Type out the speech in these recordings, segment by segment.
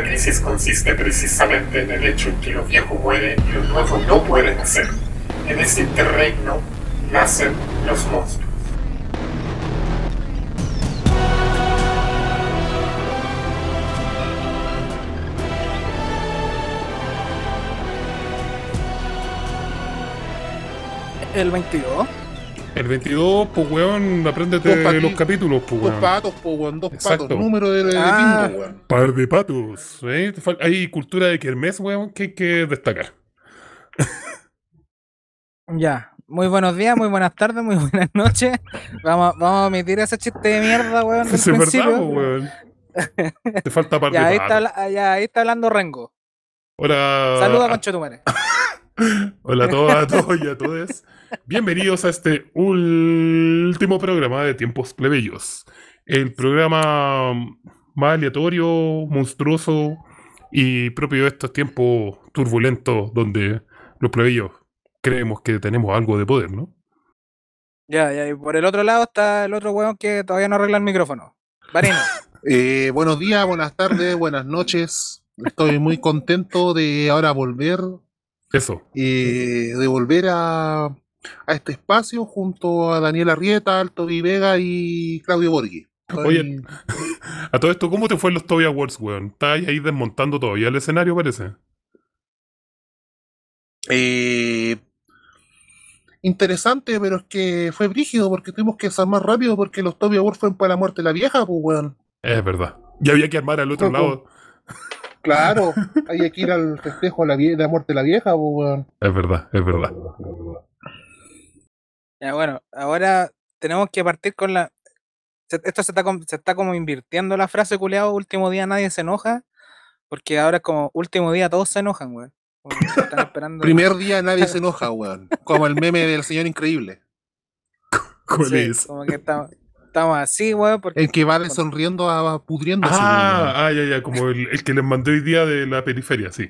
La crisis consiste precisamente en el hecho que los viejos mueren y los nuevos no pueden hacer. En este interregno nacen los monstruos. El 22. El 22, pues weón, apréndete Dos los capítulos, pues Dos weón. patos, po, weón. Dos Exacto. patos. Número de, de Ah. bingo, weón. Par de patos, ¿eh? Hay cultura de kermés, weón, que hay que destacar. Ya. Muy buenos días, muy buenas tardes, muy buenas noches. Vamos, vamos a omitir ese chiste de mierda, weón, del es verdad, principio. pues, weón. Te falta par ya, de ahí está, ya, ahí está hablando Rengo. Hola, Saluda, a- conchetumare. hola a todas, a todos y a todas. Bienvenidos a este último programa de Tiempos Plebeyos. El programa más aleatorio, monstruoso y propio de estos tiempos turbulentos donde los plebeyos creemos que tenemos algo de poder, ¿no? Ya, ya, y por el otro lado está el otro weón que todavía no arregla el micrófono. Varino. Eh, buenos días, buenas tardes, buenas noches. Estoy muy contento de ahora volver, Eso. eh, de volver a, a este espacio junto a Daniel Arrieta, Alto Vivega y Claudio Borghi. Oye. A todo esto, ¿cómo te fue en los Toby Awards, weón? ¿Estás ahí desmontando todavía el escenario, parece? Eh, interesante, pero es que fue brígido porque tuvimos que desarmar rápido porque los Toby Awards fueron para la muerte de la vieja, pues, weón. Es verdad. Ya había que armar al otro lado. Claro, hay que ir al festejo de la, vie- de la muerte de la vieja, pues, weón. Es verdad, es verdad. Ya, bueno, ahora tenemos que partir con la. Esto se está, se está como invirtiendo la frase culeado, último día nadie se enoja, porque ahora es como último día todos se enojan, weón. Están esperando. Primer día nadie se enoja, weón. Como el meme del señor increíble. ¿Cuál Sí, es? como que estamos, estamos así, weón, porque El que va de sonriendo a pudriéndose. weón. Ah, ah, ya, ya, como el, el que les mandé hoy día de la periferia, sí.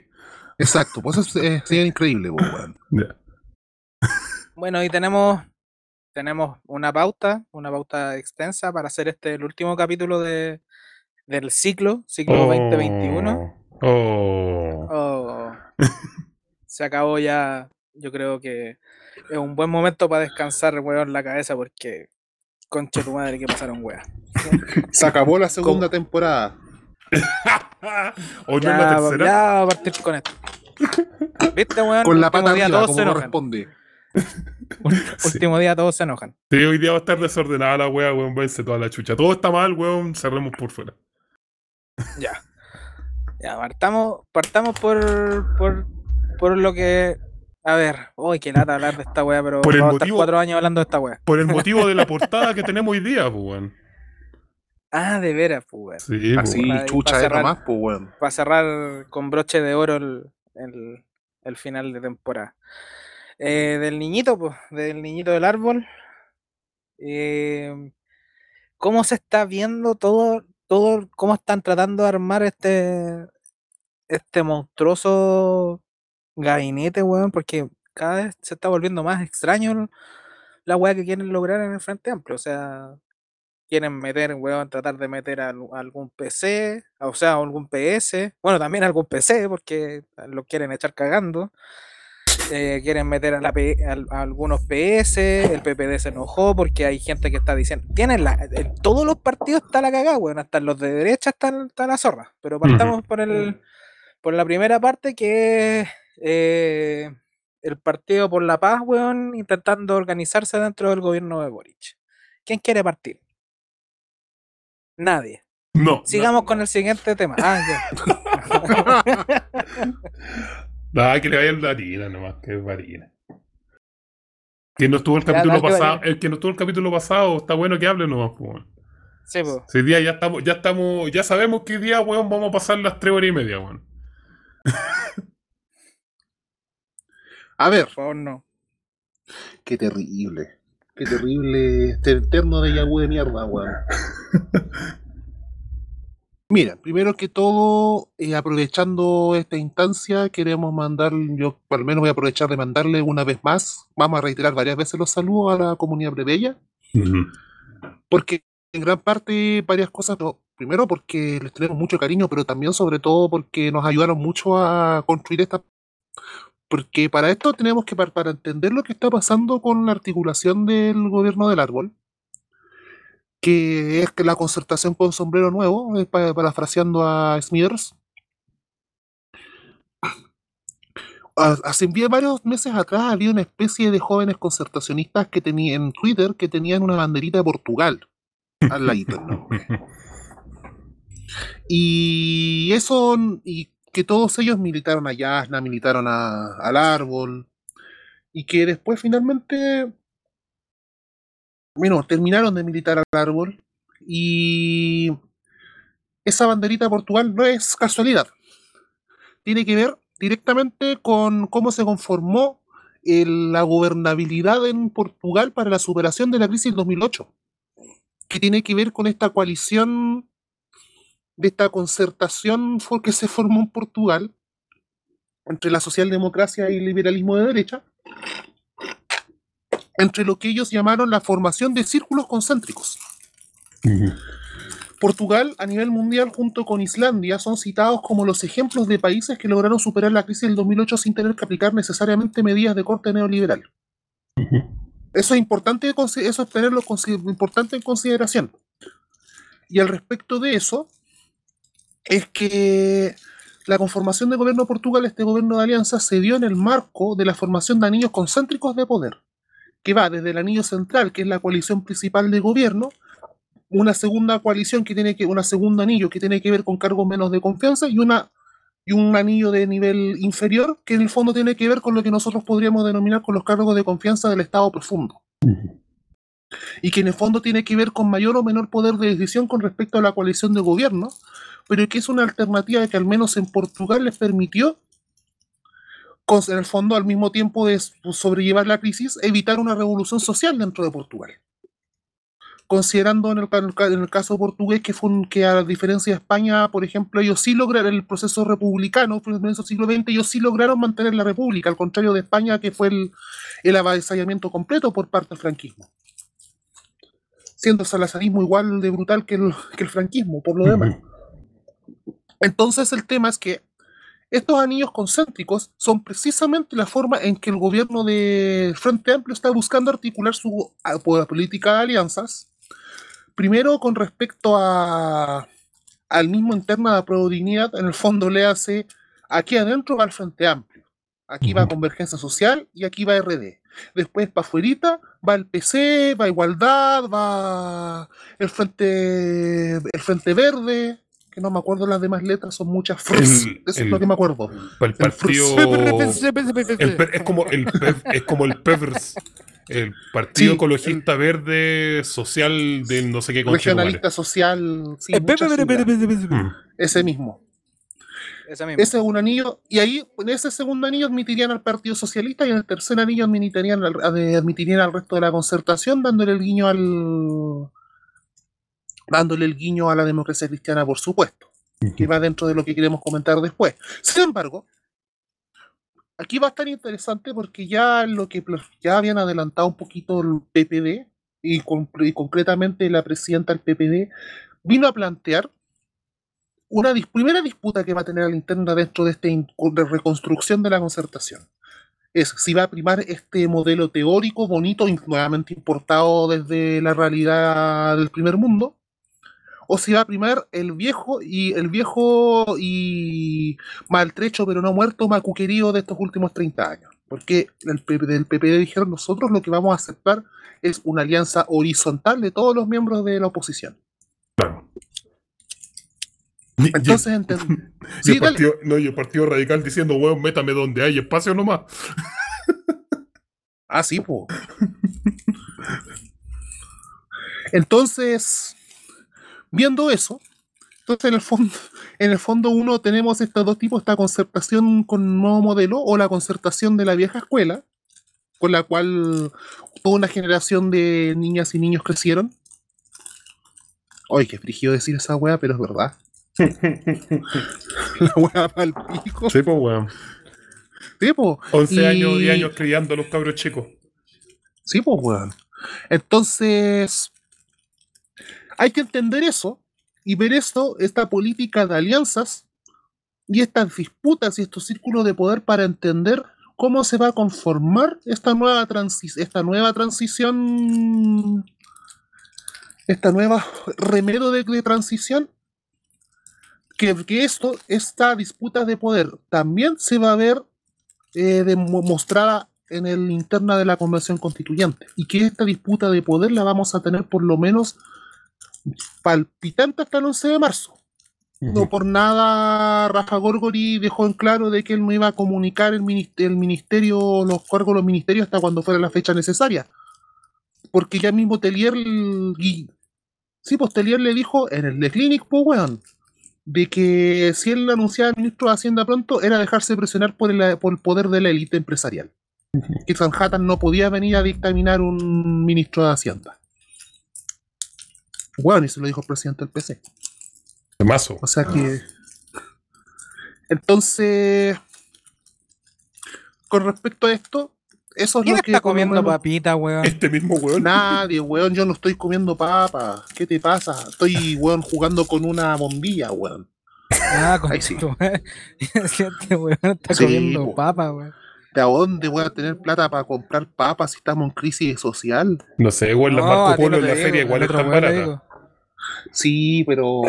Exacto, pues eso es eh, señor increíble, weón. Ya. Bueno, y tenemos, tenemos una pauta, una pauta extensa para hacer este el último capítulo de, del ciclo, ciclo 2021. Oh. Oh, se acabó ya. Yo creo que es un buen momento para descansar, weón, la cabeza, porque conche tu madre que pasaron, weón. Se acabó la segunda temporada. ¿O no Ya, es la tercera? ya va a partir con esto. ¿Viste, weón? Con la pata todos como se enojan. Sí. Último día todos se enojan. Sí, hoy día va a estar desordenada la wea, weón. Váyanse toda la chucha. Todo está mal, weón. Cerremos por fuera. Ya. Ya, partamos, partamos por, por, por lo que. A ver, uy, qué lata hablar de esta wea, pero Por el vamos a estar motivo- cuatro años hablando de esta wea. Por el motivo de la portada que tenemos hoy día, pues, weón. Ah, de veras, pues, weón. Sí, pues, Así, para- chucha para de cerrar. nomás, pues, weón. para cerrar con broche de oro el, el- el final de temporada. Eh, del niñito, pues, del niñito del árbol. eh, ¿Cómo se está viendo todo, todo, cómo están tratando de armar este, este monstruoso gabinete, weón? Porque cada vez se está volviendo más extraño la weá que quieren lograr en el Frente Amplio. O sea, quieren meter, weón, tratar de meter al- algún PC, o sea, algún PS, bueno, también algún PC, porque lo quieren echar cagando. Eh, quieren meter a, la P- al- a algunos PS, el PPD se enojó porque hay gente que está diciendo, tienen la, en todos los partidos está la cagada, weón, hasta los de derecha están, está la zorra, pero partamos por el por la primera parte que es eh, el Partido por la Paz, weón, intentando organizarse dentro del gobierno de Boric. ¿Quién quiere partir? Nadie. No. Sigamos con el siguiente tema. Ah, ya. Ah, que le vaya el Darina nomás, que es Darina. Que no estuvo el capítulo pasado, el que no estuvo el capítulo pasado, está bueno que hable nomás, pues. weón. Sí. Sí, día ya estamos, ya estamos, ya sabemos que hoy día, weón, vamos a pasar las tres horas y media, weón. A ver, Por favor, no. qué terrible. Qué terrible este eterno de Yahoo de mierda, weón. Mira, primero que todo, eh, aprovechando esta instancia, queremos mandar, yo al menos voy a aprovechar de mandarle una vez más, vamos a reiterar varias veces los saludos a la comunidad plebeya, porque en gran parte varias cosas no- Primero porque les tenemos mucho cariño, pero también sobre todo porque nos ayudaron mucho a construir esta... Porque para esto tenemos que, para, para entender lo que está pasando con la articulación del gobierno del árbol, que es la concertación con sombrero nuevo, eh, pa- parafraseando a Smithers, ha- hace bien varios meses atrás había una especie de jóvenes concertacionistas que tenían en Twitter que tenían una banderita de Portugal al ladito. Y eso, y que todos ellos militaron a Yasna, militaron a- al árbol, y que después finalmente, bueno, terminaron de militar al árbol, y esa banderita de Portugal no es casualidad. Tiene que ver directamente con cómo se conformó el- la gobernabilidad en Portugal para la superación de la crisis del 2008, que tiene que ver con esta coalición de esta concertación que se formó en Portugal entre la socialdemocracia y el liberalismo de derecha, entre lo que ellos llamaron la formación de círculos concéntricos. Portugal, a nivel mundial, junto con Islandia, son citados como los ejemplos de países que lograron superar la crisis del 2008 sin tener que aplicar necesariamente medidas de corte neoliberal. Eso es importante, eso es tenerlo importante en consideración. Y al respecto de eso, es que la conformación del gobierno de Portugal, este gobierno de alianza, se dio en el marco de la formación de anillos concéntricos de poder, que va desde el anillo central, que es la coalición principal de gobierno, una segunda coalición que tiene que, un segundo anillo que tiene que ver con cargos menos de confianza y una y un anillo de nivel inferior que en el fondo tiene que ver con lo que nosotros podríamos denominar con los cargos de confianza del Estado profundo. Y que en el fondo tiene que ver con mayor o menor poder de decisión con respecto a la coalición de gobierno, pero que es una alternativa que al menos en Portugal les permitió, en el fondo al mismo tiempo de s- sobrellevar la crisis, evitar una revolución social dentro de Portugal. Considerando en el, en caso portugués que, fue un- que a diferencia de España, por ejemplo, ellos sí lograron el proceso republicano, en el siglo XX, ellos sí lograron mantener la república, al contrario de España, que fue el, el avasallamiento completo por parte del franquismo siendo el salazarismo igual de brutal que el, que el franquismo, por lo demás. Entonces el tema es que estos anillos concéntricos son precisamente la forma en que el gobierno de Frente Amplio está buscando articular su a- po- política de alianzas, primero con respecto a, al mismo interna de Pro Dignidad, en el fondo le hace, aquí adentro va el Frente Amplio, aquí va. Convergencia Social y aquí va RD. Después para afuerita va el PC, va Igualdad, va el Frente, el Frente Verde, que no me acuerdo las demás letras, son muchas. frus, El- Eso el- es lo que me acuerdo. El partido. el es como el PEV, es como el PEVRS, el Partido Sí, Ecologista Verde Social del no sé qué. Regionalista social, sí, Eh, pe- pe- pe- Mm. ese mismo. Esa misma. Ese es un anillo, y ahí en ese segundo anillo admitirían al Partido Socialista y en el tercer anillo admitirían al, ad- admitirían al resto de la concertación, dándole el guiño al dándole el guiño a la democracia cristiana, por supuesto, que va dentro de lo que queremos comentar después. Sin embargo, aquí va a estar interesante porque ya lo que ya habían adelantado un poquito el PPD y, con- y concretamente la presidenta del PPD vino a plantear una dis- primera disputa que va a tener la interna dentro de esta de reconstrucción de la concertación. Es si va a primar este modelo teórico bonito, nuevamente importado desde la realidad del primer mundo, o si va a primar el viejo y el viejo y maltrecho pero no muerto macuquerío de estos últimos 30 años. Porque el PP del PPD dijeron nosotros lo que vamos a aceptar es una alianza horizontal de todos los miembros de la oposición. Claro. Entonces, enten- y sí, el dale. partido, no, y el Partido Radical diciendo, weón, métame donde hay espacio nomás. Ah, sí, po. Entonces, viendo eso, entonces en el fondo, en el fondo uno tenemos estos dos tipos, esta concertación con un nuevo modelo o la concertación de la vieja escuela, con la cual toda una generación de niñas y niños crecieron. Ay, qué frigido decir esa wea, pero es verdad. la wea pa'l pico. Sí, pues, weón. Sí, po. 11 Y- años, 10 años criando a los cabros chicos. Sí, pues, weón. Entonces, hay que entender eso y ver esto, esta política de alianzas y estas disputas y estos círculos de poder para entender cómo se va a conformar esta nueva, transi- esta nueva transición, esta nueva remedio de, transición, que, esto, esta disputa de poder, también se va a ver eh, demo- mostrada en el interna de la convención constituyente y que esta disputa de poder la vamos a tener por lo menos palpitante hasta el 11 de marzo. No por nada Rafa Gorgori dejó en claro de que él no iba a comunicar el ministerio, el ministerio los cargos de los ministerios hasta cuando fuera la fecha necesaria. Porque ya mismo Telier, y- sí, pues Telier le dijo en el de Clinic, pues weón, de que si él anunciaba al ministro de Hacienda pronto era dejarse presionar por el, por el poder de la élite empresarial. Que Sanhattan no podía venir a dictaminar un ministro de Hacienda. Weón, y se lo dijo el presidente del PC. De mazo. O sea que. Entonces. Con respecto a esto, eso es ¿Quién lo que. está comiendo menos- papita, weón? Este mismo weón. Nadie, weón. Yo no estoy comiendo papa. ¿Qué te pasa? Estoy, weón, jugando con una bombilla, weón. Ah, con Ahí sí. Este weón está Sí, comiendo po. papa, weón. ¿De dónde voy a tener plata para comprar papas si estamos en crisis social? No sé, weón, las No, Marco Polo en la feria al igual están weón baratas. Sí, pero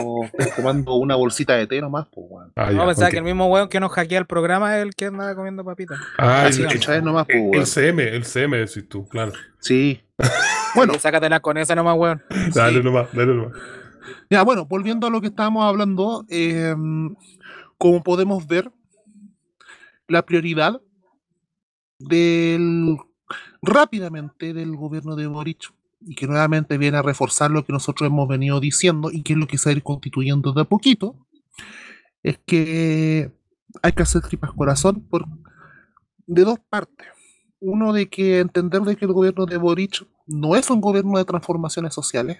tomando una bolsita de té nomás, pues, weón. Ah, No, ya, pensaba que el mismo weón que nos hackea el programa es el que anda comiendo papita. Ah, Así el, chaves nomás, pues, el weón. CM, el CM decís tú, claro. Sí. Bueno, Sácatela con esa nomás, weón. Dale Sí. nomás, dale nomás. Ya, bueno, volviendo a lo que estábamos hablando, eh, como podemos ver, la prioridad del rápidamente del gobierno de Boric y que nuevamente viene a reforzar lo que nosotros hemos venido diciendo y que es lo que se va a ir constituyendo de a poquito, es que hay que hacer tripas corazón por, de dos partes. Uno de que entender de que el gobierno de Boric no es un gobierno de transformaciones sociales,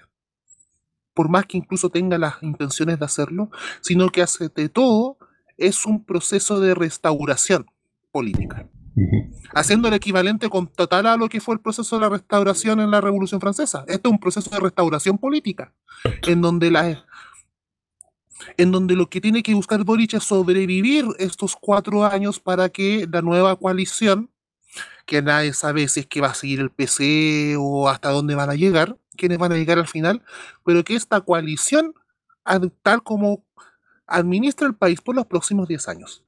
por más que incluso tenga las intenciones de hacerlo, sino que hace de todo es un proceso de restauración política, Haciendo el equivalente con total a lo que fue el proceso de la restauración en la Revolución Francesa. Este es un proceso de restauración política, en donde la en donde lo que tiene que buscar Boric es sobrevivir estos cuatro años para que la nueva coalición, que nadie sabe si es que va a seguir el PC o hasta dónde van a llegar, quiénes van a llegar al final, pero que esta coalición, tal como administra el país por los próximos 10 años.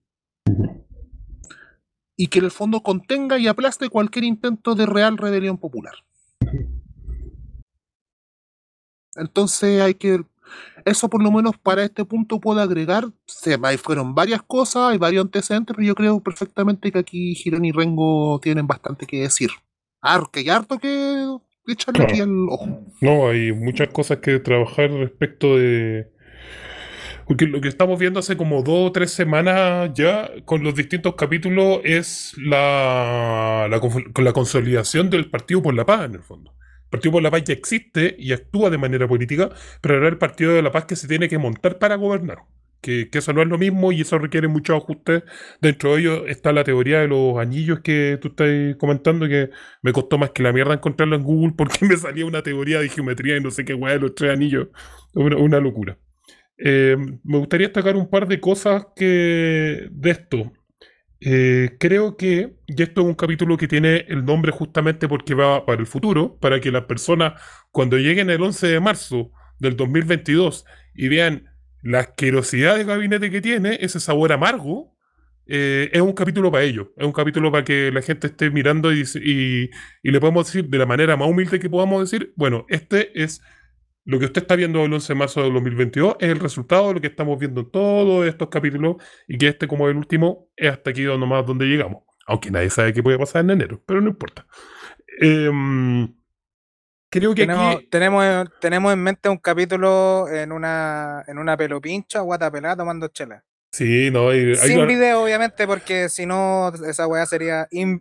Y que en el fondo contenga y aplaste cualquier intento de real rebelión popular. Entonces hay que eso por lo menos para este punto puedo agregar. Se, ahí fueron varias cosas, hay varios antecedentes, pero yo creo perfectamente que aquí Girón y Rengo tienen bastante que decir. Ar, que hay harto que echarle aquí al ojo. No, hay muchas cosas que trabajar respecto de. Porque lo que estamos viendo hace como dos o tres semanas ya con los distintos capítulos es la, la, la consolidación del Partido por la Paz, en el fondo. El Partido por la Paz ya existe y actúa de manera política, pero ahora el Partido de la Paz que se tiene que montar para gobernar. Que, que eso no es lo mismo y eso requiere muchos ajustes. Dentro de ellos está la teoría de los anillos que tú estás comentando, que me costó más que la mierda encontrarlo en Google porque me salía una teoría de geometría y no sé qué weá de los tres anillos. Una locura. Eh, me gustaría destacar un par de cosas que de esto. Eh, creo que, y esto es un capítulo que tiene el nombre justamente porque va para el futuro, para que las personas cuando lleguen el 11 de marzo del 2022 y vean la asquerosidad de gabinete que tiene, ese sabor amargo, eh, es un capítulo para ellos. Es un capítulo para que la gente esté mirando y, y le podemos decir de la manera más humilde que podamos decir, bueno, este es lo que usted está viendo el 11 de marzo del 2022, es el resultado de lo que estamos viendo en todos estos capítulos y que este como el último es hasta aquí nomás donde llegamos. Aunque nadie sabe qué puede pasar en enero, pero no importa. Em, creo que Tenemos, aquí... tenemos, tenemos en mente un capítulo en una, en una pelo pincha, guata pelada, tomando chela. Sí, no, hay, hay Sin una- video, obviamente, porque si no, esa weá sería in-.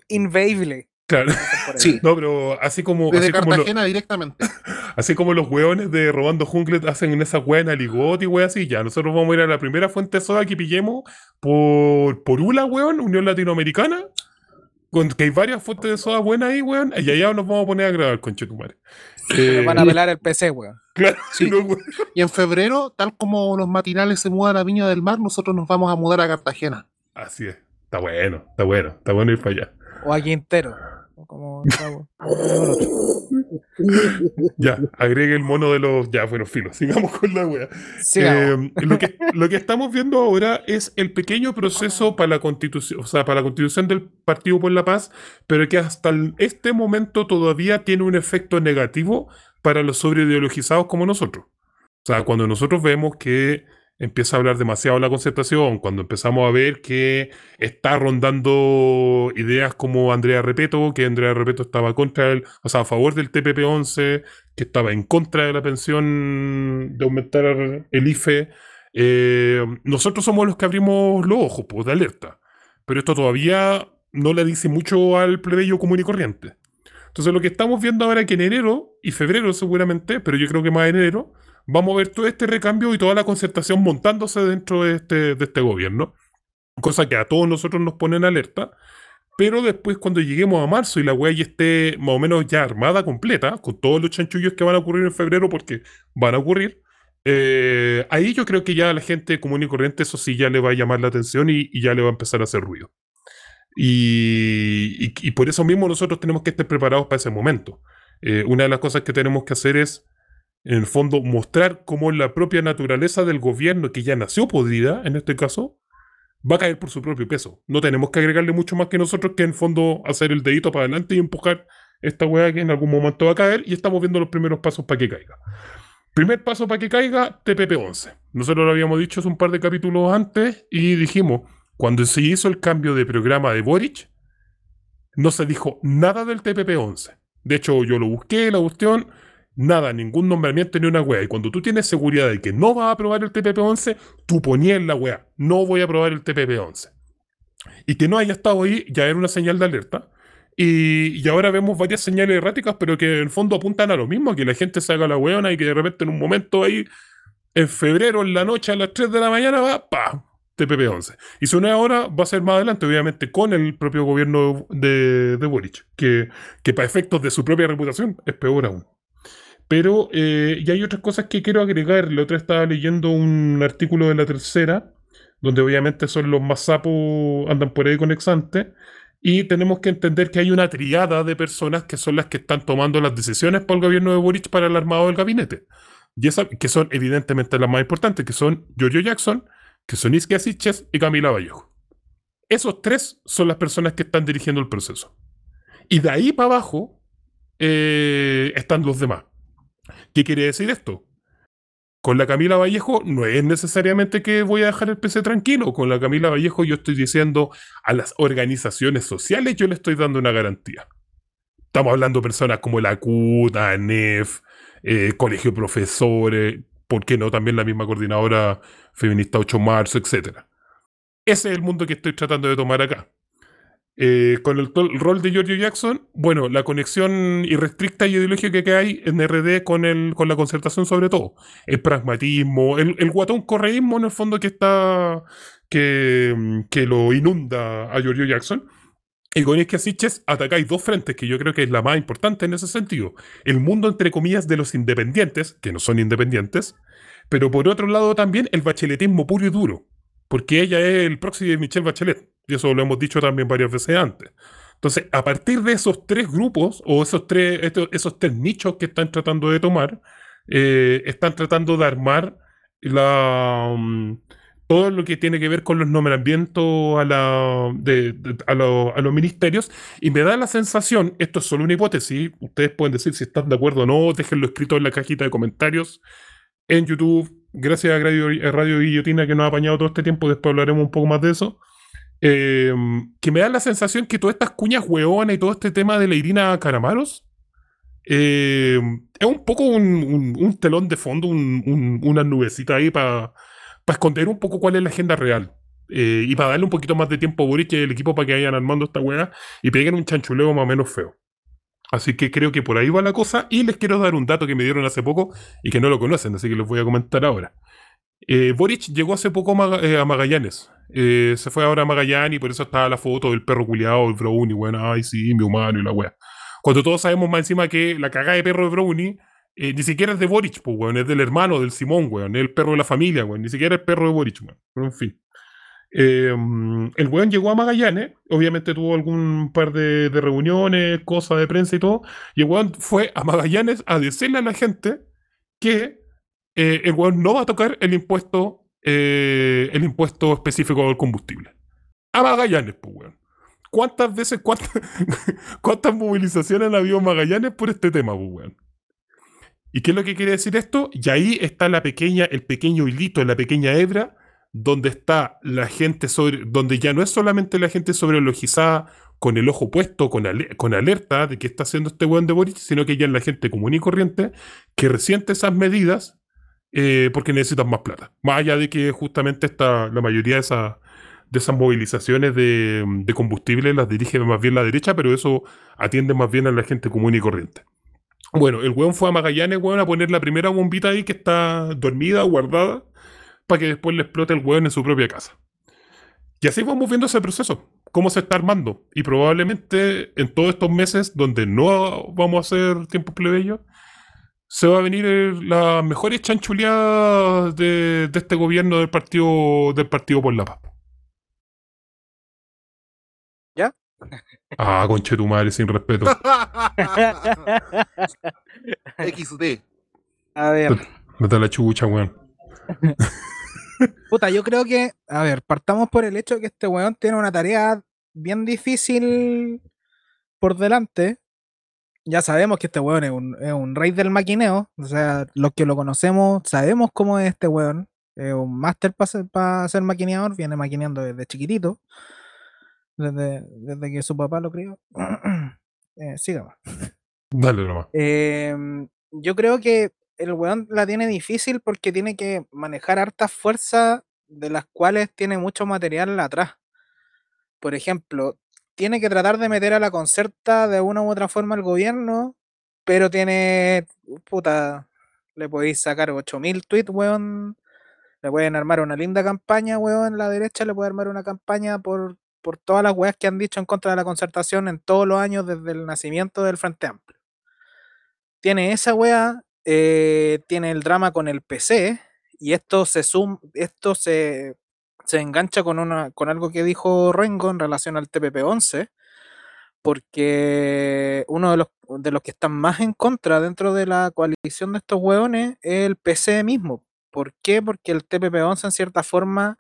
Claro. Sí, No, pero así como, desde así como, lo- Cartagena directamente. así como los hueones de Robando Junglet hacen en esa hueá en Aligot y hueá así, ya, nosotros vamos a ir a la primera fuente de soda que pillemos por, por ULA, hueón, Unión Latinoamericana, con, que hay varias fuentes de soda buenas ahí, hueón, y allá nos vamos a poner a grabar, conchetumare. Nos Eh, van a pelar el PC, weón. Claro, Sí. no, weón. Y en febrero, tal como los matinales se mudan a Viña del Mar, nosotros nos vamos a mudar a Cartagena. Así es. Está bueno, está bueno, está bueno ir para allá. O a Quintero. Como, Ya, agregue el mono de los. Ya, bueno, filo, sigamos con la wea. Eh, lo, que, lo que estamos viendo ahora es el pequeño proceso para la constitución, o sea, para la constitución del Partido por la Paz, pero que hasta este momento todavía tiene un efecto negativo para los sobreideologizados como nosotros. O sea, cuando nosotros vemos que empieza a hablar demasiado la concertación, cuando empezamos a ver que está rondando ideas como Andrea Repeto, que Andrea Repeto estaba contra el, o sea, a favor del TPP-11, que estaba en contra de la pensión de aumentar el IFE, eh, nosotros somos los que abrimos los ojos, pues, de alerta. Pero esto todavía no le dice mucho al plebeyo común y corriente. Entonces lo que estamos viendo ahora es que en enero y febrero seguramente, pero yo creo que más en enero, vamos a ver todo este recambio y toda la concertación montándose dentro de este, de este gobierno. Cosa que a todos nosotros nos pone en alerta. Pero después cuando lleguemos a marzo y la wea ya esté más o menos ya armada completa, con todos los chanchullos que van a ocurrir en febrero, porque van a ocurrir, eh, ahí yo creo que ya a la gente común y corriente eso sí ya le va a llamar la atención y, ya le va a empezar a hacer ruido. Y por eso mismo nosotros tenemos que estar preparados para ese momento. Eh, una de las cosas que tenemos que hacer es, en el fondo, mostrar cómo la propia naturaleza del gobierno, que ya nació podrida en este caso, va a caer por su propio peso. No tenemos que agregarle mucho más que nosotros que en el fondo hacer el dedito para adelante y empujar esta weá que en algún momento va a caer y estamos viendo los primeros pasos para que caiga. Primer paso para que caiga, TPP-11. Nosotros lo habíamos dicho hace un par de capítulos antes y dijimos, cuando se hizo el cambio de programa de Boric, no se dijo nada del TPP-11. De hecho, yo lo busqué, la cuestión, nada, ningún nombramiento ni una wea. Y cuando tú tienes seguridad de que no vas a aprobar el TPP-11, tú ponías la wea, no voy a aprobar el TPP-11. Y que no haya estado ahí ya era una señal de alerta. Y, y ahora vemos varias señales erráticas, pero que en el fondo apuntan a lo mismo, que la gente se haga la weona y que de repente en un momento ahí, en febrero, en la noche, a las 3 de la mañana, va, pa, TPP-11. Y si no es ahora, va a ser más adelante, obviamente, con el propio gobierno de, de Boric, que, que para efectos de su propia reputación es peor aún. Pero, eh, y hay otras cosas que quiero agregar. La otra estaba leyendo un artículo de la tercera, donde obviamente son los más sapos, andan por ahí con exante. Y tenemos que entender que hay una triada de personas que son las que están tomando las decisiones por el gobierno de Boric para el armado del gabinete. Y esa, que son evidentemente las más importantes, que son Giorgio Jackson, que son Iskia Siches y Camila Vallejo. Esos tres son las personas que están dirigiendo el proceso. Y de ahí para abajo eh, están los demás. ¿Qué quiere decir esto? Con la Camila Vallejo no es necesariamente que voy a dejar el PC tranquilo. Con la Camila Vallejo yo estoy diciendo a las organizaciones sociales yo le estoy dando una garantía. Estamos hablando de personas como la CUT, ANEF, eh, Colegio Profesores, ¿por qué no? También la misma coordinadora feminista 8 de marzo, etc. Ese es el mundo que estoy tratando de tomar acá. Eh, con el, rol de Giorgio Jackson, bueno, la conexión irrestricta y ideológica que hay en RD con, el, con la concertación sobre todo. El pragmatismo, el, guatón correísmo en el fondo que está, que, que lo inunda a Giorgio Jackson. Y con Iskia Siches atacáis dos frentes que yo creo que es la más importante en ese sentido. El mundo, entre comillas, de los independientes, que no son independientes, pero por otro lado también el bacheletismo puro y duro, porque ella es el proxy de Michelle Bachelet, y eso lo hemos dicho también varias veces antes. Entonces, a partir de esos tres grupos, o esos tres, estos- esos tres nichos que están tratando de tomar, eh, están tratando de armar mm, todo lo que tiene que ver con los nombramientos a, la, a, a los ministerios, y me da la sensación, esto es solo una hipótesis, ustedes pueden decir si están de acuerdo o no, déjenlo escrito en la cajita de comentarios en YouTube. Gracias a Radio, a Radio Guillotina que nos ha apañado todo este tiempo, después hablaremos un poco más de eso. Eh, que me da la sensación que todas estas cuñas hueonas y todo este tema de la Irina Caramaros eh, es un poco un, telón de fondo, un- un- una nubecita ahí para esconder un poco cuál es la agenda real. Eh, y para darle un poquito más de tiempo a Boric y el equipo para que vayan armando esta hueá y peguen un chanchuleo más o menos feo. Así que creo que por ahí va la cosa. Y les quiero dar un dato que me dieron hace poco y que no lo conocen, así que les voy a comentar ahora. Eh, Boric llegó hace poco a, eh, Magallanes. Eh, se fue ahora a Magallanes y por eso estaba la foto del perro culiado, el Brownie. Bueno, ay, sí, mi humano y la wea. Cuando todos sabemos más encima que la cagada de perro de Brownie eh, ni siquiera es de Boric, pues, weón, es del hermano, del Simón, weón, es el perro de la familia, weón, ni siquiera es el perro de Boric, weón. Pero en fin. Eh, el weón llegó a Magallanes, obviamente tuvo algún par de, reuniones, cosas de prensa y todo, y el weón fue a Magallanes a decirle a la gente que eh, el weón no va a tocar el impuesto, eh, el impuesto específico del combustible. A Magallanes, pues, weón. ¿Cuántas veces, cuántas, movilizaciones han habido Magallanes por este tema, pues, weón? ¿Y qué es lo que quiere decir esto? Y ahí está la pequeña, el pequeño hilito, la pequeña hebra, donde está la gente sobre, donde ya no es solamente la gente sobrelogizada con el ojo puesto, con, con alerta de qué está haciendo este weón de Boric, sino que ya es la gente común y corriente que resiente esas medidas eh, porque necesitan más plata. Más allá de que justamente está la mayoría de esas de esas movilizaciones de, de combustible las dirige más bien la derecha, pero eso atiende más bien a la gente común y corriente. Bueno, el weón fue a Magallanes, weón, a poner la primera bombita ahí que está dormida, guardada, para que después le explote el weón en su propia casa. Y así vamos viendo ese proceso, cómo se está armando. Y probablemente en todos estos meses donde no vamos a hacer tiempo plebeyo, se va a venir las mejores chanchuleadas de, de este gobierno del partido, del partido por la Paz. ¿Ya? Ah, conche tu madre, sin respeto. XD. A ver, Mete la chucha, weón. puta, yo creo que, a ver, partamos por el hecho de que este weón tiene una tarea bien difícil por delante. Ya sabemos que este weón es un, es un rey del maquineo. O sea, los que lo conocemos sabemos cómo es este weón. Es un máster para ser, pa ser maquineador, viene maquineando desde chiquitito. Desde, desde que su papá lo crió. eh, sigamos. Dale nomás. Em, yo creo que el weón la tiene difícil porque tiene que manejar hartas fuerzas de las cuales tiene mucho material atrás. Por ejemplo, tiene que tratar de meter a la concerta de una u otra forma al gobierno, pero tiene, puta, le podéis sacar 8000 tweets, weón. Le pueden armar una linda campaña, weón. La derecha le puede armar una campaña por, por todas las weas que han dicho en contra de la concertación en todos los años desde el nacimiento del Frente Amplio tiene esa wea, eh, tiene el drama con el PC, y esto se sum, esto se, se engancha con una, con algo que dijo Rengo en relación al TPP-11, porque uno de los, de los que están más en contra dentro de la coalición de estos hueones es el PC mismo. ¿Por qué? Porque el TPP-11 en cierta forma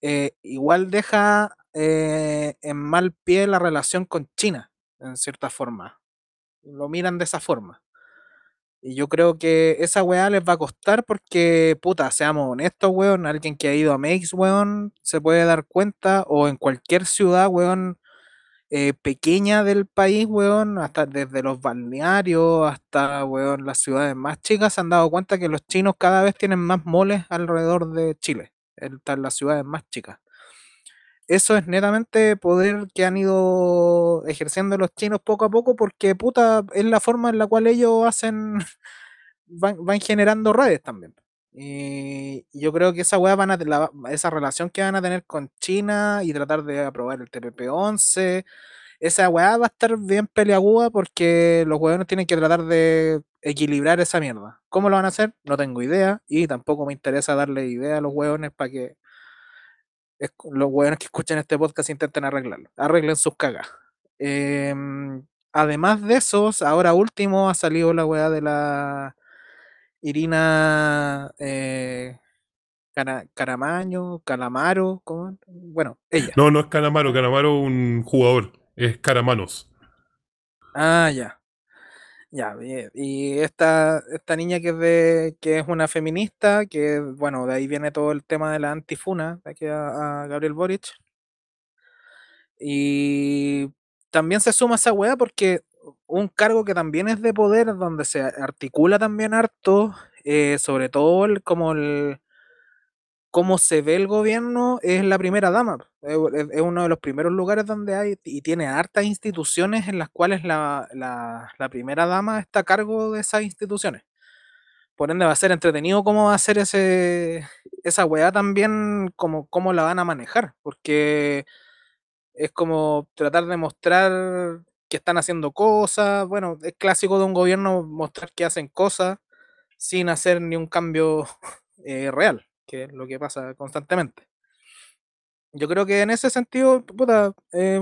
eh, igual deja eh, en mal pie la relación con China, en cierta forma. Lo miran de esa forma. Y yo creo que esa weá les va a costar porque, puta, seamos honestos, weón, alguien que ha ido a Makes, weón, se puede dar cuenta, o en cualquier ciudad, weón, eh, pequeña del país, weón, hasta desde los balnearios hasta, weón, las ciudades más chicas, se han dado cuenta que los chinos cada vez tienen más moles alrededor de Chile, en las ciudades más chicas. Eso es netamente poder que han ido ejerciendo los chinos poco a poco porque, puta, es la forma en la cual ellos hacen, van, van generando redes también. Y yo creo que esa weá van a, esa relación que van a tener con China y tratar de aprobar el TPP-11, esa weá va a estar bien peleaguda porque los weones tienen que tratar de equilibrar esa mierda. ¿Cómo lo van a hacer? No tengo idea y tampoco me interesa darle idea a los weones para que es- los weones que escuchen este podcast intenten arreglarlo. Arreglen sus cagas. Em, además de esos, ahora último ha salido la weá de la Irina eh, Cara- Caramaño, Calamaro, ¿cómo? Bueno, ella. No, no es Calamaro, Calamaro es un jugador, es Caramanos. Ah, ya. Ya. Y esta, esta niña que es de, que es una feminista, que bueno, de ahí viene todo el tema de la antifuna de aquí a, a Gabriel Boric. Y también se suma esa weá porque un cargo que también es de poder, donde se articula también harto, eh, sobre todo el, como el cómo se ve el gobierno, es la primera dama. Es, uno de los primeros lugares donde hay y tiene hartas instituciones en las cuales la, la- la primera dama está a cargo de esas instituciones. Por ende va a ser entretenido cómo va a ser ese, esa weá también, cómo, cómo la van a manejar, porque es como tratar de mostrar que están haciendo cosas. Bueno, es clásico de un gobierno mostrar que hacen cosas sin hacer ni un cambio eh, real, que es lo que pasa constantemente. Yo creo que en ese sentido, puta, eh,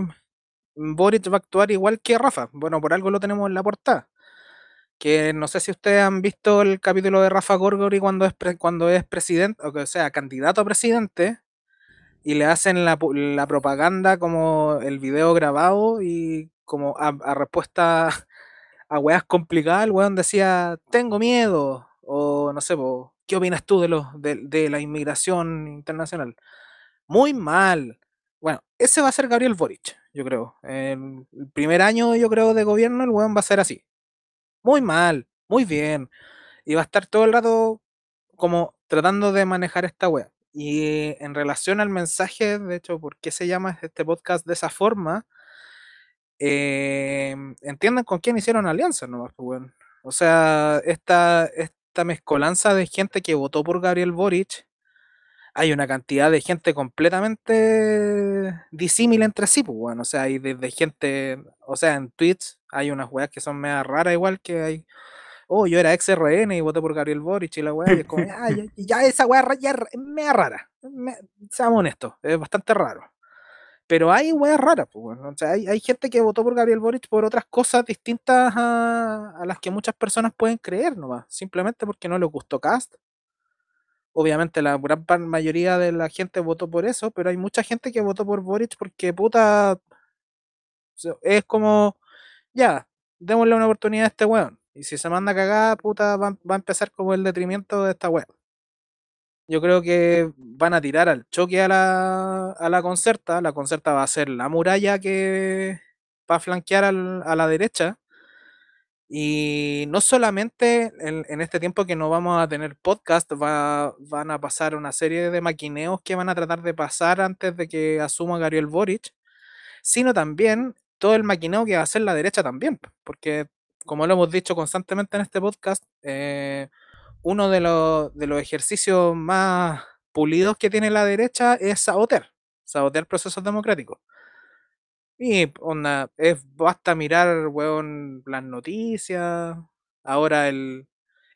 Boric va a actuar igual que Rafa. Bueno, por algo lo tenemos en la portada. Que no sé si ustedes han visto el capítulo de Rafa Gorgori cuando es, cuando es presidente, o sea, candidato a presidente, y le hacen la, la propaganda como el video grabado y como a, respuesta a weas complicadas, el weón decía, tengo miedo, no sé, ¿qué opinas tú de, los, de, la inmigración internacional? Muy mal. Bueno, ese va a ser Gabriel Boric, yo creo. el primer año, yo creo, de gobierno, el weón va a ser así. Muy mal, muy bien. Y va a estar todo el rato como tratando de manejar esta wea. Y en relación al mensaje, de hecho, ¿por qué se llama este podcast de esa forma? Eh, entiendan con quién hicieron alianza, ¿no? Pues, o sea, esta, mezcolanza de gente que votó por Gabriel Boric, hay una cantidad de gente completamente disímil entre sí, pues bueno, o sea, hay desde gente, o sea, en tweets hay unas weas que son medio raras, igual que hay oh, yo era ex RN y voté por Gabriel Boric y la weá, y es como, ya, esa weá ya es media rara. seamos honestos, es bastante raro. Pero hay weas raras, pues, o sea, hay, hay, gente que votó por Gabriel Boric por otras cosas distintas a, a las que muchas personas pueden creer nomás, simplemente porque no les gustó Cast. Obviamente la gran mayoría de la gente votó por eso, pero hay mucha gente que votó por Boric porque puta es como ya, démosle una oportunidad a este weón. Y si se manda cagada, puta, va, a empezar como el detrimento de esta web. Yo creo que van a tirar al choque a la, a la concerta. La concerta va a ser la muralla que va a flanquear a la derecha. Y no solamente en, este tiempo que no vamos a tener podcast, va, van a pasar una serie de maquineos que van a tratar de pasar antes de que asuma Gabriel Boric, sino también todo el maquineo que va a hacer la derecha también, porque como lo hemos dicho constantemente en este podcast, eh, uno de los, ejercicios más pulidos que tiene la derecha es sabotear, sabotear procesos democráticos. Y onda, es basta mirar, las noticias, ahora el,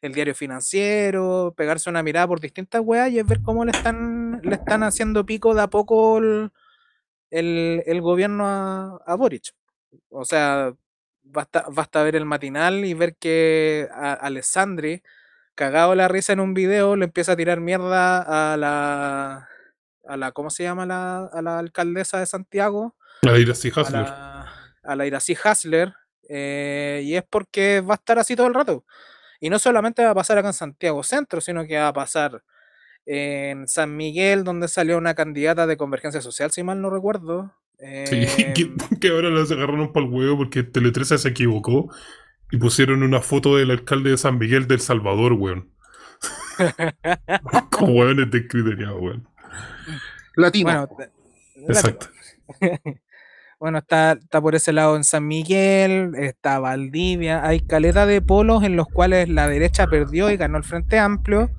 diario financiero, pegarse una mirada por distintas weas y es ver cómo le están, le están haciendo pico de a poco el, gobierno a, a Boric. O sea, basta, basta ver el matinal y ver que a Alessandri, cagado la risa en un video, le empieza a tirar mierda a la. a la ¿Cómo se llama la, a la alcaldesa de Santiago? A la Iracy Hasler. A la, Iracy Hasler. Eh, y es porque va a estar así todo el rato. Y no solamente va a pasar acá en Santiago Centro, sino que va a pasar en San Miguel, donde salió una candidata de Convergencia Social, si mal no recuerdo, Sí, que, ahora las agarraron para el huevo porque Tele 13 se equivocó y pusieron una foto del alcalde de San Miguel del Salvador, weón. Como weones descriteriados, weón. Latino. Bueno, Exacto. bueno, está, está por ese lado en San Miguel, está Valdivia, hay caleta de polos en los cuales la derecha perdió y ganó el Frente Amplio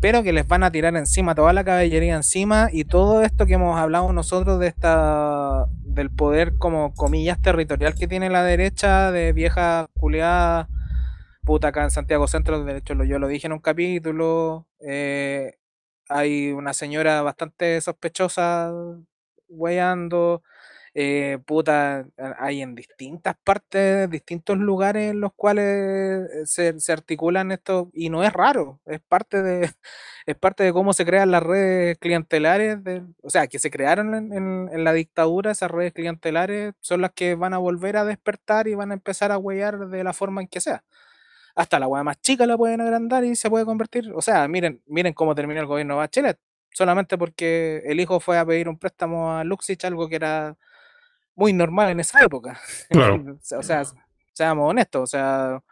pero que les van a tirar encima toda la caballería encima y todo esto que hemos hablado nosotros de esta del poder como comillas territorial que tiene la derecha de vieja culiada puta acá en Santiago Centro, de hecho yo lo dije en un capítulo, eh, hay una señora bastante sospechosa weyando, eh, puta, hay en distintas partes, distintos lugares en los cuales eh, se, articulan esto, y no es raro, es parte de, es parte de cómo se crean las redes clientelares, o sea, que se crearon en, la dictadura, esas redes clientelares son las que van a volver a despertar y van a empezar a huellar de la forma en que sea. Hasta la hueá más chica la pueden agrandar y se puede convertir. O sea, miren, miren cómo terminó el gobierno de Bachelet. Solamente porque el hijo fue a pedir un préstamo a Luxich, algo que era muy normal en esa época. o sea, seamos honestos, o sea,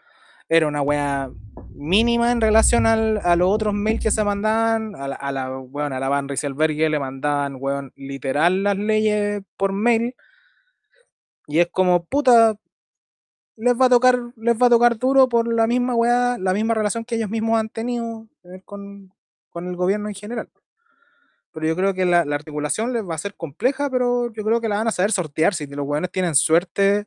era una wea mínima en relación al, a los otros mails que se mandaban. A la, a la, bueno, a la Van Rieselberg le mandaban, weón, literal las leyes por mail. Y es como, puta, les va a tocar, les va a tocar duro por la misma weá, la misma relación que ellos mismos han tenido eh, con, con el gobierno en general pero yo creo que la, articulación les va a ser compleja, pero yo creo que la van a saber sortear. Si los weones tienen suerte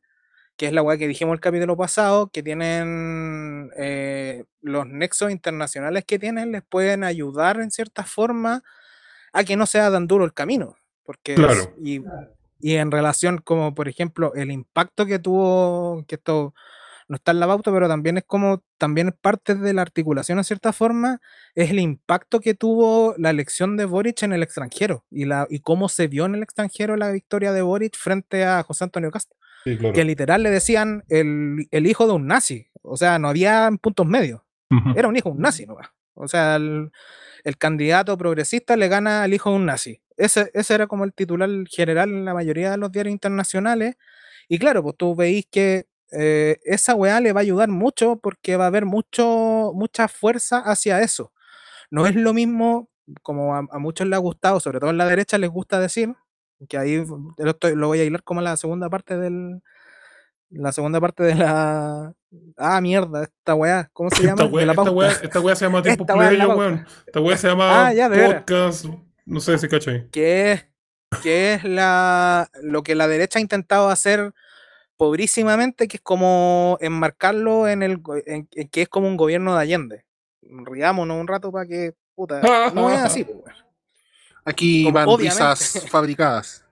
que es la weá que dijimos el capítulo pasado, que tienen eh, los nexos internacionales que tienen, les pueden ayudar en cierta forma a que no sea tan duro el camino. Porque Claro. y, y en relación como por ejemplo el impacto que tuvo, que esto no está en la pauta, pero también es como, también es parte de la articulación en cierta forma, es el impacto que tuvo la elección de Boric en el extranjero y, la, y cómo se vio en el extranjero la victoria de Boric frente a José Antonio Castro Sí, claro. que literal le decían el, el hijo de un nazi. O sea, no había puntos medios. Ujú. Era un hijo de un nazi, ¿no? O sea, el, el candidato progresista le gana al hijo de un nazi. Ese, ese era como el titular general en la mayoría de los diarios internacionales. Y claro, pues tú veis que eh, esa weá le va a ayudar mucho porque va a haber mucho, mucha fuerza hacia eso. No es lo mismo, como a, a muchos les ha gustado, sobre todo en la derecha les gusta decir, que ahí lo, estoy- lo voy a hilar como la segunda parte del. La segunda parte de la. Ah, mierda, esta weá. ¿Cómo se llama? Esta wea, la esta, wea, esta se llama tiempo Esta plebeyo, weón. Esta wea se llama Ah, ya, podcast. No sé si cachai. que es, que es la, lo que la derecha ha intentado hacer pobrísimamente, que es como enmarcarlo en el go- en, en que es como un gobierno de Allende. Riámonos un rato para que, puta, no es así, pues. Aquí Como van obviamente. risas fabricadas.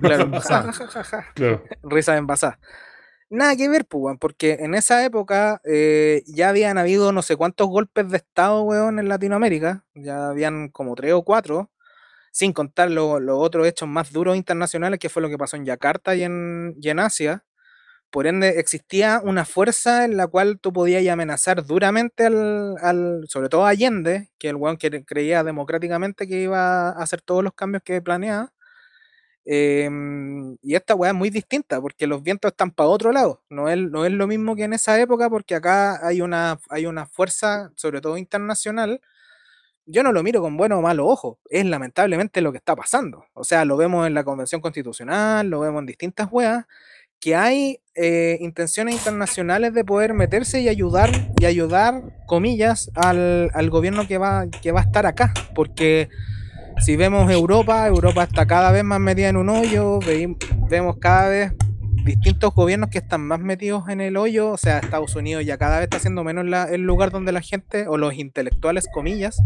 Claro, Envasadas. Claro. risas envasadas. Nada que ver, pues, porque en esa época eh, ya habían habido no sé cuántos golpes de Estado, weón, en Latinoamérica. Ya habían como tres o cuatro, sin contar lo- los otros hechos más duros internacionales, que fue lo que pasó en Yakarta y en, y en Asia. Por ende, existía una fuerza en la cual tú podías amenazar duramente al, al- sobre todo a Allende, que el weón que creía democráticamente que iba a hacer todos los cambios que planeaba. Em, y esta weá es muy distinta porque los vientos están para otro lado. No es, no es lo mismo que en esa época porque acá hay una, hay una fuerza, sobre todo internacional. Yo no lo miro con bueno o malo ojo. Es lamentablemente lo que está pasando. O sea, lo vemos en la Convención Constitucional, lo vemos en distintas weas, que hay eh, intenciones internacionales de poder meterse y ayudar, y ayudar, comillas, al, al gobierno que va, que va a estar acá. Porque si vemos Europa, Europa está cada vez más metida en un hoyo, vemos cada vez distintos gobiernos que están más metidos en el hoyo, o sea, Estados Unidos ya cada vez está siendo menos el lugar donde la gente, o los intelectuales, comillas,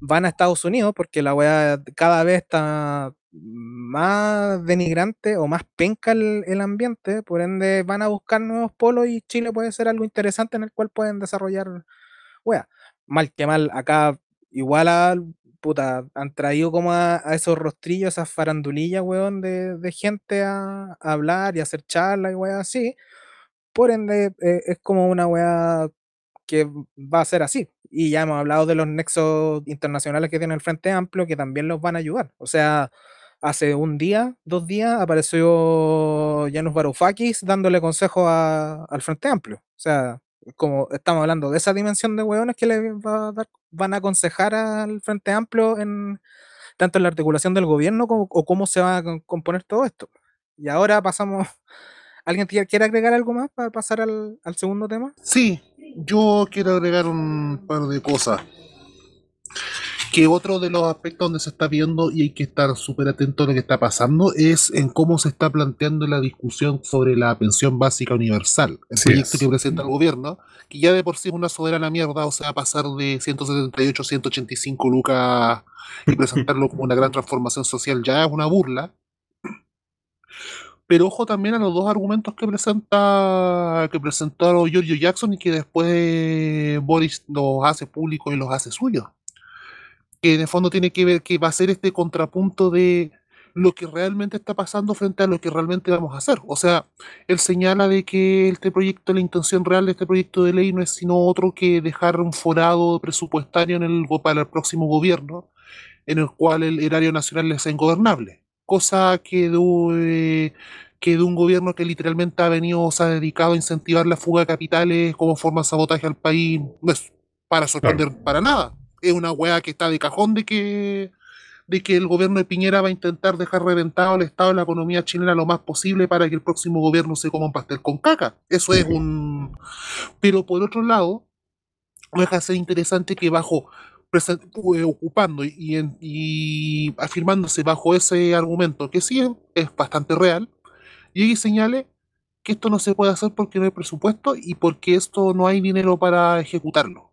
van a Estados Unidos, porque la weá cada vez está más denigrante o más penca el, el ambiente, por ende van a buscar nuevos polos y Chile puede ser algo interesante en el cual pueden desarrollar weá. Mal que mal, acá igual a, puta, han traído como a, esos rostrillos, esas farandulillas, weón, de, gente a, hablar y hacer charlas y weá así. Por ende, eh, es como una weá que va a ser así. Y ya hemos hablado de los nexos internacionales que tiene el Frente Amplio, que también los van a ayudar. O sea, hace un día, dos días, apareció Janus Varoufakis dándole consejo a- al Frente Amplio. O sea, como estamos hablando de esa dimensión de hueones que le va a dar- van a aconsejar al Frente Amplio en tanto en la articulación del gobierno como o cómo se va a componer todo esto. Y ahora pasamos. ¿Alguien quiere agregar algo más para pasar al, al segundo tema? Sí, yo quiero agregar un par de cosas. Que otro de los aspectos donde se está viendo y hay que estar súper atento a lo que está pasando es en cómo se está planteando la discusión sobre la pensión básica universal. El proyecto es. que presenta el gobierno, que ya de por sí es una soberana mierda, o sea, pasar de 178 a 185 lucas y presentarlo como una gran transformación social ya es una burla. Pero ojo también a los dos argumentos que presenta que presentó Giorgio Jackson y que después Boris los hace públicos y los hace suyos. Que en el fondo tiene que ver que va a ser este contrapunto de lo que realmente está pasando frente a lo que realmente vamos a hacer. O sea, él señala de que este proyecto, la intención real de este proyecto de ley no es sino otro que dejar un forado presupuestario en el, para el próximo gobierno, en el cual el erario nacional es ingobernable. Cosa que de, que de un gobierno que literalmente ha venido, o se ha dedicado a incentivar la fuga de capitales como forma de sabotaje al país, no es para sorprender para nada. Es una weá que está de cajón de que de que el gobierno de Piñera va a intentar dejar reventado el estado de la economía chilena lo más posible para que el próximo gobierno se coma un pastel con caca. Eso es un... Pero por otro lado, no deja de ser interesante que bajo eh, ocupando y, y y afirmándose bajo ese argumento que sí es, bastante real, y ahí señale que esto no se puede hacer porque no hay presupuesto y porque esto no hay dinero para ejecutarlo.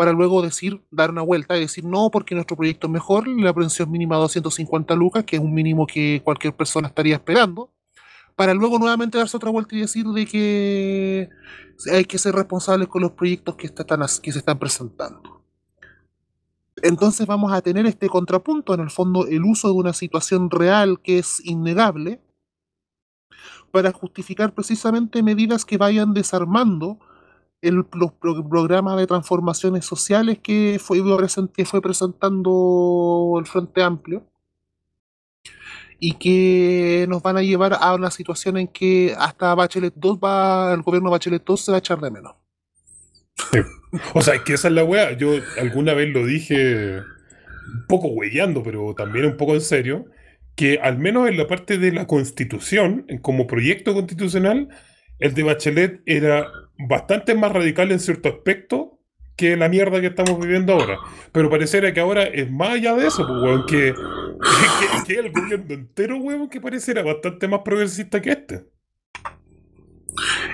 Para luego decir, dar una vuelta y decir, no, porque nuestro proyecto es mejor, la pensión mínima 250 lucas, que es un mínimo que cualquier persona estaría esperando, para luego nuevamente darse otra vuelta y decir de que hay que ser responsables con los proyectos que, están, que se están presentando. Entonces vamos a tener este contrapunto, en el fondo el uso de una situación real que es innegable, para justificar precisamente medidas que vayan desarmando el, los programas de transformaciones sociales que fue, que fue presentando el Frente Amplio y que nos van a llevar a una situación en que hasta Bachelet 2 va, el gobierno Bachelet 2 se va a echar de menos. O sea, es que esa es la weá. Yo alguna vez lo dije un poco huellando, pero también un poco en serio, que al menos en la parte de la constitución, como proyecto constitucional, el de Bachelet era bastante más radical en cierto aspecto que la mierda que estamos viviendo ahora. Pero pareciera que ahora es más allá de eso, pues, que, que, el gobierno entero, weón, que pareciera bastante más progresista que este.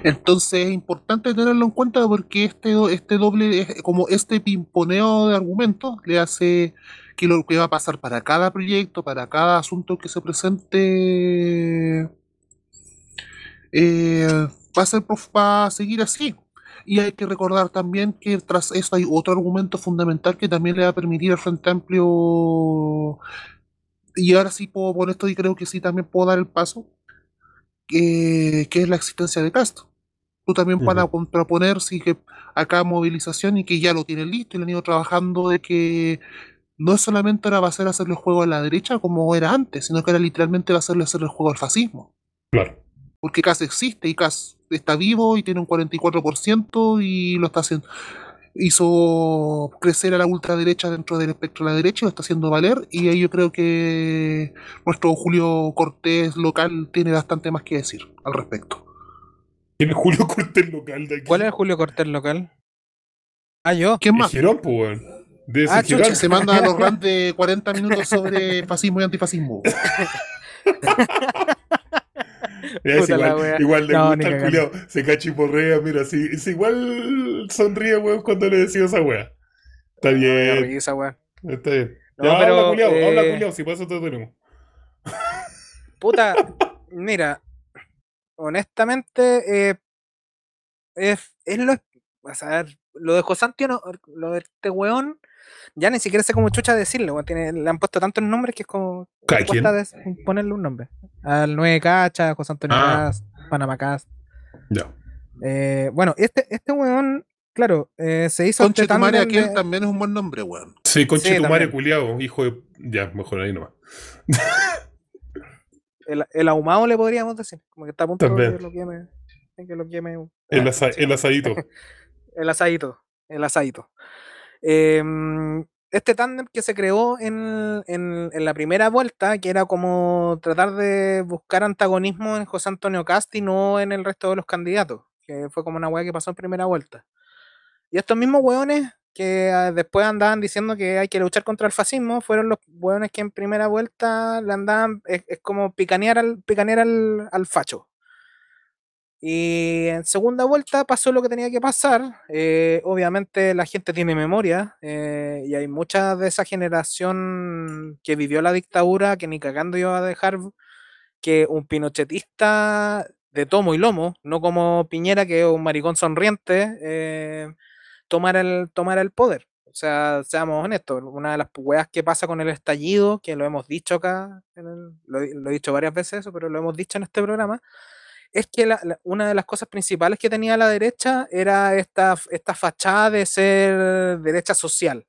Entonces es importante tenerlo en cuenta porque este, este doble, como este pimponeo de argumentos, le hace que lo que va a pasar para cada proyecto, para cada asunto que se presente, eh, va, a ser, va a seguir así. Y hay que recordar también que tras eso hay otro argumento fundamental que también le va a permitir al Frente Amplio, y ahora sí puedo poner esto y creo que sí también puedo dar el paso, que, es la existencia de Castro. Tú también van a contraponer si que acá movilización y que ya lo tienen listo y lo han ido trabajando de que no es solamente ahora va a ser hacerle el juego a la derecha como era antes, sino que ahora literalmente va a hacerle hacer el juego al fascismo. Claro. Porque CAS existe y CAS está vivo y tiene un 44% y lo está haciendo. Hizo crecer a la ultraderecha dentro del espectro de la derecha y lo está haciendo valer. Y ahí yo creo que nuestro Julio Cortés local tiene bastante más que decir al respecto. ¿Quién es Julio Cortés local de aquí? ¿Cuál es Julio Cortés local? Ah, yo. ¿Quién más? pues, de ah, chucha, se manda a los rants de 40 minutos sobre fascismo y antifascismo. igual, igual, le no, gusta el culiao, se cachiporrea, mira, si, igual sonríe, weón, cuando le decía esa weá. Está bien. Risa, Está bien. ya, pero, habla culiao, eh... habla culiao, si pasa todo tenemos. Puta, mira, honestamente, eh, es, es lo, a ver, lo de José Antonio, lo de este weón, ya ni siquiera sé cómo chucha decirlo, tiene, le han puesto tantos nombres que es como cuesta ponerle un nombre. Al 9 Cacha, José Antonio ah. Panamá Cast. Ya. Eh, bueno, este, este weón, claro, eh, se hizo. Conche Tumare aquel también es un buen nombre, weón. Sí, Conche sí, Tumare culiado, hijo de. Ya, mejor ahí nomás. el, el, ahumado le podríamos decir, como que está a punto de que lo queme. Que lo queme el, asa, el asadito. el asadito. El asadito. Em, este tándem que se creó en, la primera vuelta, que era como tratar de buscar antagonismo en José Antonio Casti no en el resto de los candidatos, que fue como una hueá que pasó en primera vuelta. Y estos mismos hueones que ah, después andaban diciendo que hay que luchar contra el fascismo, fueron los hueones que en primera vuelta le andaban, es, como picanear al, picanear al facho. Y en segunda vuelta pasó lo que tenía que pasar. Eh, obviamente la gente tiene memoria eh, y hay mucha de esa generación que vivió la dictadura que ni cagando iba a dejar que un pinochetista de tomo y lomo, no como Piñera que es un maricón sonriente, eh, tomara, el, tomara el poder. O sea, seamos honestos, una de las weas que pasa con el estallido, que lo hemos dicho acá, lo, lo, he dicho varias veces eso, pero lo hemos dicho en este programa, es que una de las cosas principales que tenía la derecha era esta, esta fachada de ser derecha social.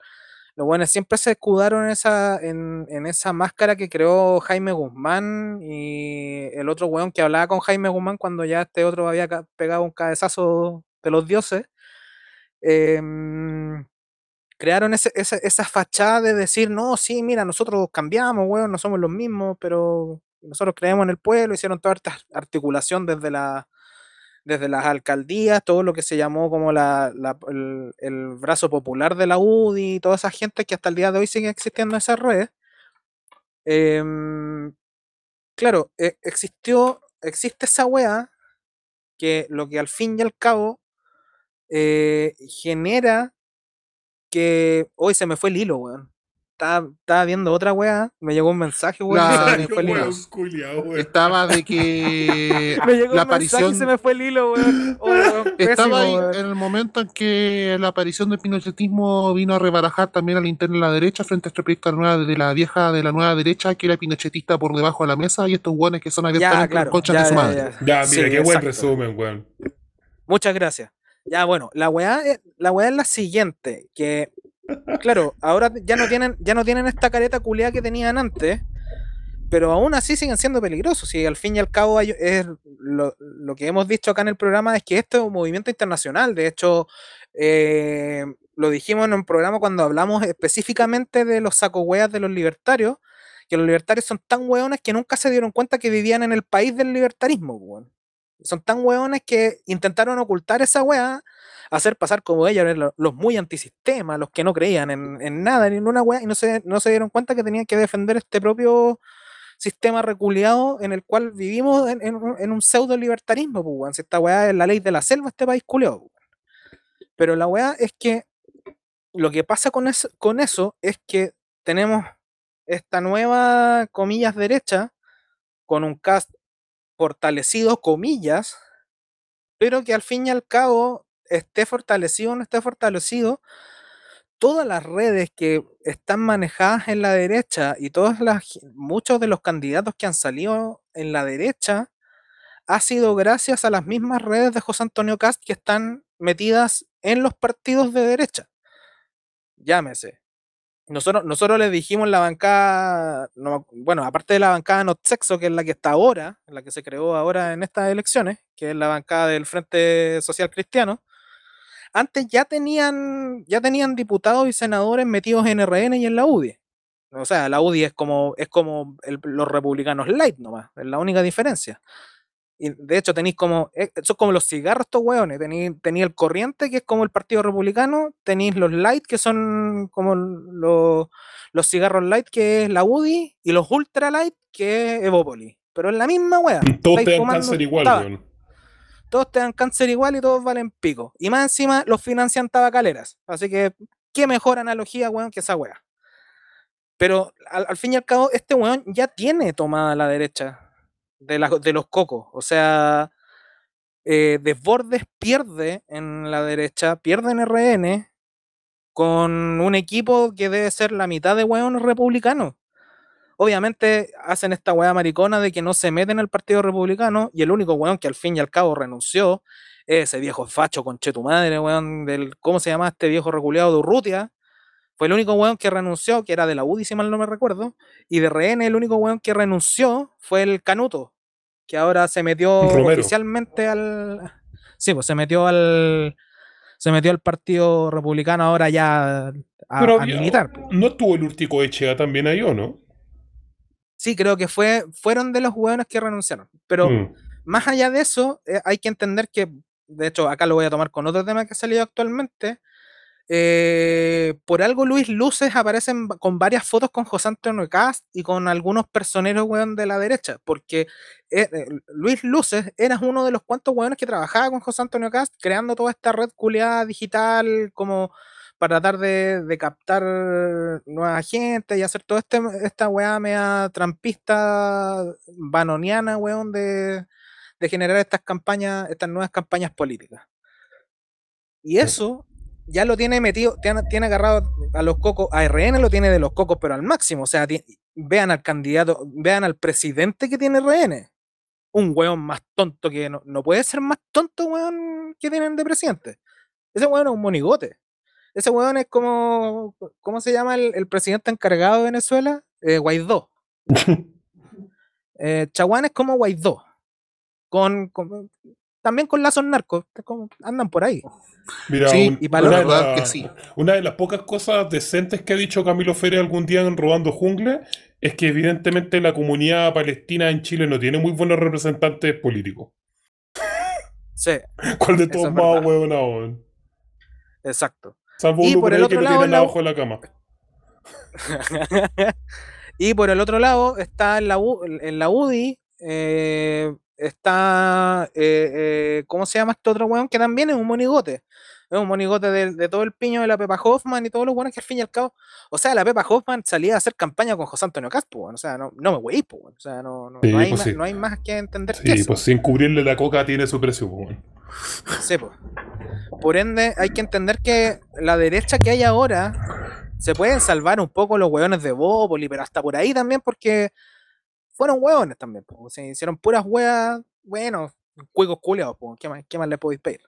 Los buenos siempre se escudaron en esa, en, esa máscara que creó Jaime Guzmán y el otro weón que hablaba con Jaime Guzmán cuando ya este otro había pegado un cabezazo de los dioses. Em, crearon esa fachada de decir, no, sí, mira, nosotros cambiamos, weón, no somos los mismos, pero nosotros creemos en el pueblo, hicieron toda esta articulación desde la desde las alcaldías, todo lo que se llamó como la, el, brazo popular de la UDI, toda esa gente que hasta el día de hoy sigue existiendo en esas redes. Em, claro, e, existió, existe esa weá, que lo que al fin y al cabo eh, genera que hoy se me fue el hilo, weón. Estaba, estaba viendo otra weá, me llegó un mensaje, weón, y La- se me fue el hilo. Estaba de que Me llegó la un mensaje y aparición se me fue el hilo, weón. Oh, weón, pésimo, Estaba ahí weón. en el momento en que la aparición del pinochetismo vino a rebarajar también a la interna de la derecha frente a este proyecto de la, nueva, de la vieja de la nueva derecha que era pinochetista por debajo de la mesa y estos guanes que son Ya, abiertamente claro. conchas ya, de su ya, madre. ya. Ya, mira, Sí, qué buen resumen, weón. Muchas gracias. Ya, bueno, la weá, es- la weá es la siguiente, que claro, ahora ya no tienen, ya no tienen esta careta culiada que tenían antes, pero aún así siguen siendo peligrosos. Y al fin y al cabo es lo, lo que hemos dicho acá en el programa es que esto es un movimiento internacional. De hecho, eh, lo dijimos en un programa cuando hablamos específicamente de los saco weas de los libertarios, que los libertarios son tan hueones que nunca se dieron cuenta que vivían en el país del libertarismo. Son tan hueones que intentaron ocultar esa wea, hacer pasar como lo- los muy antisistema, los que no creían en, en nada, ni en una wea, y no se, no se dieron cuenta que tenían que defender este propio sistema reculeado en el cual vivimos en, en un- pseudo libertarismo, pues. Si esta weá es la ley de la selva, este país culeado. pues, Pero la weá es que lo que pasa con eso, con eso es que tenemos esta nueva, comillas, derecha, con un cast fortalecido, comillas, pero que al fin y al cabo, esté fortalecido o no esté fortalecido, todas las redes que están manejadas en la derecha y todas las, muchos de los candidatos que han salido en la derecha ha sido gracias a las mismas redes de José Antonio Cast que están metidas en los partidos de derecha. Llámese. Nosotros, nosotros les dijimos la bancada, bueno, aparte de la bancada no sexo, que es la que está ahora, la que se creó ahora en estas elecciones, que es la bancada del Frente Social Cristiano, antes ya tenían, ya tenían diputados y senadores metidos en RN y en la UDI. O sea, la UDI es como, es como el- los republicanos light nomás, es la única diferencia. Y de hecho tenéis como, eh, son como los cigarros estos hueones, tenéis tenéis el corriente que es como el Partido Republicano, tenéis los light que son como los, los cigarros light que es la UDI y los ultra light que es Evópolis. Pero es la misma wea. Todos te dan cáncer igual. Todos te dan cáncer igual y todos valen pico. Y más encima los financian tabacaleras. Así que, qué mejor analogía, weón, que esa weá. Pero al, fin y al cabo, este weón ya tiene tomada la derecha de, los cocos. O sea, eh, Desbordes pierde en la derecha, pierde en RN con un equipo que debe ser la mitad de weones republicanos. Obviamente hacen esta weá maricona de que no se meten al Partido Republicano y el único weón que al fin y al cabo renunció es ese viejo facho con tu madre, weón, del, ¿cómo se llama este viejo reculeado de Urrutia? Fue el único weón que renunció, que era de la UDI, si mal no me recuerdo, y de RN el único weón que renunció fue el Canuto, que ahora se metió Romero. oficialmente al... Sí, pues se metió al... Se metió al Partido Republicano ahora ya a, Pero a había- militar. ¿No estuvo el Urtico Echea también ahí o no? Sí, creo que fue, fueron de los hueones que renunciaron. Pero Mm. más allá de eso, eh, hay que entender que, de hecho, acá lo voy a tomar con otro tema que ha salido actualmente. eh, por algo Luis Luces aparece en va- con varias fotos con José Antonio Cast y con algunos personeros weón de la derecha, porque eh, eh, Luis Luces era uno de los cuantos weones que trabajaba con José Antonio Cast creando toda esta red culiada digital como para tratar de, de captar nueva gente y hacer toda este, esta weá media trampista banoniana, weón, de, de generar estas campañas, estas nuevas campañas políticas. Y eso ya lo tiene metido, tiene, tiene agarrado a los cocos, a RN lo tiene de los cocos, pero al máximo. O sea, vean al candidato, vean al presidente que tiene RN. Un weón más tonto que no, no puede ser más tonto, weón, que tienen de presidente. Ese weón es un monigote. Ese weón es como, ¿cómo se llama el, el presidente encargado de Venezuela? Eh, Guaidó. Eh, Chaguán es como Guaidó. Con, con- también con lazos narcos, que como andan por ahí. Mira, Sí, un- y para una, la verdad que sí. una de las pocas cosas decentes que ha dicho Camilo Feria algún día en Robando Jungle es que evidentemente la comunidad palestina en Chile no tiene muy buenos representantes políticos. Sí, ¿Cuál de todos más weón? exacto. Salvo Y uno por el otro que lo lado, tienen la- abajo de la cama. y por el otro lado está en la, U- en la UDI eh, está, eh, eh, ¿cómo se llama este otro weón? Que también es un monigote. Es un monigote de, de todo el piño de la Pepa Hoffman y todos los buenos que al fin y al cabo. O sea, la Pepa Hoffman salía a hacer campaña con José Antonio Caspo, weón. O sea, no, no me weí, po, weón. O sea, no, no, Sí, no hay, pues más, sí. no hay más que entender que Sí, eso. pues sin cubrirle la coca tiene su precio, pues, weón. Sí, po. Por ende, hay que entender que la derecha que hay ahora se pueden salvar un poco los hueones de Bópoli, pero hasta por ahí también, porque fueron hueones también. po. Se hicieron puras hueas, bueno, cuicos culeados. ¿Qué más, qué más le podéis pedir?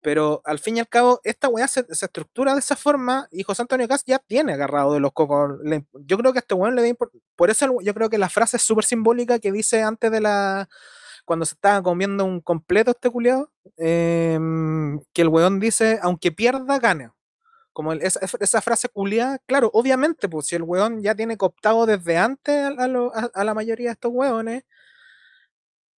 Pero al fin y al cabo, esta weá se, estructura de esa forma y José Antonio Cast ya tiene agarrado de los cocos. le- yo creo que a este weón le da Por eso yo creo que la frase es súper simbólica que dice antes de la. Cuando se estaba comiendo un completo este culiado, em, que el weón dice, aunque pierda, gana. Como el- esa, esa frase culiada, claro, obviamente, pues si el weón ya tiene cooptado desde antes a, a lo- a- a la mayoría de estos weones,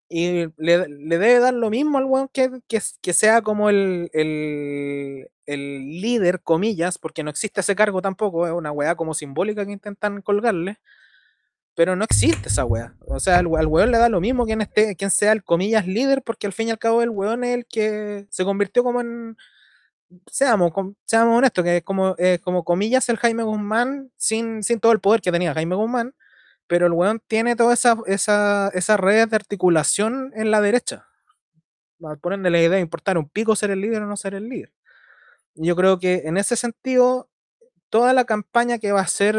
y le, le debe dar lo mismo al weón que, que, que sea como el, el, el líder, comillas, porque no existe ese cargo tampoco, es una weá como simbólica que intentan colgarle, pero no existe esa weá. O sea, al, we- al weón le da lo mismo quien, esté, quien sea el comillas líder, porque al fin y al cabo el weón es el que se convirtió como en. Seamos, seamos honestos, que es como, como comillas el Jaime Guzmán sin, sin todo el poder que tenía Jaime Guzmán, pero el weón tiene toda esa, esa, esa red de articulación en la derecha. Ponerle la idea de importar un pico ser el líder o no ser el líder. Yo creo que en ese sentido, toda la campaña que va a ser,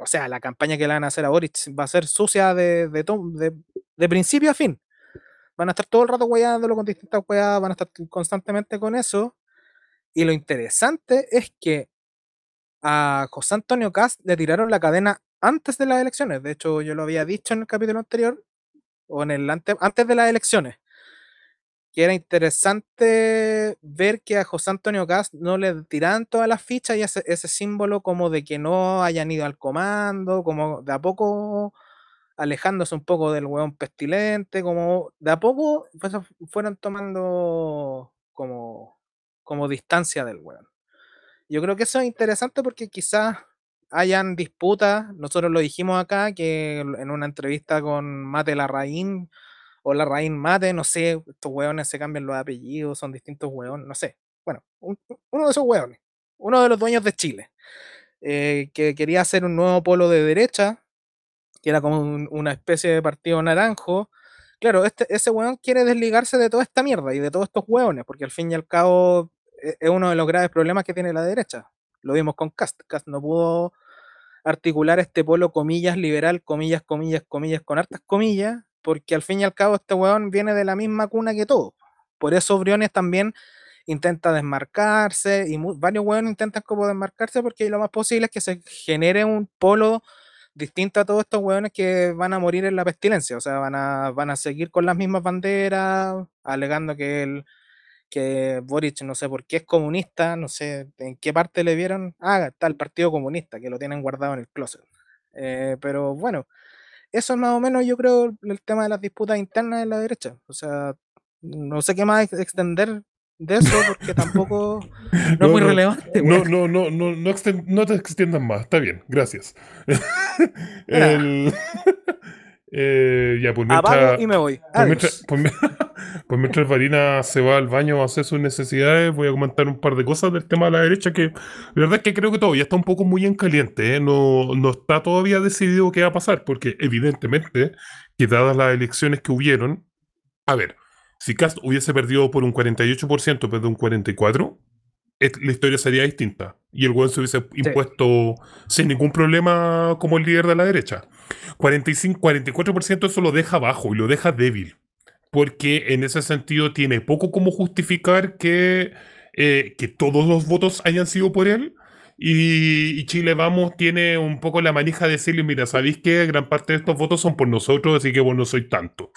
o sea, la campaña que le van a hacer a Boric va a ser sucia de, de, principio a fin. Van a estar todo el rato hueándolo con distintas hueadas, van a estar constantemente con eso. Y lo interesante es que a José Antonio Cast le tiraron la cadena antes de las elecciones. De hecho, yo lo había dicho en el capítulo anterior, o en el ante- antes de las elecciones, que era interesante ver que a José Antonio Cast no le tiraban todas las fichas y ese, ese símbolo como de que no hayan ido al comando, como de a poco alejándose un poco del hueón pestilente, como de a poco pues, fueron tomando como, como distancia del hueón. Yo creo que eso es interesante porque quizás hayan disputas, nosotros lo dijimos acá, que en una entrevista con Mate Larraín o Larraín Mate, no sé, estos hueones se cambian los apellidos, son distintos hueones, no sé. Bueno, un- uno de esos hueones, uno de los dueños de Chile, eh, que quería hacer un nuevo polo de derecha, que era como un- una especie de partido naranjo. Claro, este, ese hueón quiere desligarse de toda esta mierda y de todos estos hueones, porque al fin y al cabo e- es uno de los graves problemas que tiene la derecha. Lo vimos con Cast. Cast no pudo articular este polo comillas liberal, comillas, comillas, comillas, con hartas comillas, porque al fin y al cabo este hueón viene de la misma cuna que todo. Por eso Briones también intenta desmarcarse y varios hueones intentan como desmarcarse porque lo más posible es que se genere un polo distinto a todos estos hueones que van a morir en la pestilencia, o sea, van a, van a seguir con las mismas banderas, alegando que el que Boric no sé por qué es comunista, no sé en qué parte le vieron, ah, está el Partido Comunista, que lo tienen guardado en el closet. Eh, pero bueno, eso es más o menos yo creo el tema de las disputas internas de la derecha. O sea, no sé qué más ex- extender de eso porque tampoco no, es muy no, relevante. No, no, no, no, no, exten- no te extiendas más, está bien, gracias. El- eh, ya, pues mientras, y me voy. pues mientras, pues pues mientras Varina se va al baño a hacer sus necesidades, voy a comentar un par de cosas del tema de la derecha que la verdad es que creo que todavía está un poco muy en caliente, ¿eh? no, no está todavía decidido qué va a pasar, porque evidentemente, que dadas las elecciones que hubieron, a ver, si Cast hubiese perdido por un 48% en vez de un 44%, es- la historia sería distinta. Y el weón se hubiese impuesto sin ningún problema como el líder de la derecha. 45, 44% eso lo deja bajo y lo deja débil. Porque en ese sentido tiene poco como justificar que, eh, que todos los votos hayan sido por él. Y, y Chile Vamos tiene un poco la manija de decirle, mira, ¿sabéis que gran parte de estos votos son por nosotros, así que vos no soy tanto?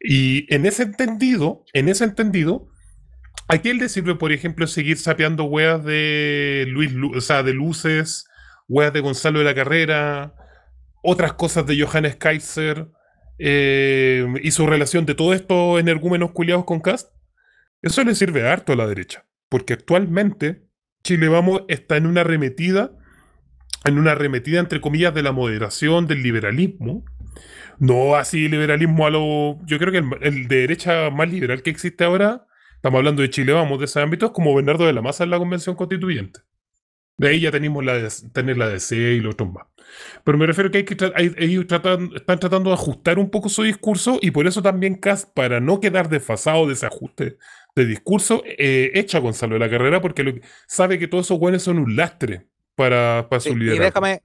Y en ese entendido, en ese entendido, ¿a quién le sirve, por ejemplo, seguir sapeando weas de Luis, Lu- o sea, de Luces, weas de Gonzalo de la Carrera, otras cosas de Johannes Kaiser, eh, y su relación de todos estos energúmenos culiados con Cast? Eso le sirve harto a la derecha, porque actualmente Chile Vamos está en una arremetida, en una arremetida entre comillas de la moderación, del liberalismo, No así liberalismo a lo. Yo creo que el, el de derecha más liberal que existe ahora, estamos hablando de Chile, vamos, de ese ámbito, es como Bernardo de la Maza en la Convención Constituyente. De ahí ya tenemos la de, tener la DC y los otros más. Pero me refiero que, hay que hay- ellos tratan- están tratando de ajustar un poco su discurso y por eso también Cast, para no quedar desfasado de ese ajuste de discurso, eh, echa a Gonzalo de la carrera porque lo- sabe que todos esos buenos son un lastre para, para Sí, su y liderazgo. déjame,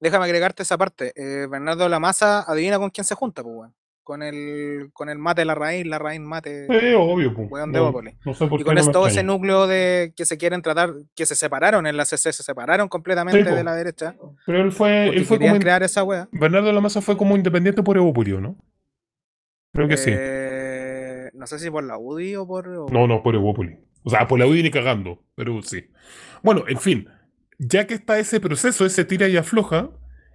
déjame agregarte esa parte. Eh, Bernardo de la Maza, adivina con quién se junta, pues, weón. Con el, con el mate la raíz, la raíz mate. Sí, obvio, pues. Weón de no, sé por Y qué con no todo ese núcleo de que se quieren tratar, que se separaron en la CC, se separaron completamente Sí, de la derecha. Pero él fue, él fue como. crear esa wea. Bernardo de la Maza fue como independiente por Evópolis, ¿no? Creo que sí. Eh, no sé si por la UDI o por. o- No, no, por Evópolis. O sea, por la UDI ni cagando, pero sí. Bueno, en fin, ya que está ese proceso, ese tira y afloja,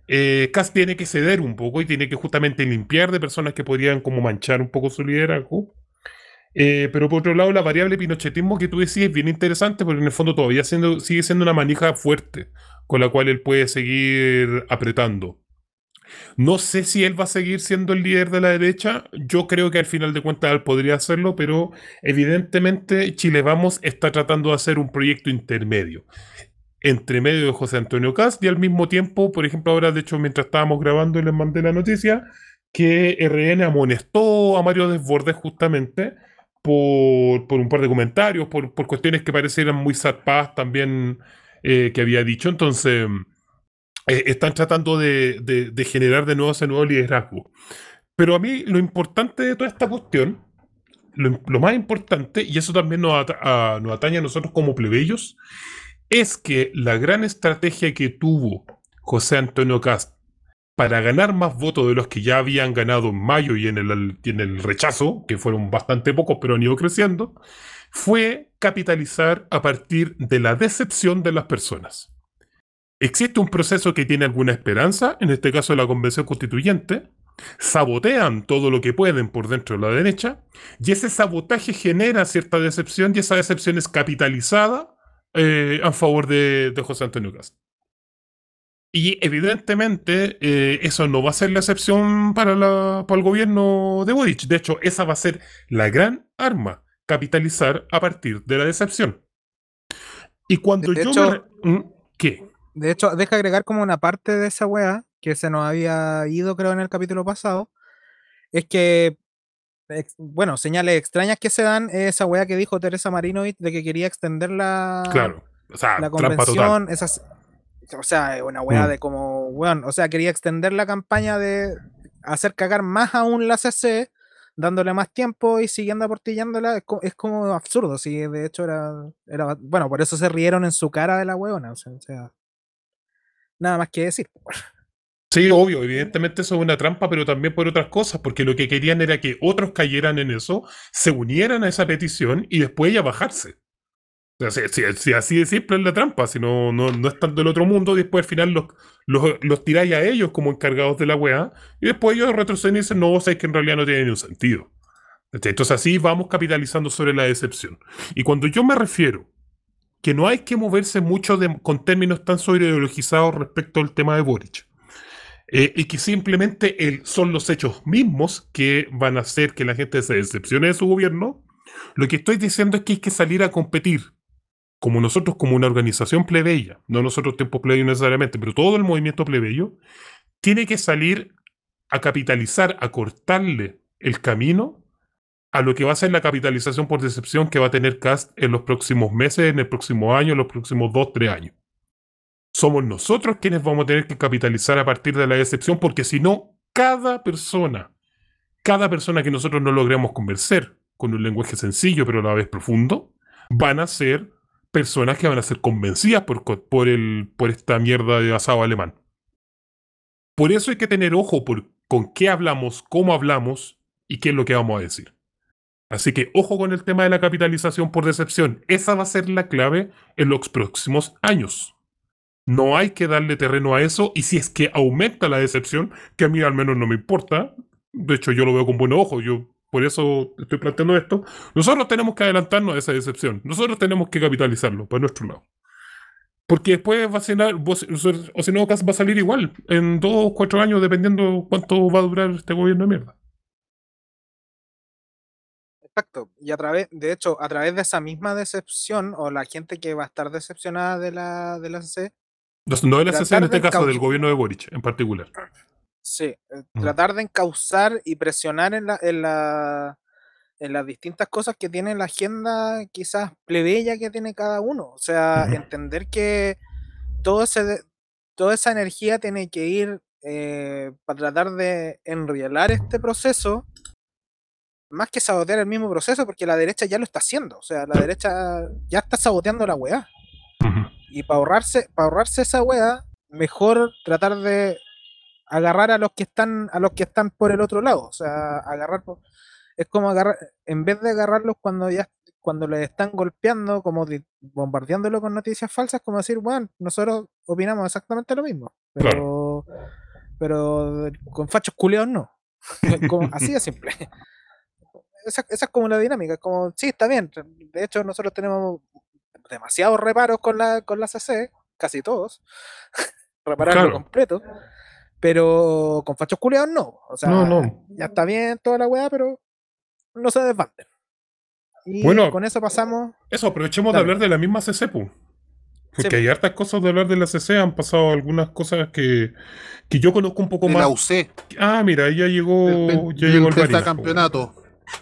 eh, tiene que ceder un poco y tiene que justamente limpiar de personas que podrían como manchar un poco su liderazgo. Eh, pero por otro lado, la variable pinochetismo que tú decís es bien interesante porque en el fondo todavía sigue siendo una manija fuerte con la cual él puede seguir apretando. No sé si él va a seguir siendo el líder de la derecha. Yo creo que al final de cuentas él podría hacerlo, pero evidentemente Chile Vamos está tratando de hacer un proyecto intermedio. Entre medio de José Antonio Cast y al mismo tiempo, por ejemplo, ahora de hecho mientras estábamos grabando les mandé la noticia, que RN amonestó a Mario Desbordes justamente por, por un par de comentarios, por, por cuestiones que parecieran muy zarpadas también eh, que había dicho. Entonces, eh, están tratando de, de- generar de nuevo ese nuevo liderazgo. Pero a mí lo importante de toda esta cuestión, lo, lo más importante, y eso también nos, ata- a- nos atañe a nosotros como plebeyos, es que la gran estrategia que tuvo José Antonio Cast para ganar más votos de los que ya habían ganado en mayo y en el, en el rechazo, que fueron bastante pocos pero han ido creciendo, fue capitalizar a partir de la decepción de las personas. Existe un proceso que tiene alguna esperanza, en este caso la Convención Constituyente, sabotean todo lo que pueden por dentro de la derecha, y ese sabotaje genera cierta decepción y esa decepción es capitalizada eh, a favor de, de José Antonio Cast. Y evidentemente eh, eso no va a ser la excepción para, la- para el gobierno de Boric. De hecho, esa va a ser la gran arma, capitalizar a partir de la decepción. Y cuando De yo hecho- me... ¿Mm? ¿Qué? De hecho, deja agregar como una parte de esa wea que se nos había ido, creo, en el capítulo pasado. Es que, ex- bueno, señales extrañas que se dan es esa wea que dijo Teresa Marinovich de que quería extender la, Claro. O sea, la convención. Esas, o sea, una wea Mm. de como, weón, o sea, quería extender la campaña de hacer cagar más aún la CC, dándole más tiempo y siguiendo aportillándola. Es, co- es como absurdo, sí, de hecho era, era, bueno, por eso se rieron en su cara de la weona, o sea, o sea, nada más que decir. Sí, obvio, evidentemente eso es una trampa, pero también por otras cosas, porque lo que querían era que otros cayeran en eso, se unieran a esa petición y después ya bajarse. O sea, si, si- si así de simple es la trampa, si no, no, no están del otro mundo, después al final los, los, los tiráis a ellos como encargados de la weá, y después ellos retroceden y dicen, no, sabes que en realidad no tiene ni un sentido. Entonces así vamos capitalizando sobre la decepción. Y cuando yo me refiero que no hay que moverse mucho de- con términos tan sobreideologizados respecto al tema de Boric, eh, y que simplemente son los hechos mismos que van a hacer que la gente se decepcione de su gobierno, lo que estoy diciendo es que hay que salir a competir, como nosotros, como una organización plebeya, no nosotros tiempo plebeyo necesariamente, pero todo el movimiento plebeyo, tiene que salir a capitalizar, a cortarle el camino a lo que va a ser la capitalización por decepción que va a tener Cast en los próximos meses, en el próximo año, en los próximos dos, tres años somos nosotros quienes vamos a tener que capitalizar a partir de la decepción, porque si no, cada persona, cada persona que nosotros no logremos convencer con un lenguaje sencillo pero a la vez profundo, van a ser personas que van a ser convencidas por, por, el, por esta mierda de asado alemán. Por eso hay que tener ojo por con qué hablamos, cómo hablamos y qué es lo que vamos a decir. Así que ojo con el tema de la capitalización por decepción. Esa va a ser la clave en los próximos años. No hay que darle terreno a eso y si es que aumenta la decepción, que a mí al menos no me importa, de hecho yo lo veo con buenos ojos, yo por eso estoy planteando esto, nosotros tenemos que adelantarnos a esa decepción, nosotros tenemos que capitalizarlo para nuestro lado. Porque después va a ser, o si va a salir igual en dos o cuatro años, dependiendo cuánto va a durar este gobierno de mierda. Exacto. Y a través, de hecho, a través de esa misma decepción, o la gente que va a estar decepcionada de la, de la CC. No, de la CC en este caso, del gobierno de Boric en particular. Sí, eh, tratar de encauzar y presionar en la, en la en las distintas cosas que tiene la agenda quizás plebeya que tiene cada uno. O sea, entender que todo ese, toda esa energía tiene que ir eh, para tratar de enrielar este proceso, más que sabotear el mismo proceso, porque la derecha ya lo está haciendo. O sea, la derecha ya está saboteando la weá. Y para ahorrarse, para ahorrarse esa weá, mejor tratar de agarrar a los que están, a los que están por el otro lado. O sea, agarrar es como agarrar, en vez de agarrarlos cuando ya cuando les están golpeando, como bombardeándolo con noticias falsas, como decir, bueno, nosotros opinamos exactamente lo mismo, pero, pero con fachos culeados no. así de simple. Esa, es como la dinámica, como, sí, está bien. De hecho, nosotros tenemos demasiados reparos con la, con la CC, casi todos, repararlo completo, pero con fachos culeados no. O sea, ya está bien toda la weá, pero no se desbanden. Y bueno, con eso pasamos. Eso, aprovechemos de hablar de la misma CC, Porque hay hartas cosas de hablar de la CC, han pasado algunas cosas que, que yo conozco un poco más. La UC. Ah, mira, ya llegó, ya llegó el campeonato.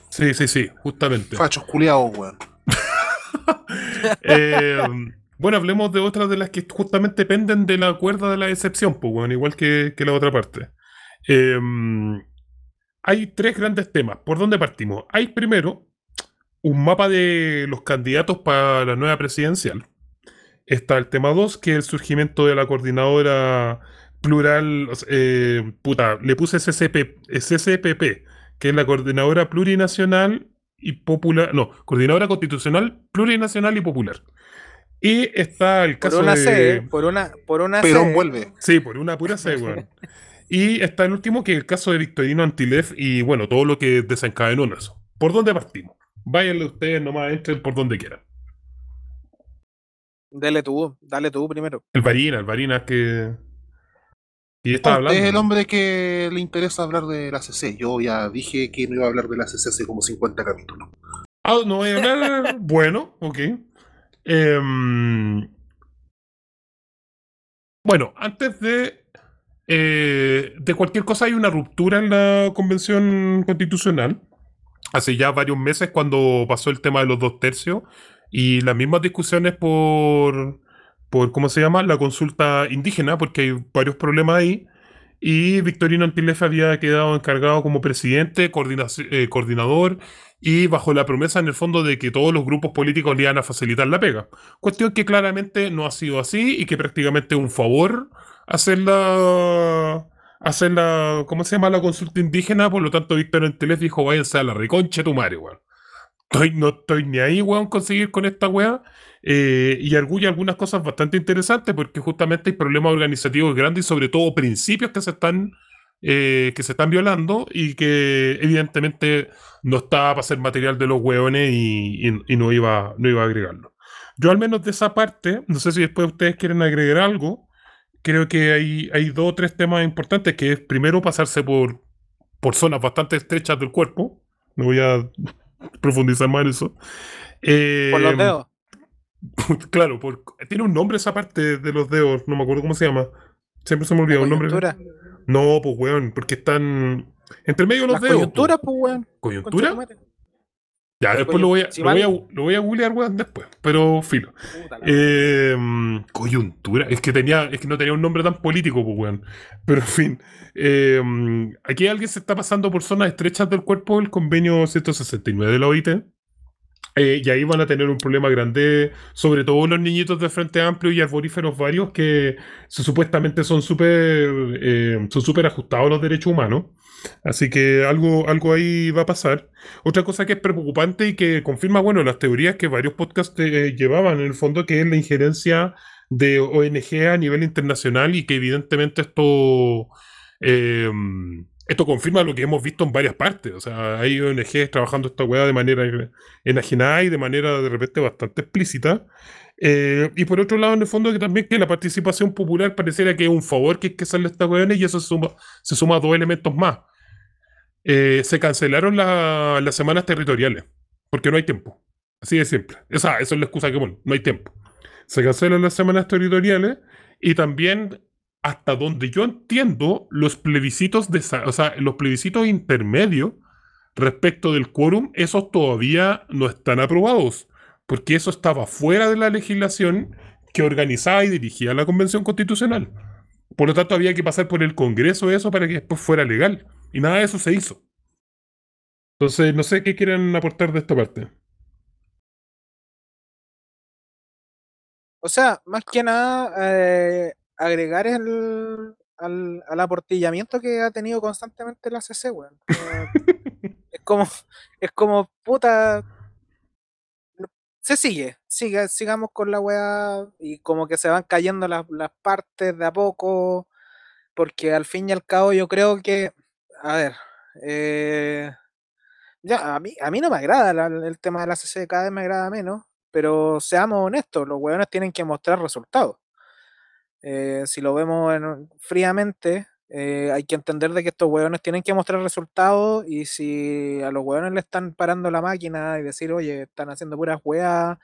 Sí, sí, sí, justamente. Fachos culiados, weón. Eh, bueno, hablemos de otras de las que justamente penden de la cuerda de la excepción, pues, bueno, igual que, la otra parte. Eh, hay tres grandes temas. ¿Por dónde partimos? Hay primero un mapa de los candidatos para la nueva presidencial. Está el tema 2, que es el surgimiento de la coordinadora plural, eh, puta, le puse SCPP, que es la coordinadora plurinacional y popular, no, coordinadora constitucional plurinacional y popular. Y está el caso por una de... C, por una, por una Perón vuelve. Sí, por una pura C, weón. Y está el último, que es el caso de Victorino Antilef y bueno, todo lo que desencadenó en eso. ¿Por dónde partimos? Váyanle ustedes nomás, entren por donde quieran. Dale tú, dale tú primero. El Varina, el Varina que. Y está hablando. Es el hombre que le interesa hablar de la CC. Yo ya dije que no iba a hablar de la CC hace como 50 capítulos. Ah, no voy a hablar. bueno, ok. Em, bueno, antes de eh, de cualquier cosa hay una ruptura en la convención constitucional. Hace ya varios meses cuando pasó el tema de los dos tercios y las mismas discusiones por, por ¿cómo se llama? La consulta indígena, porque hay varios problemas ahí. Y Victorino Antilef había quedado encargado como presidente, eh, coordinador y bajo la promesa en el fondo de que todos los grupos políticos le iban a facilitar la pega. Cuestión que claramente no ha sido así y que prácticamente un favor hacer la, hacer la, ¿cómo se llama? La consulta indígena, por lo tanto Víctor Antilef dijo, váyanse a la reconcha tu madre, weón. No estoy ni ahí, weón, conseguir con esta weá. Eh, y arguye algunas cosas bastante interesantes porque justamente hay problemas organizativos grandes y sobre todo principios que se están eh, que se están violando y que evidentemente no estaba para ser material de los weones y, y, no, iba, no iba a agregarlo. Yo al menos de esa parte, no sé si después ustedes quieren agregar algo, creo que hay, hay dos o tres temas importantes, que es primero pasarse por, por zonas bastante estrechas del cuerpo. No voy a profundizar más en eso. por los eh, dedos. Claro, tiene un nombre esa parte de los dedos, no me acuerdo cómo se llama. Siempre se me olvida un nombre. No, pues weón, porque están entre medio de los dedos. Coyuntura, pues weón. ¿Coyuntura? Ya, después lo voy, a, lo, voy a, lo voy a googlear, weón, después. Pero filo. Eh, coyuntura. Es que tenía, es que no tenía un nombre tan político, pues, weón. Pero en fin. Eh, aquí alguien se está pasando por zonas estrechas del cuerpo del convenio 169 de la OIT. Eh, y ahí van a tener un problema grande, sobre todo los niñitos de Frente Amplio y arboríferos varios que supuestamente son súper son súper ajustados a los derechos humanos. Así que algo, algo ahí va a pasar. Otra cosa que es preocupante y que confirma, bueno, las teorías que varios podcasts eh, llevaban en el fondo, que es la injerencia de ONG a nivel internacional y que evidentemente esto, esto confirma lo que hemos visto en varias partes. O sea, hay ONGs trabajando esta weá de manera enajenada y de manera de repente bastante explícita. Eh, y por otro lado, en el fondo, que también que la participación popular pareciera que es un favor que que hacerle a esta weón y eso se suma, se suma a dos elementos más. Eh, se cancelaron la- las semanas territoriales porque no hay tiempo. Así de simple. Esa, es la excusa que bueno, no hay tiempo. Se cancelan las semanas territoriales y también, hasta donde yo entiendo, los plebiscitos de, o sea, los plebiscitos intermedios respecto del quórum, esos todavía no están aprobados, porque eso estaba fuera de la legislación que organizaba y dirigía la Convención Constitucional. Por lo tanto, había que pasar por el Congreso eso para que después fuera legal. Y nada de eso se hizo. Entonces, no sé qué quieren aportar de esta parte. O sea, más que nada, eh, agregar el, al, al aportillamiento que ha tenido constantemente la CC, weón. Es como, es como, puta. Se sigue, sigue, sigamos con la weá y como que se van cayendo las, las partes de a poco, porque al fin y al cabo yo creo que, a ver, eh, ya, a mí, a mí no me agrada la- el tema de la CC, cada vez me agrada menos, pero seamos honestos, los hueones tienen que mostrar resultados. Eh, si lo vemos en- fríamente, eh, hay que entender de que estos hueones tienen que mostrar resultados y si a los hueones le están parando la máquina y decir, oye, están haciendo puras hueás,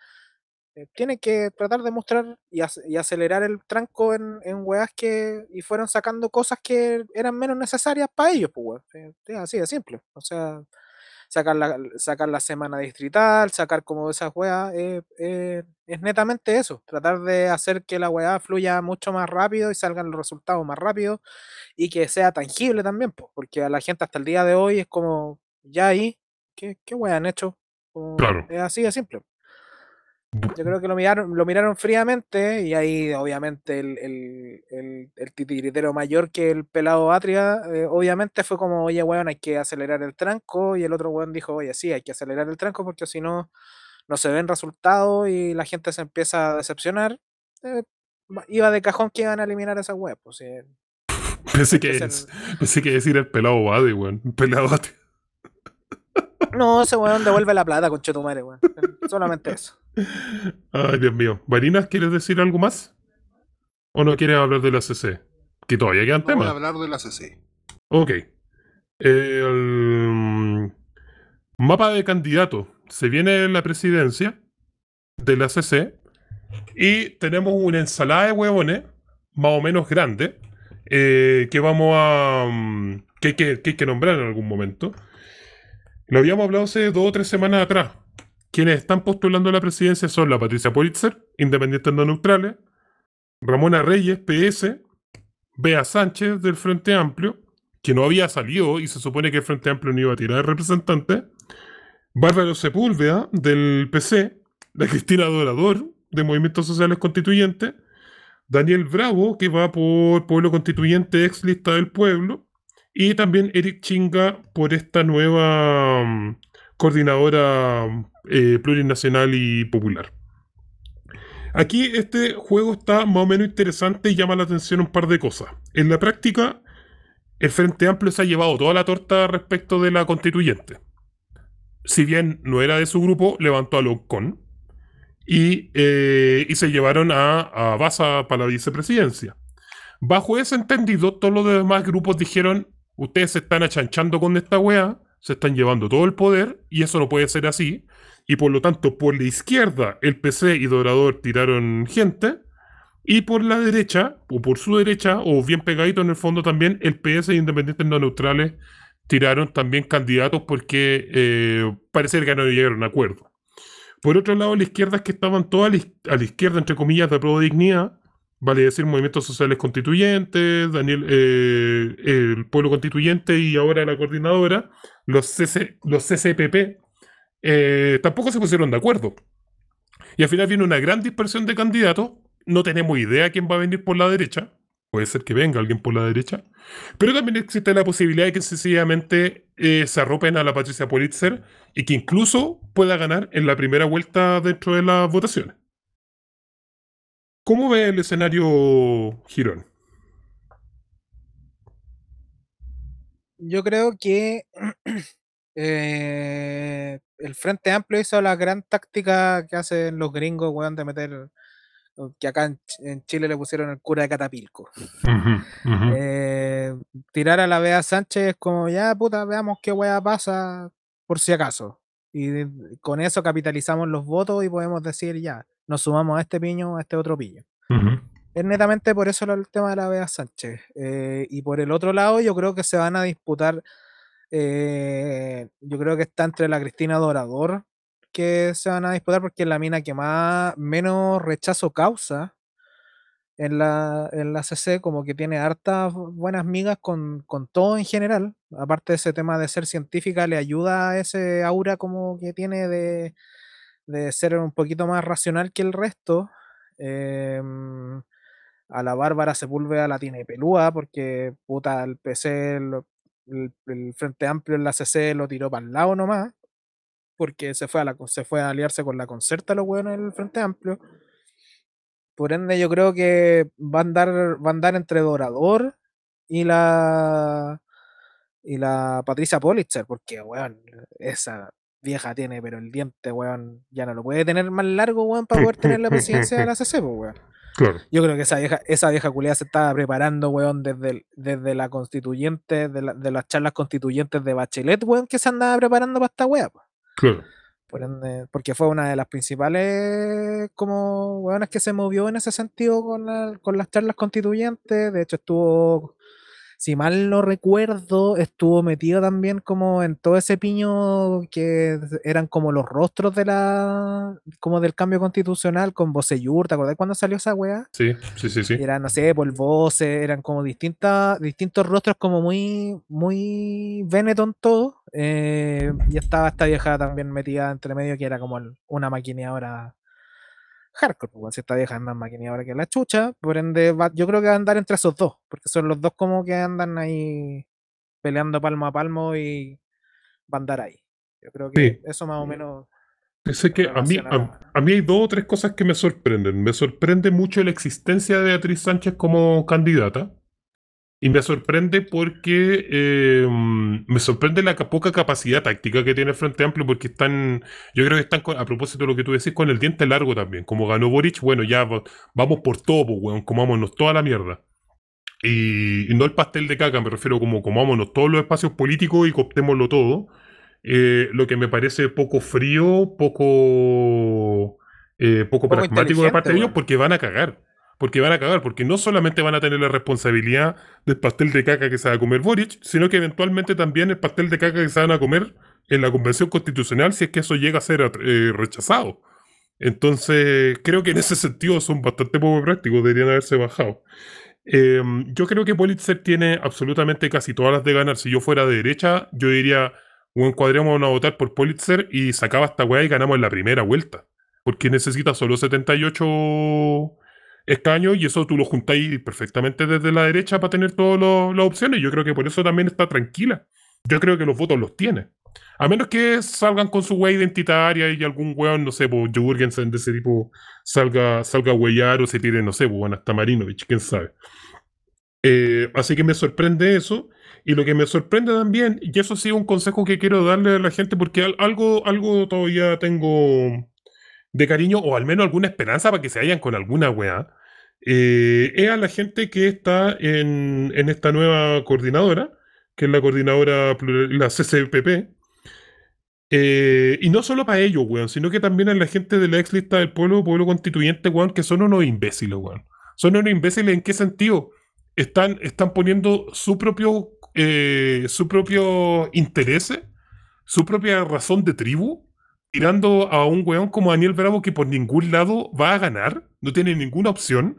eh, tienen que tratar de mostrar y, ac- y acelerar el tranco en, en que y fueron sacando cosas que eran menos necesarias para ellos, pues. Eh, así de simple. O sea, sacar la, sacar la semana distrital, sacar como esas weas, eh, eh, es netamente eso, tratar de hacer que la weá fluya mucho más rápido y salgan los resultados más rápido y que sea tangible también, pues, porque a la gente hasta el día de hoy es como, ya ahí, ¿qué, qué weá han hecho? Como, Claro. Es así de simple. Yo creo que lo miraron, lo miraron fríamente y ahí obviamente el, el, el, el titiritero mayor que el pelado Atria, eh, obviamente fue como, oye, weón, hay que acelerar el tranco y el otro weón dijo, oye, sí, hay que acelerar el tranco porque si no, no se ven resultados y la gente se empieza a decepcionar. Eh, iba de cajón que iban a eliminar esa web, pues sí, Pensé que es- pensé que decir el pelado Bade, weón. El pelado Bade. No, ese weón devuelve la plata, con Chetumare, weón. Solamente eso. Ay, Dios mío. Varinas, ¿quieres decir algo más? ¿O no quieres hablar de la CC? Que todavía quedan No voy a temas. hablar de la CC. Ok. El mapa de candidatos. Se viene la presidencia de la CC y tenemos una ensalada de huevones más o menos grande eh, que vamos a... mm, que, que, que hay que nombrar en algún momento. Lo habíamos hablado hace dos o tres semanas atrás. Quienes están postulando la presidencia son la Patricia Pulitzer, Independientes No Neutrales, Ramona Reyes, PS, Bea Sánchez del Frente Amplio, que no había salido y se supone que el Frente Amplio no iba a tirar representante, Bárbaro Sepúlveda del PC, la Cristina Dorador de Movimientos Sociales Constituyentes, Daniel Bravo, que va por Pueblo Constituyente, ex lista del pueblo, y también Eric Chinga por esta nueva mm, coordinadora eh, plurinacional y popular. Aquí este juego está más o menos interesante y llama la atención un par de cosas. En la práctica, el Frente Amplio se ha llevado toda la torta respecto de la constituyente. Si bien no era de su grupo, levantó a Loncón y, eh, y se llevaron a, a Baza para la vicepresidencia. Bajo ese entendido, todos los demás grupos dijeron: Ustedes se están achanchando con esta weá, se están llevando todo el poder y eso no puede ser así. Y por lo tanto, por la izquierda, el PC y Dorador tiraron gente. Y por la derecha, o por su derecha, o bien pegadito en el fondo también, el PS e Independientes No Neutrales tiraron también candidatos porque eh, que no llegaron a acuerdo. Por otro lado, la izquierda es que estaban todas a la izquierda, entre comillas, de Pro Dignidad, vale decir, movimientos sociales constituyentes, Daniel, eh, el pueblo constituyente y ahora la coordinadora, los, CC, los CCPP, eh, tampoco se pusieron de acuerdo. Y al final viene una gran dispersión de candidatos. No tenemos idea quién va a venir por la derecha. Puede ser que venga alguien por la derecha. Pero también existe la posibilidad de que sencillamente eh, se arropen a la Patricia Pulitzer y que incluso pueda ganar en la primera vuelta dentro de las votaciones. ¿Cómo ve el escenario Girón? Yo creo que eh, el Frente Amplio hizo la gran táctica que hacen los gringos, weón, de meter que acá en, Ch- en Chile le pusieron el cura de Catapilco. Eh, tirar a la Bea Sánchez es como, ya puta, veamos qué weá pasa por si acaso. Y de- con eso capitalizamos los votos y podemos decir, ya, nos sumamos a este piño, a este otro piño. Es netamente por eso el tema de la Bea Sánchez. Eh, y por el otro lado, yo creo que se van a disputar. eh, yo creo que está entre la Cristina Dorador que se van a disputar porque es la mina que más menos rechazo causa en la, en la CC, como que tiene hartas bu- buenas migas con, con todo en general. Aparte de ese tema de ser científica, le ayuda a ese aura como que tiene de, de ser un poquito más racional que el resto. Em, a la Bárbara Sepúlveda la tiene pelúa porque puta el PC, el, Frente Amplio en la CC lo tiró para el lado nomás, porque se fue a, la, se fue a aliarse con la Concerta los hueones el Frente Amplio. Por ende, yo creo que va a andar, va a andar entre Dorador y la y la Patricia Politzer, porque weón, esa vieja tiene, pero el diente, weón, ya no lo puede tener más largo, weón, para poder tener la presidencia de la CC, weón. Claro. Yo creo que esa vieja, esa vieja culiada se estaba preparando, weón, desde, el- desde la constituyente, de, la- de las charlas constituyentes de Bachelet, weón, que se andaba preparando para esta pues. Claro. Por ende, porque fue una de las principales como weonas que se movió en ese sentido con, la- con las charlas constituyentes. De hecho, estuvo, si mal no recuerdo, estuvo metida también como en todo ese piño que eran como los rostros de la como del cambio constitucional con Bocellur, ¿te acordás cuando salió esa weá? Sí, sí, sí, sí. Eran, no sé, por eran como distintas, distintos rostros como muy, muy Benetton todo. eh, y estaba esta vieja también metida entre medio que era como una maquineadora hardcore, pues, si esta vieja es más maquineadora que la chucha, por ende va- yo creo que va a andar entre esos dos, porque son los dos como que andan ahí peleando palmo a palmo y va a andar ahí. Yo creo que Sí. eso más o menos Sé que a mí, a, a mí hay dos o tres cosas que me sorprenden. Me sorprende mucho la existencia de Beatriz Sánchez como candidata. Y me sorprende porque eh, me sorprende la ca- poca capacidad táctica que tiene el Frente Amplio porque están, yo creo que están, con- a propósito de lo que tú decís, con el diente largo también. Como ganó Boric, bueno, ya va- vamos por todo, pues, weón, comámonos toda la mierda. Y, y no el pastel de caca, me refiero como comámonos todos los espacios políticos y cooptémoslo todo. Eh, lo que me parece poco frío, poco, eh, poco, Poco pragmático de parte de ellos, porque van a cagar. Porque van a cagar, porque no solamente van a tener la responsabilidad del pastel de caca que se va a comer Boric, sino que eventualmente también el pastel de caca que se van a comer en la convención constitucional si es que eso llega a ser eh, rechazado. Entonces, creo que en ese sentido son bastante poco prácticos, deberían haberse bajado. Eh, yo creo que Pulitzer tiene absolutamente casi todas las de ganar. Si yo fuera de derecha, yo diría, un cuadremos a votar por Pulitzer y sacaba esta weá y ganamos en la primera vuelta. Porque necesita solo 78 escaños y eso tú lo juntáis perfectamente desde la derecha para tener todas las opciones. Yo creo que por eso también está tranquila. Yo creo que los votos los tiene. A menos que salgan con su weá identitaria y algún weón, no sé, pues Jurgensen de ese tipo salga, salga a huellar o se tire, no sé, bueno, hasta Marinovich, quién sabe. Eh, así que me sorprende eso. Y lo que me sorprende también, y eso sí un consejo que quiero darle a la gente, porque al- algo, algo todavía tengo de cariño, o al menos alguna esperanza para que se vayan con alguna weá, eh, es a la gente que está en, en esta nueva coordinadora, que es la coordinadora, la CCPP. Eh, y no solo para ellos, weón, sino que también a la gente de la ex lista del pueblo, pueblo constituyente, weón, que son unos imbéciles, weón. Son unos imbéciles en qué sentido? Están, están poniendo su propio, eh, su propio interés, su propia razón de tribu, tirando a un weón como Daniel Bravo que por ningún lado va a ganar, no tiene ninguna opción,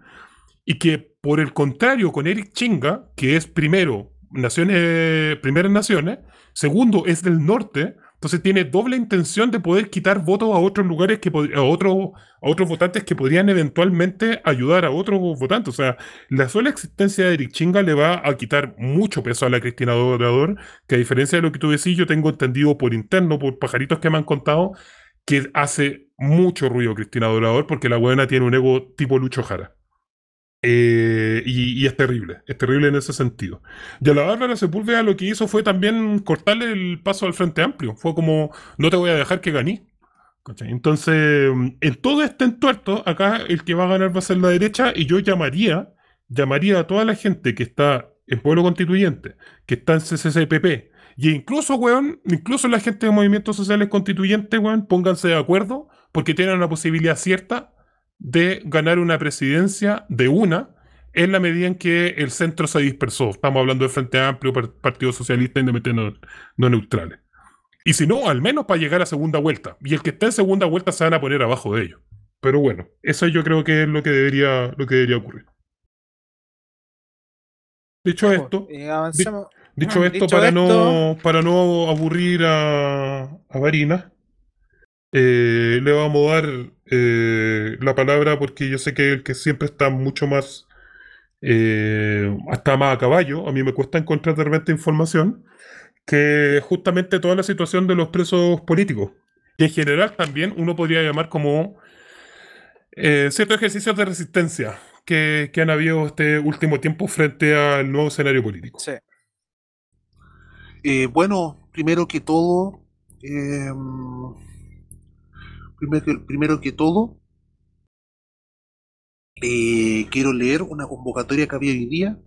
y que por el contrario, con Eric Chinga, que es primero, naciones, primeras naciones, segundo es del norte, entonces tiene doble intención de poder quitar votos a otros lugares que a otros a otros votantes que podrían eventualmente ayudar a otros votantes. O sea, la sola existencia de Eric Chinga le va a quitar mucho peso a la Cristina Dorador, que a diferencia de lo que tú decís, yo tengo entendido por interno, por pajaritos que me han contado, que hace mucho ruido Cristina Dorador porque la buena tiene un ego tipo Lucho Jara. Eh, y, y es terrible, es terrible en ese sentido. Y a la Bárbara Sepúlveda lo que hizo fue también cortarle el paso al Frente Amplio. Fue como, no te voy a dejar que ganí. Entonces, en todo este entuerto, acá el que va a ganar va a ser la derecha y yo llamaría, llamaría a toda la gente que está en Pueblo Constituyente, que está en CCCPP, y incluso, weón, incluso la gente de movimientos sociales constituyentes, weón, pónganse de acuerdo porque tienen una posibilidad cierta de ganar una presidencia de una en la medida en que el centro se dispersó. Estamos hablando de Frente Amplio, Par- Partido Socialista, Independiente, no, no neutrales. Y si no, al menos para llegar a segunda vuelta. Y el que esté en segunda vuelta se van a poner abajo de ellos. Pero bueno, eso yo creo que es lo que debería, lo que debería ocurrir. Dicho esto, Y avancemos. dicho esto, dicho para, esto- No, para no aburrir a, a Varina, eh, le vamos a dar eh, la palabra porque yo sé que el que siempre está mucho más, eh, hasta más a caballo, a mí me cuesta encontrar de repente información, que justamente toda la situación de los presos políticos, que en general también uno podría llamar como eh, ciertos ejercicios de resistencia que, que han habido este último tiempo frente al nuevo escenario político. Sí. Eh, bueno, primero que todo, eh, primero, que, primero que todo, eh, quiero leer una convocatoria que había hoy día,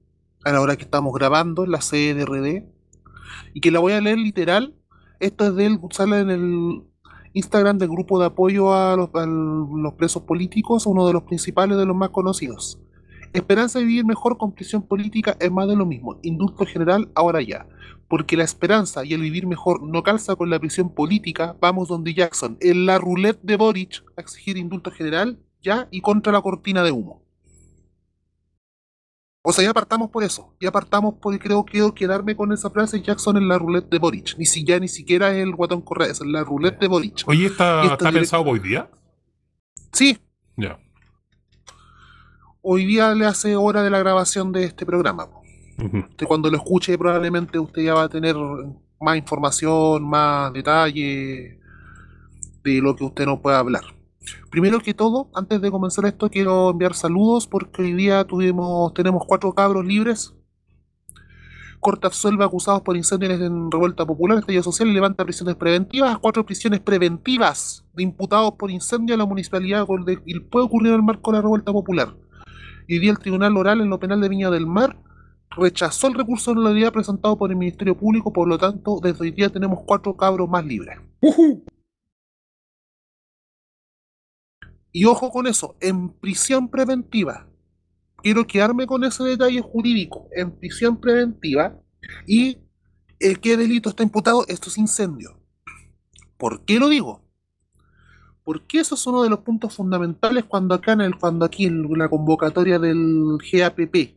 a la hora que estamos grabando en la sede de RD, y que la voy a leer literal. Esto es del, sale en el Instagram del grupo de apoyo a los, a los presos políticos, uno de los principales, de los más conocidos. Esperanza de vivir mejor con prisión política es más de lo mismo. Indulto general ahora ya. Porque la esperanza y el vivir mejor no calza con la prisión política, vamos donde Jackson, en la roulette de Boric, a exigir indulto general ya y contra la cortina de humo. O sea, ya partamos por eso. Ya partamos por, creo que quiero quedarme con esa frase Jackson en la roulette de Boric. Ni si ya ni siquiera es el guatón Correa, es la roulette de Boric. Oye, ¿está, pensado hoy día? Sí, Ya. Hoy día le hace hora de la grabación de este programa. Usted cuando lo escuche probablemente usted ya va a tener más información, más detalle de lo que usted no pueda hablar. Primero que todo, antes de comenzar esto, quiero enviar saludos porque hoy día tuvimos, tenemos cuatro cabros libres. Corta absuelve acusados por incendios en revuelta popular, estallido social y levanta prisiones preventivas. Cuatro prisiones preventivas de imputados por incendio en la municipalidad de- y puede ocurrir en el marco de la revuelta popular. Y hoy día el Tribunal Oral en lo penal de Viña del Mar rechazó el recurso de nulidad presentado por el Ministerio Público, por lo tanto, desde hoy día tenemos cuatro cabros más libres. Ujú. Y ojo con eso, en prisión preventiva. Quiero quedarme con ese detalle jurídico. En prisión preventiva. ¿Y eh, qué delito está imputado? Esto es incendio. ¿Por qué lo digo? Porque eso es uno de los puntos fundamentales cuando acá en el, cuando aquí en la convocatoria del GAPP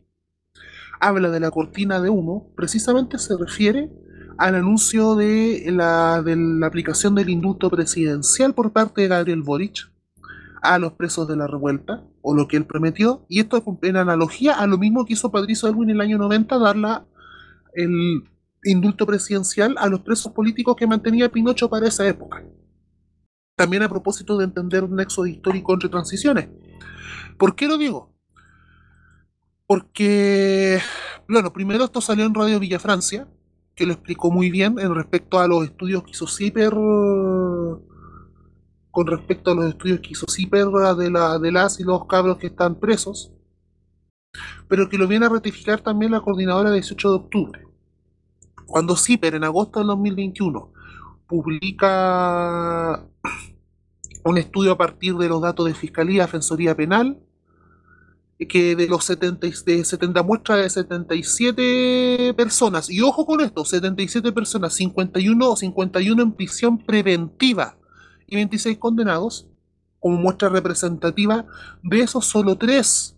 habla de la cortina de humo, precisamente se refiere al anuncio de la, de la aplicación del indulto presidencial por parte de Gabriel Boric a los presos de la revuelta, o lo que él prometió, y esto es en analogía a lo mismo que hizo Patricio Elwin en el año 90, dar la- el indulto presidencial a los presos políticos que mantenía Pinocho para esa época. También a propósito de entender un nexo histórico entre transiciones. ¿Por qué lo digo? Porque, bueno, primero esto salió en Radio Villa Francia, que lo explicó muy bien en respecto a los estudios que hizo CIPER con respecto a los estudios que hizo CIPER de, la, de las y los cabros que están presos, pero que lo viene a ratificar también la coordinadora 18 de octubre. Cuando CIPER en agosto del 2021 publica un estudio a partir de los datos de Fiscalía Defensoría Penal, que de los 70, y- de 70 muestras de 77 personas, y ojo con esto, 77 personas, 51 o 51 en prisión preventiva y 26 condenados, como muestra representativa, de esos solo 3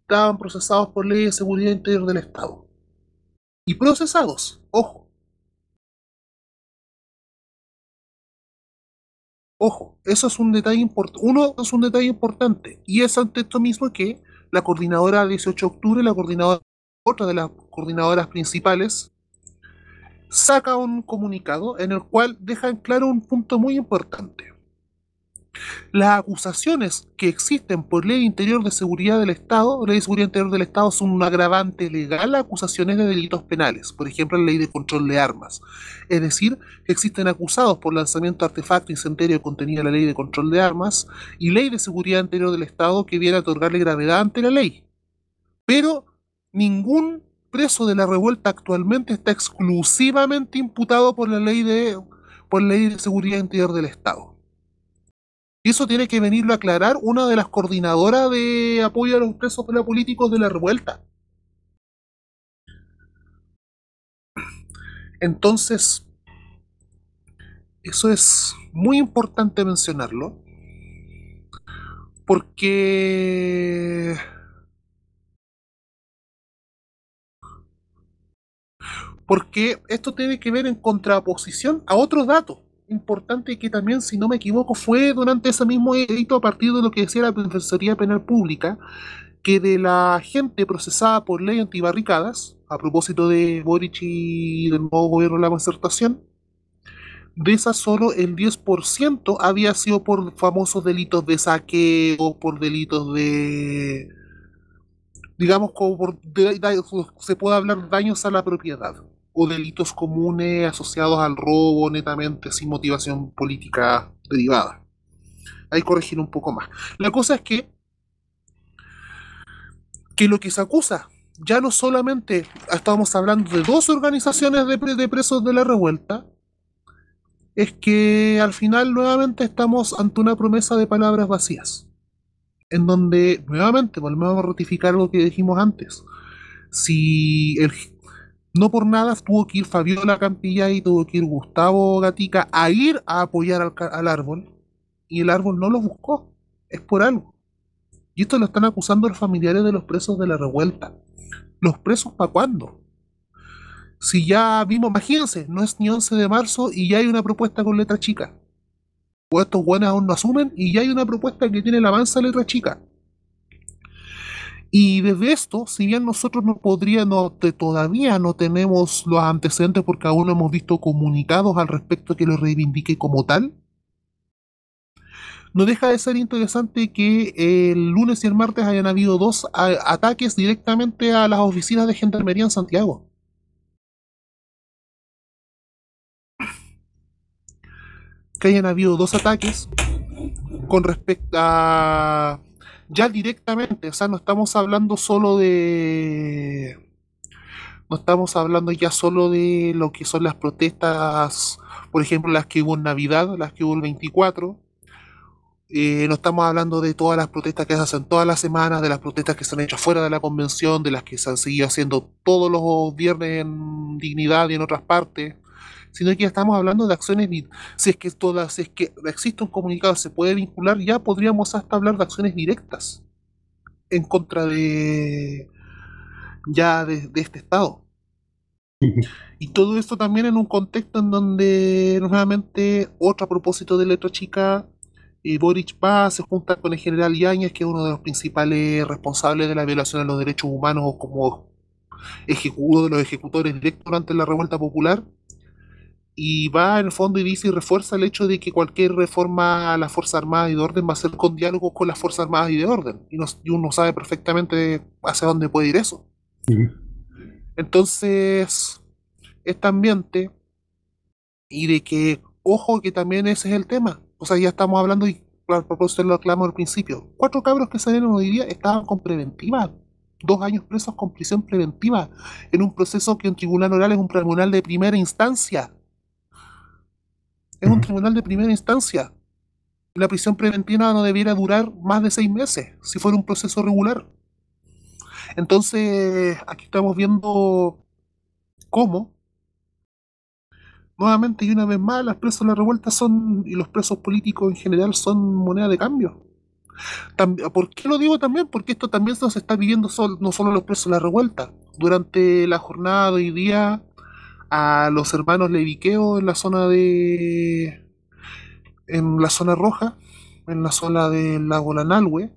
estaban procesados por ley de seguridad interior del Estado. Y procesados, ojo. Ojo, eso es un detalle importante. Uno es un detalle importante. Y es ante esto mismo que la coordinadora 18 de octubre, la coordinadora, otra de las coordinadoras principales, saca un comunicado en el cual deja en claro un punto muy importante. Las acusaciones que existen por ley interior de seguridad del Estado, ley de seguridad interior del Estado, son un agravante legal a acusaciones de delitos penales, por ejemplo, la ley de control de armas. Es decir, que existen acusados por lanzamiento de artefacto incendiario contenida en la ley de control de armas y ley de seguridad interior del Estado que viene a otorgarle gravedad ante la ley. Pero ningún preso de la revuelta actualmente está exclusivamente imputado por la ley de, por la ley de seguridad interior del Estado. Y eso tiene que venirlo a aclarar una de las coordinadoras de apoyo a los presos políticos de la revuelta. Entonces, eso es muy importante mencionarlo, porque porque esto tiene que ver en contraposición a otros datos importante que también, si no me equivoco, fue durante ese mismo edito a partir de lo que decía la Defensoría Penal Pública, que de la gente procesada por ley antibarricadas, a propósito de Boric y del nuevo gobierno de la concertación, de esas solo el 10% había sido por famosos delitos de saqueo, por delitos de digamos como por se puede hablar daños a la propiedad o delitos comunes asociados al robo netamente sin motivación política derivada. Ahí corregir un poco más. La cosa es que, que lo que se acusa, ya no solamente estábamos hablando de dos organizaciones de, de presos de la revuelta, es que al final nuevamente estamos ante una promesa de palabras vacías, en donde nuevamente volvemos a ratificar lo que dijimos antes. Si el, no por nada tuvo que ir Fabiola Campilla y tuvo que ir Gustavo Gatica a ir a apoyar al, árbol y el árbol no lo buscó. Es por algo. Y esto lo están acusando los familiares de los presos de la revuelta. ¿Los presos para cuándo? Si ya vimos, imagínense, no es ni 11 de marzo y ya hay una propuesta con letra chica. O estos buenos aún no asumen y ya hay una propuesta que tiene la avanza letra chica. Y desde esto, si bien nosotros no podríamos, todavía no tenemos los antecedentes porque aún no hemos visto comunicados al respecto que lo reivindique como tal, no deja de ser interesante que el lunes y el martes hayan habido dos ataques directamente a las oficinas de Gendarmería en Santiago. Que hayan habido dos ataques con respecto a ya directamente, o sea, no estamos hablando solo de... No estamos hablando ya solo de lo que son las protestas, por ejemplo, las que hubo en Navidad, las que hubo el 24. Eh, no estamos hablando de todas las protestas que se hacen todas las semanas, de las protestas que se han hecho fuera de la convención, de las que se han seguido haciendo todos los viernes en Dignidad y en otras partes sino que ya estamos hablando de acciones, si es que todas, si es que existe un comunicado, se puede vincular, ya podríamos hasta hablar de acciones directas en contra de ya de, este Estado. Y todo esto también en un contexto en donde nuevamente, otro a propósito de Letra Chica, y Boric va, se junta con el general Yáñez, que es uno de los principales responsables de la violación de los derechos humanos como uno de los ejecutores directos durante la revuelta popular, y va en el fondo y dice y refuerza el hecho de que cualquier reforma a las Fuerzas Armadas y de Orden va a ser con diálogo con las Fuerzas Armadas y de Orden. Y, uno sabe perfectamente hacia dónde puede ir eso. Entonces, este ambiente y de que, ojo, que también ese es el tema. O sea, ya estamos hablando, y a propósito lo aclamo al principio, cuatro cabros que salieron hoy día estaban con preventiva. Dos años presos con prisión preventiva en un proceso que en tribunal oral es un tribunal de primera instancia es un tribunal de primera instancia. La prisión preventiva no debiera durar más de seis meses si fuera un proceso regular. Entonces, aquí estamos viendo cómo, nuevamente y una vez más, las presas de la revuelta son, y los presos políticos en general, son moneda de cambio. ¿Por qué lo digo también? Porque esto también se está viviendo no solo los presos de la revuelta. Durante la jornada de hoy día a los hermanos Leviqueo en la zona de. en la zona roja, en la zona del lago Lanalhue,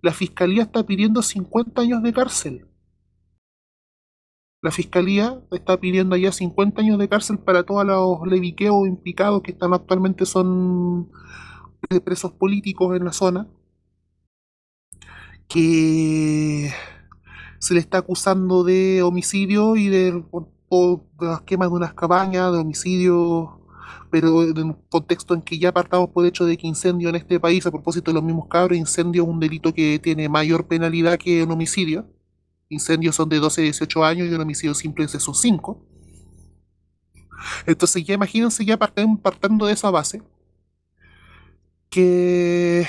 la fiscalía está pidiendo 50 años de cárcel. La fiscalía está pidiendo ya 50 años de cárcel para todos los leviqueos implicados que están actualmente son presos políticos en la zona que se le está acusando de homicidio y de, o de las quemas de unas cabañas, de homicidio, pero en un contexto en que ya partamos por el hecho de que incendio en este país, a propósito de los mismos cabros, incendio es un delito que tiene mayor penalidad que un homicidio. Incendios son de 12 a 18 años y un homicidio simple es de sus 5. Entonces ya imagínense ya partiendo de esa base, que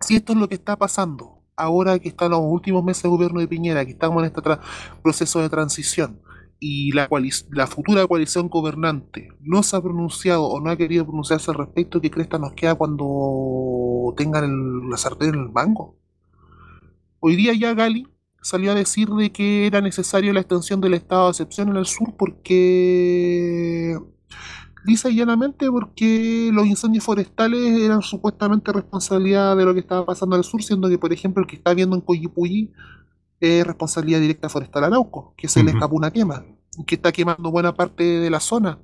si esto es lo que está pasando, ahora que están los últimos meses de gobierno de Piñera, que estamos en este proceso de transición, y la, futura coalición gobernante no se ha pronunciado o no ha querido pronunciarse al respecto, ¿qué cresta nos queda cuando tengan la sartén en el mango? Hoy día ya Gali salió a decir de que era necesario la extensión del estado de excepción en el sur porque lisa y llanamente porque los incendios forestales eran supuestamente responsabilidad de lo que estaba pasando al sur, siendo que, por ejemplo, el que está viendo en Coyipulli es responsabilidad directa forestal Arauco, que se le Ujú. escapó una quema, que está quemando buena parte de la zona,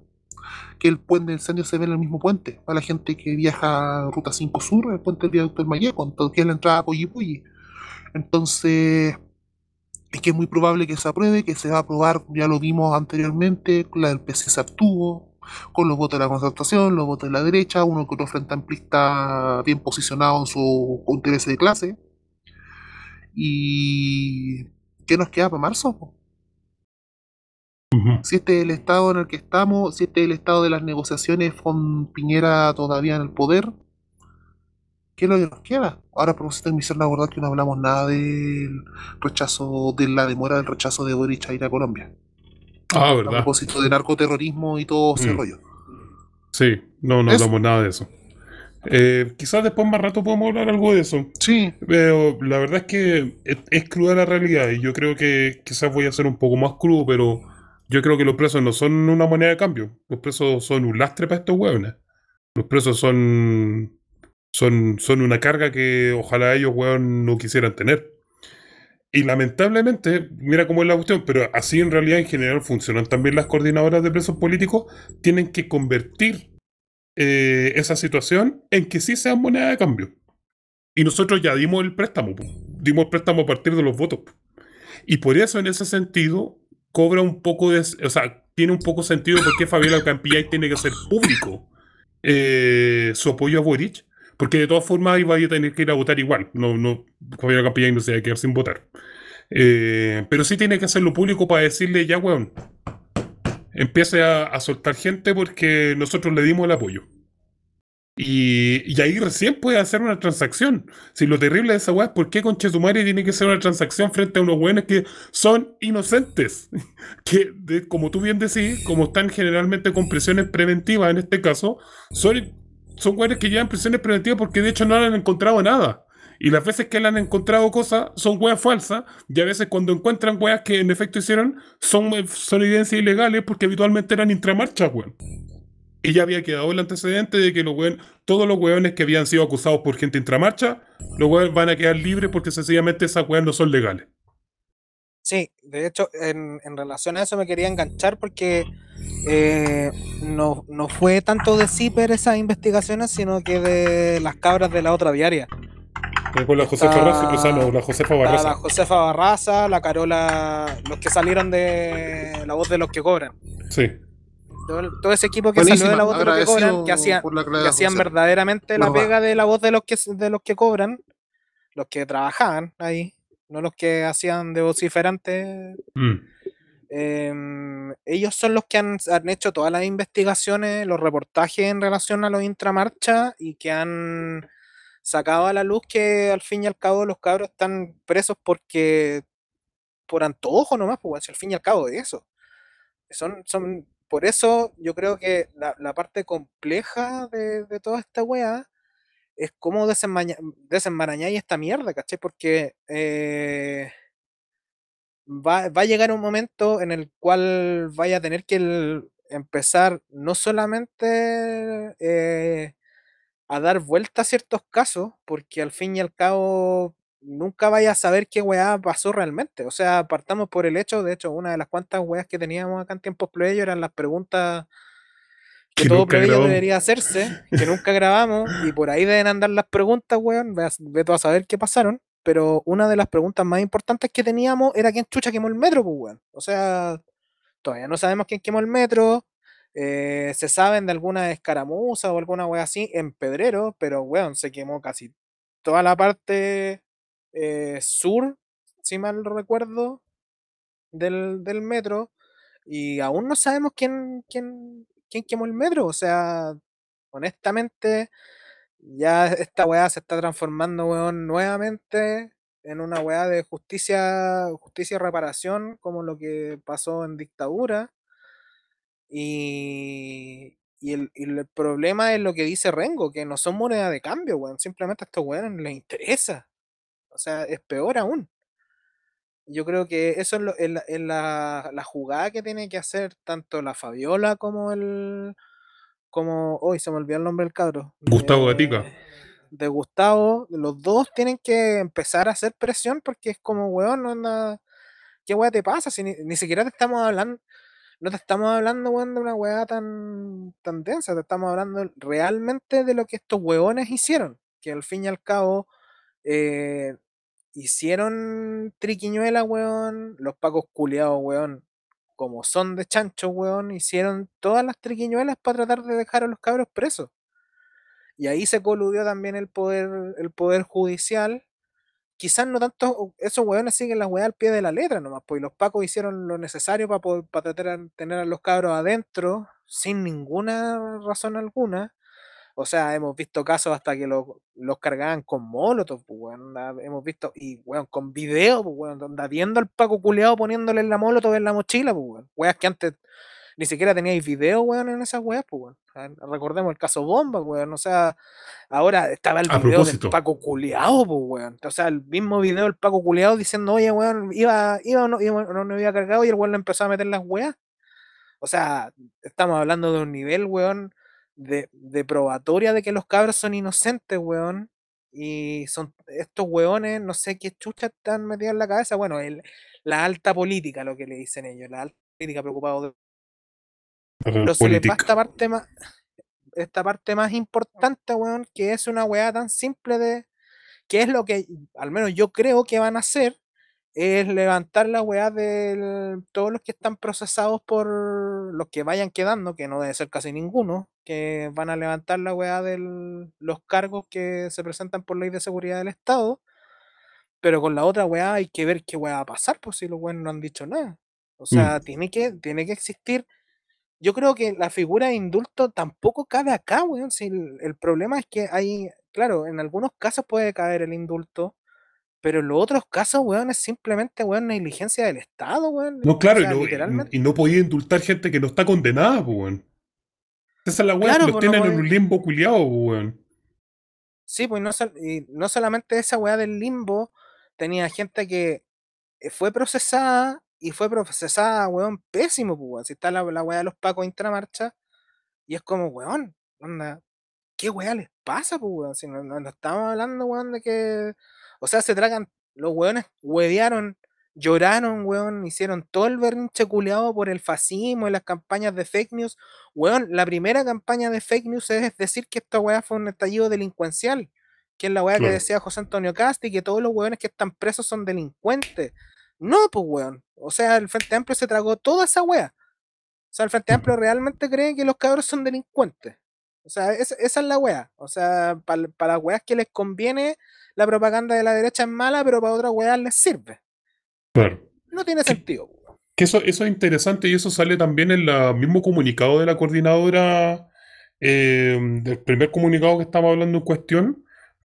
que el puente del incendio se ve en el mismo puente, para la gente que viaja Ruta 5 Sur, el puente del viaducto del Mayeco, que es la entrada a Coyipulli. Entonces, es que es muy probable que se apruebe, que se va a aprobar, ya lo vimos anteriormente, la del PC se abstuvo, con los votos de la concertación, los votos de la derecha, uno que otro frente amplista bien posicionado en su interés de clase. ¿Y qué nos queda para marzo? Si este es el estado en el que estamos, si este es el estado de las negociaciones con Piñera todavía en el poder, ¿qué es lo que nos queda? Ahora, a propósito, me hicieron acordar que no hablamos nada del rechazo, de la demora del rechazo de Boric a ir a Colombia. Ah, A propósito de narcoterrorismo y todo ese Mm. rollo. Sí, no, no Eso. hablamos nada de eso. Eh, quizás después más rato podemos hablar algo de eso. Sí, Pero la verdad es que es, es cruda la realidad y yo creo que quizás voy a ser un poco más crudo, pero yo creo que los presos no son una moneda de cambio. Los presos son un lastre para estos hueones. Los presos son, son, son una carga que ojalá ellos, hueón, no quisieran tener. Y lamentablemente, mira cómo es la cuestión, pero así en realidad en general funcionan también las coordinadoras de presos políticos, tienen que convertir eh, esa situación en que sí sea moneda de cambio. Y nosotros ya dimos el préstamo, dimos el préstamo a partir de los votos. Y por eso, en ese sentido, cobra un poco de. O sea, tiene un poco sentido por qué Fabiola Campillay tiene que hacer público eh, su apoyo a Boric, porque de todas formas iba a tener que ir a votar igual. No, no, Fabiola Campillay no se va a quedar sin votar. Eh, pero sí tiene que hacerlo público para decirle, ya, weón, empiece a, a soltar gente porque nosotros le dimos el apoyo. Y, y ahí recién puede hacer una transacción. Si lo terrible de esa weá es por qué con Chetumare tiene que ser una transacción frente a unos weones que son inocentes. Que, de- como tú bien decís, como están generalmente con prisiones preventivas en este caso, son, son weones que llevan prisiones preventivas porque de hecho no han encontrado nada. Y las veces que le han encontrado cosas son weas falsas, y a veces cuando encuentran weas que en efecto hicieron son, son evidencias ilegales porque habitualmente eran intramarchas, weón. Y ya había quedado el antecedente de que los weón, todos los weones que habían sido acusados por gente intramarcha, los weones van a quedar libres porque sencillamente esas weas no son legales. Sí, de hecho, en, en relación a eso me quería enganchar porque eh, no, no fue tanto de CIPER esas investigaciones, sino que de las cabras de la otra diaria. Con la Josefa Barraza, o sea, no, la Josefa Está Barraza. la Josefa Barraza, la Carola, los que salieron de La Voz de los que Cobran. Sí. Todo, ese equipo que buenísima. salió de La Voz de los que Cobran, que hacían, que hacían verdaderamente la pega de La Voz de los que, de los que cobran, los que trabajaban ahí, no los que hacían de vociferantes Mm. Em, ellos son los que han, han hecho todas las investigaciones, los reportajes en relación a los intramarcha y que han sacado a la luz que al fin y al cabo los cabros están presos porque por antojo nomás, pues al fin y al cabo de eso. Son, son, por eso yo creo que la, la parte compleja de, de toda esta weá es cómo desenmarañáis esta mierda, ¿cachai? Porque eh, va, va a llegar un momento en el cual vaya a tener que el- empezar no solamente eh, a dar vuelta a ciertos casos, porque al fin y al cabo nunca vaya a saber qué weá pasó realmente. O sea, partamos por el hecho, de hecho, una de las cuantas weas que teníamos acá en tiempos plebeyos eran las preguntas que Que todo plebeyo grabamos. debería hacerse, que nunca grabamos, y por ahí deben andar las preguntas, weón. Ve ve tú a saber qué pasaron. Pero una de las preguntas más importantes que teníamos era quién chucha quemó el metro, pues, weón. O sea, todavía no sabemos quién quemó el metro. eh, se saben de alguna escaramuza o alguna wea así en Pedrero, pero weón, se quemó casi toda la parte eh, sur, si mal recuerdo, del, del metro. Y aún no sabemos quién, quién, quién quemó el metro. O sea, honestamente, ya esta weá se está transformando, weón, nuevamente en una weá de justicia, justicia y reparación, como lo que pasó en dictadura. Y, y el, el problema es lo que dice Rengo, que no son moneda de cambio, weón. Simplemente a estos weones les interesa. O sea, es peor aún. Yo creo que eso es, lo- es la, es la- la jugada que tiene que hacer tanto la Fabiola como el. Como. Hoy se me olvidó el nombre del cabro. Gustavo de- Gatica. De Gustavo. Los dos tienen que empezar a hacer presión porque es como, weón, onda. ¿Qué weá te pasa? Si ni, ni siquiera te estamos hablando. No te estamos hablando, weón, de una weá tan, tan densa. Te estamos hablando realmente de lo que estos weones hicieron. Que al fin y al cabo. eh, hicieron triquiñuela, weón. Los pacos culiados, weón. Como son de chancho, weón. Hicieron todas las triquiñuelas para tratar de dejar a los cabros presos. Y ahí se coludió también el poder, el poder judicial. Quizás no tanto, esos weones siguen las weas al pie de la letra nomás, pues los pacos hicieron lo necesario para para tratar de tener a los cabros adentro sin ninguna razón alguna. O sea, hemos visto casos hasta que los, los cargaban con molotov, pues, weón. Hemos visto, y weón, con video, pues, weón, onda, viendo al Paco culeado poniéndole la molotov en la mochila, pues, weón. Weas que antes ni siquiera teníais video, weón, en esas weas, pues, weón. Recordemos el caso Bomba, weón. O sea, ahora estaba el video del. Paco culeado, pues, weón. O sea, el mismo video del Paco culeado diciendo, oye, weón, iba, iba o no, iba, no, no iba cargado y el weón le empezó a meter las weas. O sea, estamos hablando de un nivel, weón, de, de probatoria de que los cabros son inocentes, weón. Y son estos weones, no sé qué chucha están metidos en la cabeza. Bueno, el, la alta política, lo que le dicen ellos, la alta política preocupado de. Pero se les va esta parte más. Esta parte más importante, weón, que es una weá tan simple de. Que es lo que, al menos yo creo que van a hacer, es levantar la weá de todos los que están procesados por los que vayan quedando, que no debe ser casi ninguno, que van a levantar la weá de los cargos que se presentan por ley de seguridad del Estado, pero con la otra weá hay que ver qué weá va a pasar, pues si los weones no han dicho nada. O sea, tiene, que, tiene que existir. Yo creo que la figura de indulto tampoco cabe acá, weón. Si el, el problema es que hay, claro, en algunos casos puede caer el indulto, pero en los otros casos, weón, es simplemente, weón, negligencia del Estado, weón. No, claro, O sea, y, no, literalmente. y no podía indultar gente que no está condenada, weón. Esa es la weá, Claro, que los pues, no tienen en un limbo culiado, weón. Sí, pues no, y no solamente esa weá del limbo, tenía gente que eh, fue procesada y fue procesada, weón, pésimo, weón. Si está la, la weá de los pacos intramarcha, y es como, weón, onda, ¿qué weá les pasa, pues, weón? Si no, no- no estamos hablando, weón, de que. O sea, se tragan. Los weones huevearon, lloraron, weón, hicieron todo el berrinche culeado por el fascismo y las campañas de fake news. Weón, la primera campaña de fake news es decir que esta weá fue un estallido delincuencial. Que es la weá que decía José Antonio Casti, que todos los weones que están presos son delincuentes. No, pues weón. O sea, el Frente Amplio se tragó toda esa weá. O sea, el Frente Amplio realmente cree que los cabros son delincuentes. O sea, esa, esa es la weá. O sea, para las weas que les conviene, la propaganda de la derecha es mala, pero para otras weas les sirve. Claro. No tiene sentido. Que eso, eso es interesante y eso sale también en el mismo comunicado de la coordinadora, eh, del primer comunicado que estamos hablando en cuestión,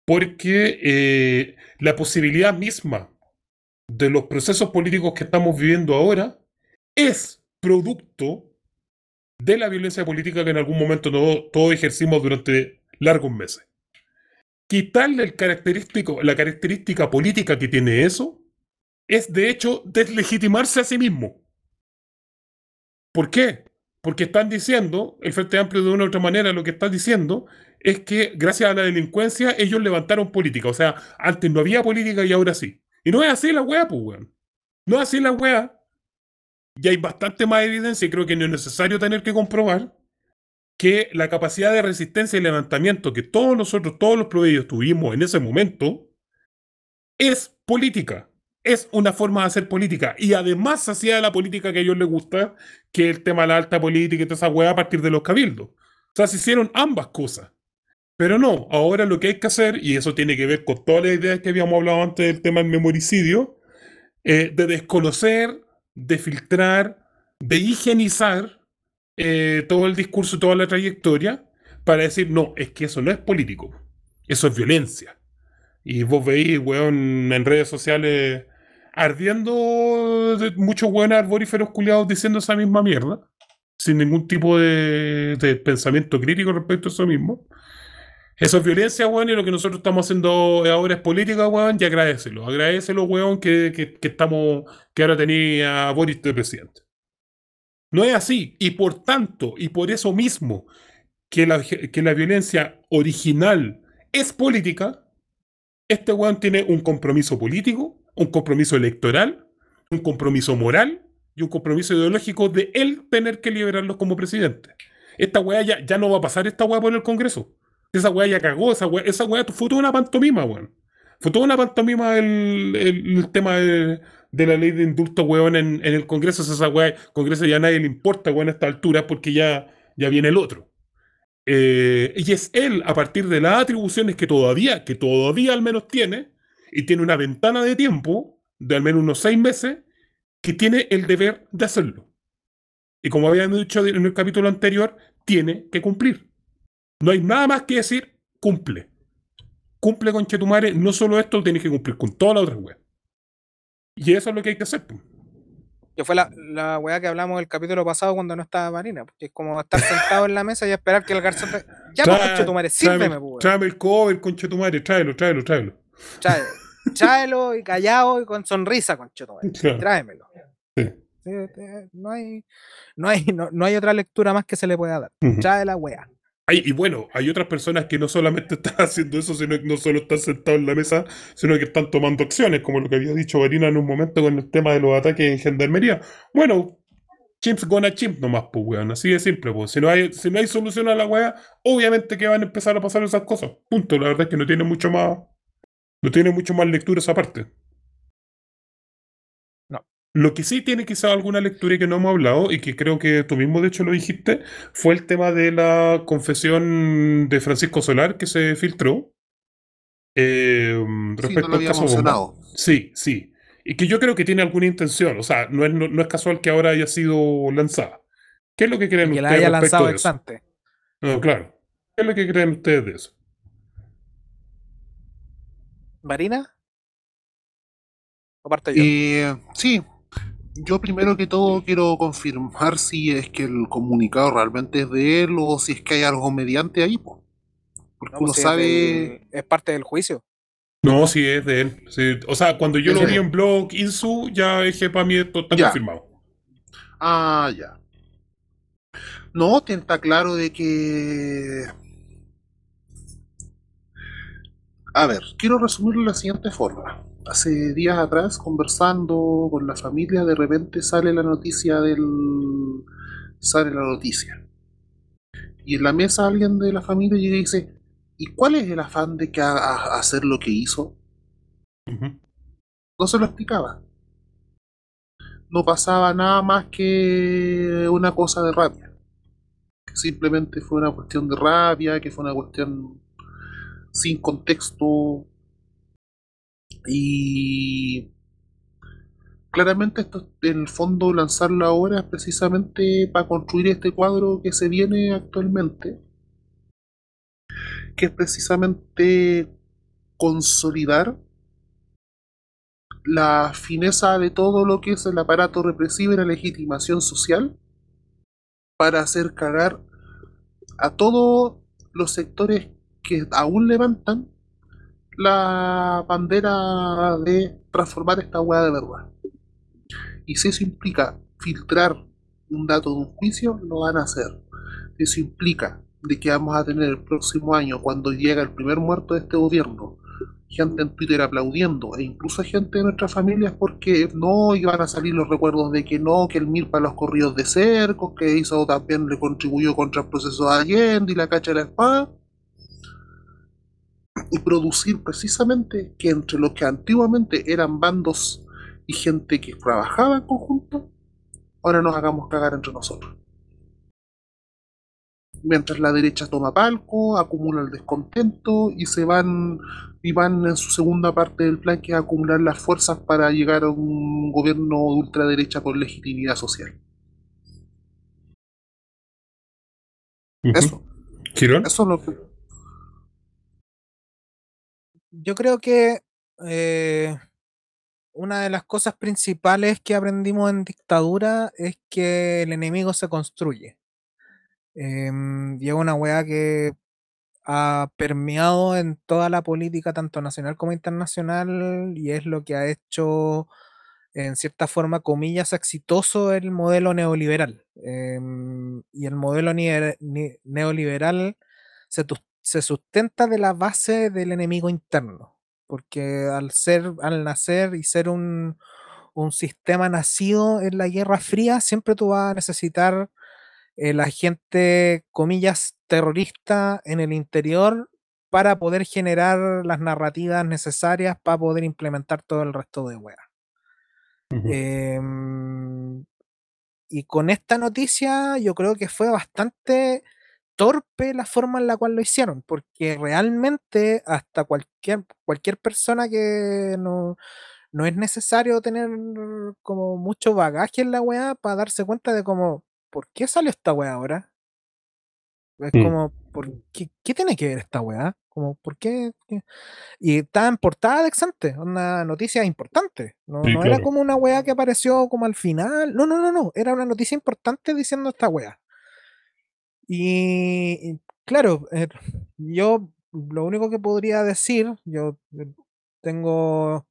porque eh, la posibilidad misma de los procesos políticos que estamos viviendo ahora es producto de la violencia política que en algún momento todo- todos ejercimos durante largos meses. Quitarle la característica política que tiene eso es de hecho deslegitimarse a sí mismo. ¿Por qué? Porque están diciendo, el Frente Amplio de una u otra manera lo que está diciendo es que gracias a la delincuencia ellos levantaron política. O sea, antes no había política y ahora sí. Y no es así la wea, pues, weón. No es así la wea. Y hay bastante más evidencia y creo que no es necesario tener que comprobar que la capacidad de resistencia y levantamiento que todos nosotros, todos los proveedores tuvimos en ese momento, es política. Es una forma de hacer política. Y además hacía la política que a ellos les gusta, que el tema de la alta política y toda esa hueá a partir de los cabildos. O sea, se hicieron ambas cosas. Pero no, ahora lo que hay que hacer, y eso tiene que ver con todas las ideas que habíamos hablado antes del tema del memoricidio, eh, de desconocer, de filtrar, de higienizar eh, todo el discurso, toda la trayectoria, para decir, no, es que eso no es político, eso es violencia. Y vos veis, weón, en redes sociales ardiendo de muchos weones arboríferos culiados diciendo esa misma mierda, sin ningún tipo de, de pensamiento crítico respecto a eso mismo. Eso es violencia, weón, y lo que nosotros estamos haciendo ahora es política, weón, y agradecelo. Agradecelo, weón, que, que, que estamos, que ahora tenía Boris de presidente. No es así. Y por tanto, y por eso mismo, que la, que la violencia original es política, este weón tiene un compromiso político, un compromiso electoral, un compromiso moral y un compromiso ideológico de él tener que liberarlos como presidente. Esta weá ya, ya no va a pasar esta weá por el Congreso. Esa weá ya cagó, esa weá, esa weá fue toda una pantomima, weón. Fue toda una pantomima el, el, el tema de, de, la ley de indulto, weón, en, en el Congreso. Esa weá, Congreso ya a nadie le importa, weón, a esta altura, porque ya, ya viene el otro. Eh, y es él, a partir de las atribuciones que todavía, que todavía al menos tiene, y tiene una ventana de tiempo de al menos unos seis meses, que tiene el deber de hacerlo. Y como habíamos dicho en el capítulo anterior, tiene que cumplir. No hay nada más que decir, cumple. Cumple con Chetumare, no solo esto, tienes que cumplir con todas las otras weas. Y eso es lo que hay que hacer. Que fue la, la weá que hablamos el capítulo pasado cuando no estaba Marina. Porque es como estar sentado en la mesa y esperar que el garzón te... Ya, Trae- conche tu madre, tráeme, sírveme, weón. tráeme el cover, con Chetumare, tráelo, tráelo, tráelo. Trae- Tráelo y callado y con sonrisa, conche tu madre. Claro. Tráemelo. Sí. Eh, no, hay, no, hay, no, no hay otra lectura más que se le pueda dar. Ujú. Trae la weá. Y bueno, hay otras personas que no solamente están haciendo eso, sino que no solo están sentados en la mesa, sino que están tomando acciones, como lo que había dicho Varina en un momento con el tema de los ataques en gendarmería. Bueno, chimps gonna chimp nomás, pues, weón. Así de simple, pues. Si no hay, si no hay solución a la weá, obviamente que van a empezar a pasar esas cosas. Punto. La verdad es que no tiene mucho más. No tiene mucho más lectura esa parte. No. Lo que sí tiene quizá alguna lectura y que no hemos hablado, y que creo que tú mismo de hecho lo dijiste, fue el tema de la confesión de Francisco Solar que se filtró. eh, Sí, no respecto lo al había caso Bomba. Sí, sí. Y que yo creo que tiene alguna intención. O sea, no es, no, no es casual que ahora haya sido lanzada. ¿Qué es lo que creen Y que la ustedes haya respecto lanzado de ex eso? ante. No, claro. ¿Qué es lo que creen ustedes de eso? ¿Marina? Aparte yo. Eh, sí, yo primero que todo quiero confirmar si es que el comunicado realmente es de él o si es que hay algo mediante ahí, po. porque No, uno pues, es sabe... es parte del juicio. No, sí, es de él. Sí, O sea, cuando yo ¿En lo vi en blog Insu, ya dije para mí esto está Ya. confirmado. Ah, ya. No, está claro de que... A ver, quiero resumirlo de la siguiente forma. Hace días atrás, conversando con la familia, de repente sale la noticia del... sale la noticia. Y en la mesa alguien de la familia llega y dice, ¿y cuál es el afán de que a- a- hacer lo que hizo? No se lo explicaba. No pasaba nada más que una cosa de rabia. Que simplemente fue una cuestión de rabia, que fue una cuestión sin contexto. Y claramente esto, en el fondo, lanzarlo ahora es precisamente para construir este cuadro que se viene actualmente. Que es precisamente consolidar la fineza de todo lo que es el aparato represivo y la legitimación social para hacer cagar a todos los sectores que aún levantan la bandera de transformar esta hueá de verdad. Y si eso implica filtrar un dato de un juicio, lo van a hacer. Si eso implica de que vamos a tener el próximo año, cuando llega el primer muerto de este gobierno, gente en Twitter aplaudiendo, e incluso gente de nuestras familias porque no iban a salir los recuerdos de que no, que el MIR para los corridos de cercos, que hizo también le contribuyó contra el proceso de Allende y la cacha de la espada. Y producir precisamente que entre los que antiguamente eran bandos y gente que trabajaba en conjunto, ahora nos hagamos cagar entre nosotros mientras la derecha toma palco, acumula el descontento y se van y van en su segunda parte del plan que es acumular las fuerzas para llegar a un gobierno de ultraderecha por legitimidad social. Eso. ¿Girón? Eso es lo que. Yo creo que eh, una de las cosas principales que aprendimos en dictadura es que el enemigo se construye. Em, y es una weá que ha permeado en toda la política, tanto nacional como internacional, y es lo que ha hecho, en cierta forma, comillas, exitoso el modelo neoliberal. Em, y el modelo neoliberal se, se sustenta de la base del enemigo interno, porque al ser, al nacer y ser un, un sistema nacido en la Guerra Fría, siempre tú vas a necesitar el agente, comillas, terrorista en el interior para poder generar las narrativas necesarias para poder implementar todo el resto de weas. Em, y con esta noticia yo creo que fue bastante torpe la forma en la cual lo hicieron, porque realmente hasta cualquier, cualquier persona que no, no es necesario tener como mucho bagaje en la wea para darse cuenta de cómo ¿por qué salió esta weá ahora? Es Mm. como, ¿por qué, qué tiene que ver esta weá? Como, ¿por qué? qué? Y estaba en portada de Exante, una noticia importante. No, Sí, no era como una weá que apareció como al final. No, no, no, no. Era una noticia importante diciendo esta weá. Y, claro, eh, yo lo único que podría decir, yo eh, tengo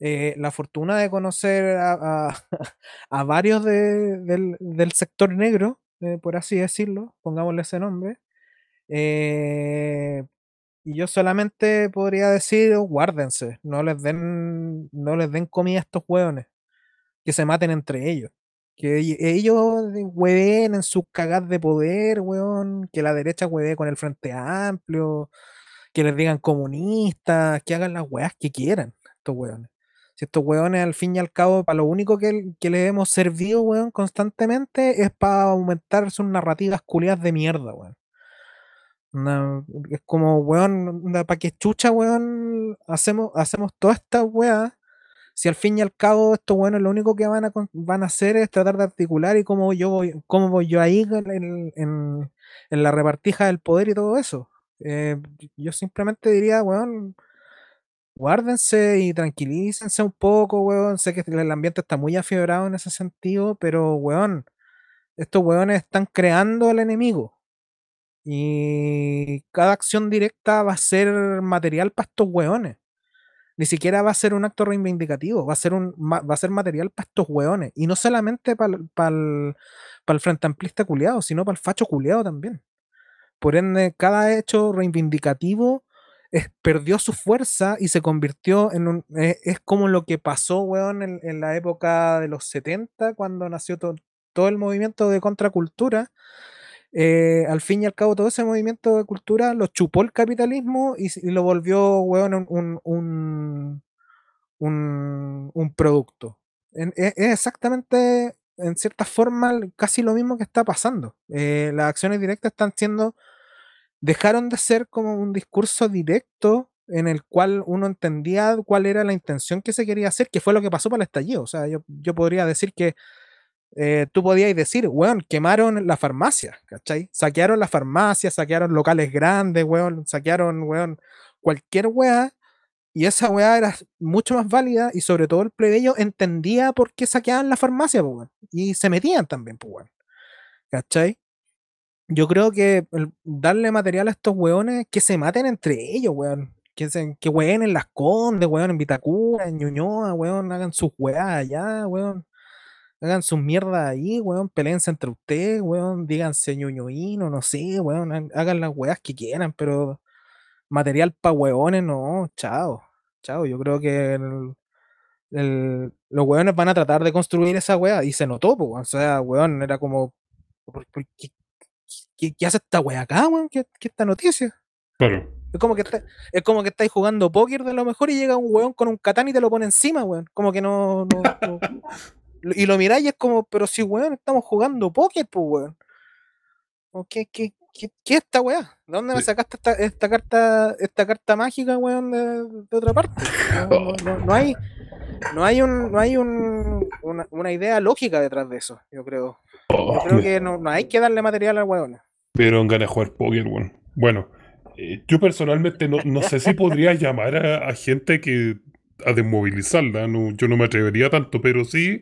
eh, la fortuna de conocer a, varios de- del, sector negro, eh, por así decirlo, pongámosle ese nombre. y yo solamente podría decir, guárdense, no les den, no les den comida a estos hueones, que se maten entre ellos. Que ell- ellos hueven en sus cagas de poder, weón, que la derecha hueve con el Frente Amplio, que les digan comunistas, que hagan las weas que quieran, estos weones. Si estos weones, al fin y al cabo, para lo único que, que les hemos servido, weón, constantemente, es para aumentar sus narrativas culiadas de mierda, weón. Una- es como, weón, para que chucha, weón, hacemos, hacemos todas estas weas. Si al fin y al cabo estos weones lo único que van a, van a hacer es tratar de articular y cómo yo voy, cómo voy yo ahí en la repartija del poder y todo eso. Eh, yo simplemente diría, weón, guárdense y tranquilícense un poco, weón. Sé que el ambiente está muy afiebrado en ese sentido, pero, weón, estos weones están creando al enemigo. Y cada acción directa va a ser material para estos weones. Ni siquiera va a ser un acto reivindicativo, va a ser, un, va a ser material para estos weones. Y no solamente para el, Frente Amplista culiado, sino para el facho culiado también. Por ende, cada hecho reivindicativo perdió su fuerza y se convirtió en un. eh, es como lo que pasó, weón, en, la época de los 70, cuando nació to- todo el movimiento de contracultura. Eh, al fin y al cabo, todo ese movimiento de cultura lo chupó el capitalismo y, lo volvió, weón, un, un, un, producto. E- es, exactamente, en cierta forma, casi lo mismo que está pasando. Eh, las acciones directas están siendo dejaron de ser como un discurso directo en el cual uno entendía cuál era la intención que se quería hacer, que fue lo que pasó para el estallido. O sea, yo, yo podría decir que eh, tú podías decir, weón, quemaron la farmacia, ¿cachai? Saquearon la farmacia, saquearon locales grandes, weón, saquearon, weón, cualquier weá, y esa weá era mucho más válida, y sobre todo el plebeyo entendía por qué saqueaban la farmacia, weón, y se metían también, weón, ¿cachai? Yo creo que darle material a estos weones que se maten entre ellos, weón. Que, se, que ween en Las Condes, weón, en Vitacura, en Ñuñoa, weón, hagan sus weas allá, weón. Hagan sus mierdas ahí, weón, peleense entre ustedes, weón, díganse ñuñoíno, no sé, weón, ha- hagan las weas que quieran, pero material para hueones, no, chao, chao. Yo creo que el- el- los hueones van a tratar de construir esa wea y se notó, po, o sea, weón, era como, ¿por, por qué, qué- qué hace esta wea acá, weón? ¿Qué, qué esta noticia? Claro. Es como que está- es como que estáis jugando póker de lo mejor y llega un weón con un katán y te lo pone encima, weón. Como que no. no- no- lo- y lo miráis y es como, pero si weón, estamos jugando póker, pues weón. ¿Qué, qué, qué, qué es esta weá? ¿De dónde me sacaste esta, esta carta, esta carta mágica, weón, de, de otra parte? No, no- no- hay, no hay un, no hay un, una, una idea lógica detrás de eso, yo creo. Yo Oh, creo que no, no hay que darle material al weón. me dieron ganas de jugar póker, weón. Bueno, eh, yo personalmente no, no sé si podría llamar a, a gente que a desmovilizarla, no, yo no me atrevería tanto, pero sí.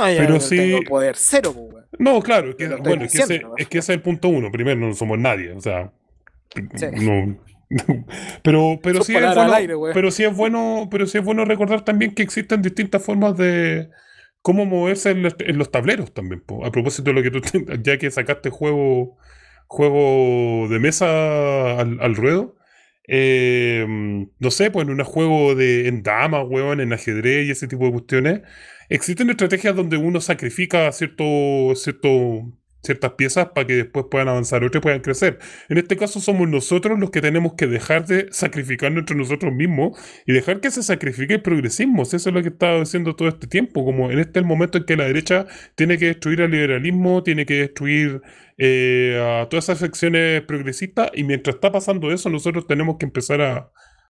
No, yo Pero no sí- tengo poder cero, pues. No, claro, es que, bueno, es que, ese, es que ese es el punto uno. Primero, no somos nadie, o sea, Sí. no. Pero, pero sí es bueno, aire, pero sí es bueno, pero sí es bueno recordar también que existen distintas formas de cómo moverse en los, en los tableros también. po. A propósito de lo que tú, ya que sacaste juego, juego de mesa al, al ruedo. eh, no sé, pues en un juego de en dama, weón, en ajedrez y ese tipo de cuestiones, existen estrategias donde uno sacrifica cierto, cierto, ciertas piezas para que después puedan avanzar otras puedan crecer. En este caso somos nosotros los que tenemos que dejar de sacrificarnos entre nosotros mismos y dejar que se sacrifique el progresismo. Si Eso es lo que he estado diciendo todo este tiempo. Como en este es el momento en que la derecha tiene que destruir al liberalismo, tiene que destruir eh, a todas esas secciones progresistas y mientras está pasando eso nosotros tenemos que empezar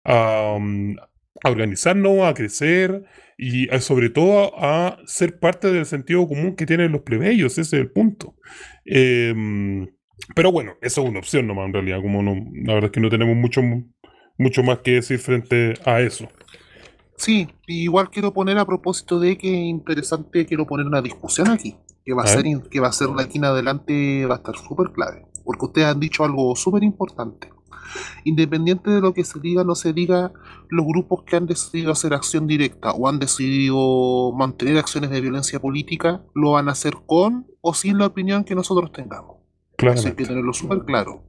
a, um, a organizarnos, a crecer y a- sobre todo a, ser parte del sentido común que tienen los plebeyos, ese es el punto. Em, pero bueno, eso es una opción nomás en realidad, como no, la verdad es que no tenemos mucho, mucho más que decir frente a eso. Sí, igual quiero poner a propósito de que es interesante, quiero poner una discusión aquí, que va a, A ser, que va a ser de aquí en adelante, va a estar súper clave, porque ustedes han dicho algo súper importante. Independiente de lo que se diga o no se diga, los grupos que han decidido hacer acción directa o han decidido mantener acciones de violencia política, lo van a hacer con o sin la opinión que nosotros tengamos. Eso hay que tenerlo súper claro.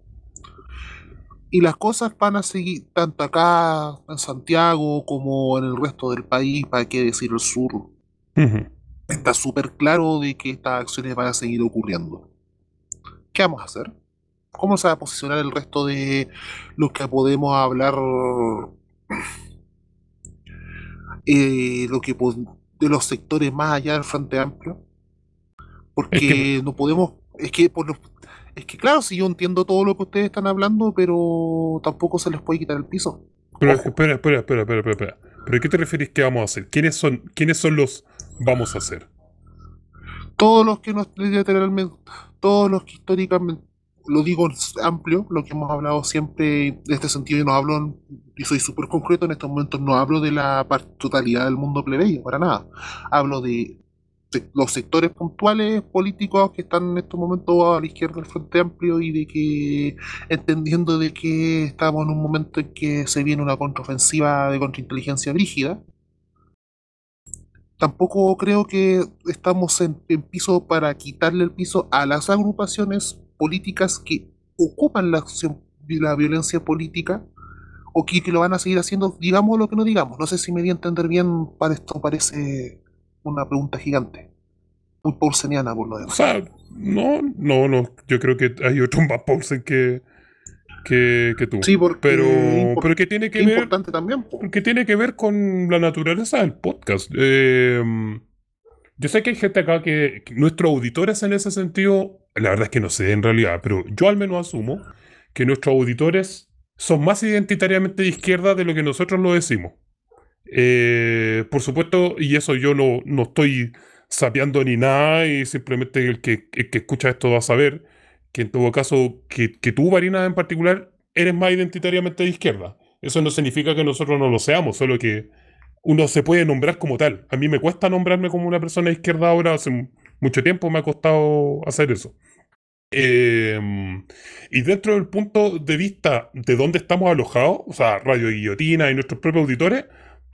Y las cosas van a seguir tanto acá en Santiago como en el resto del país, para qué decir el sur. Está súper claro de que estas acciones van a seguir ocurriendo. ¿Qué vamos a hacer? ¿Cómo se va a posicionar el resto de los que podemos hablar eh, lo que de los sectores más allá del Frente Amplio? Porque Es que- no podemos, es que por los, es que claro, si yo entiendo todo lo que ustedes están hablando, pero tampoco se les puede quitar el piso. Pero Ojo. espera, espera, espera, espera, espera, espera. ¿Pero qué te refieres que vamos a hacer? ¿Quiénes son, quiénes son los vamos a hacer? todos los que nos literalmente, todos los que históricamente, lo digo en amplio, lo que hemos hablado siempre de este sentido, y no hablo, en- y soy súper concreto en estos momentos, no hablo de la totalidad del mundo plebeyo, para nada. Hablo de los sectores puntuales políticos que están en estos momentos a la izquierda del Frente Amplio y de que, entendiendo de que estamos en un momento en que se viene una contraofensiva de contrainteligencia brígida, tampoco creo que estamos en, en piso para quitarle el piso a las agrupaciones políticas que ocupan la acción la violencia política o que, que lo van a seguir haciendo, digamos lo que no digamos. No sé si me di a entender bien, para esto parece una pregunta gigante. Muy paulseniana por lo O demás. sea, no, no, no. Yo creo que hay otro más Paulsen que, que, que tú. Sí, porque pero, pero que tiene que ver, importante también. po. que tiene que ver con la naturaleza del podcast. Eh, yo sé que hay gente acá que, nuestros auditores en ese sentido, la verdad es que no sé en realidad, pero yo al menos asumo que nuestros auditores son más identitariamente de izquierda de lo que nosotros lo decimos. Eh, por supuesto, y eso yo no, no estoy sapeando ni nada, y simplemente el que, que escucha esto va a saber que en todo caso, que, que tú, Varina, en particular, eres más identitariamente de izquierda. Eso no significa que nosotros no lo seamos, solo que uno se puede nombrar como tal. A mí me cuesta nombrarme como una persona de izquierda ahora, hace mucho tiempo me ha costado hacer eso. Eh, y dentro del punto de vista de dónde estamos alojados, o sea, Radio Guillotina y nuestros propios auditores,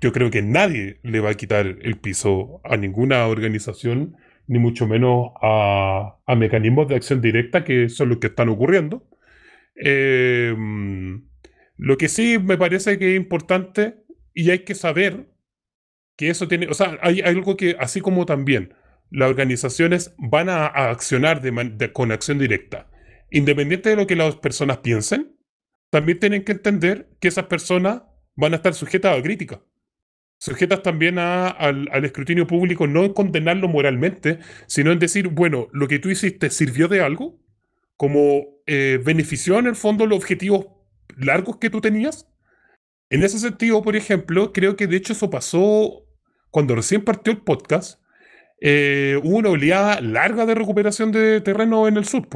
yo creo que nadie le va a quitar el piso a ninguna organización, ni mucho menos a, a mecanismos de acción directa que son los que están ocurriendo. Eh, Lo que sí me parece que es importante y hay que saber que eso tiene, o sea, hay, algo que, así como también las organizaciones van a, accionar de con acción directa, independiente de lo que las personas piensen, también tienen que entender que esas personas van a estar sujetas a crítica sujetas también al, escrutinio público, no en condenarlo moralmente, sino en decir, bueno, lo que tú hiciste sirvió de algo, como eh, benefició en el fondo los objetivos largos que tú tenías. En ese sentido, por ejemplo, creo que de hecho eso pasó cuando recién partió el podcast. Eh, hubo una oleada larga de recuperación de terreno en el sur.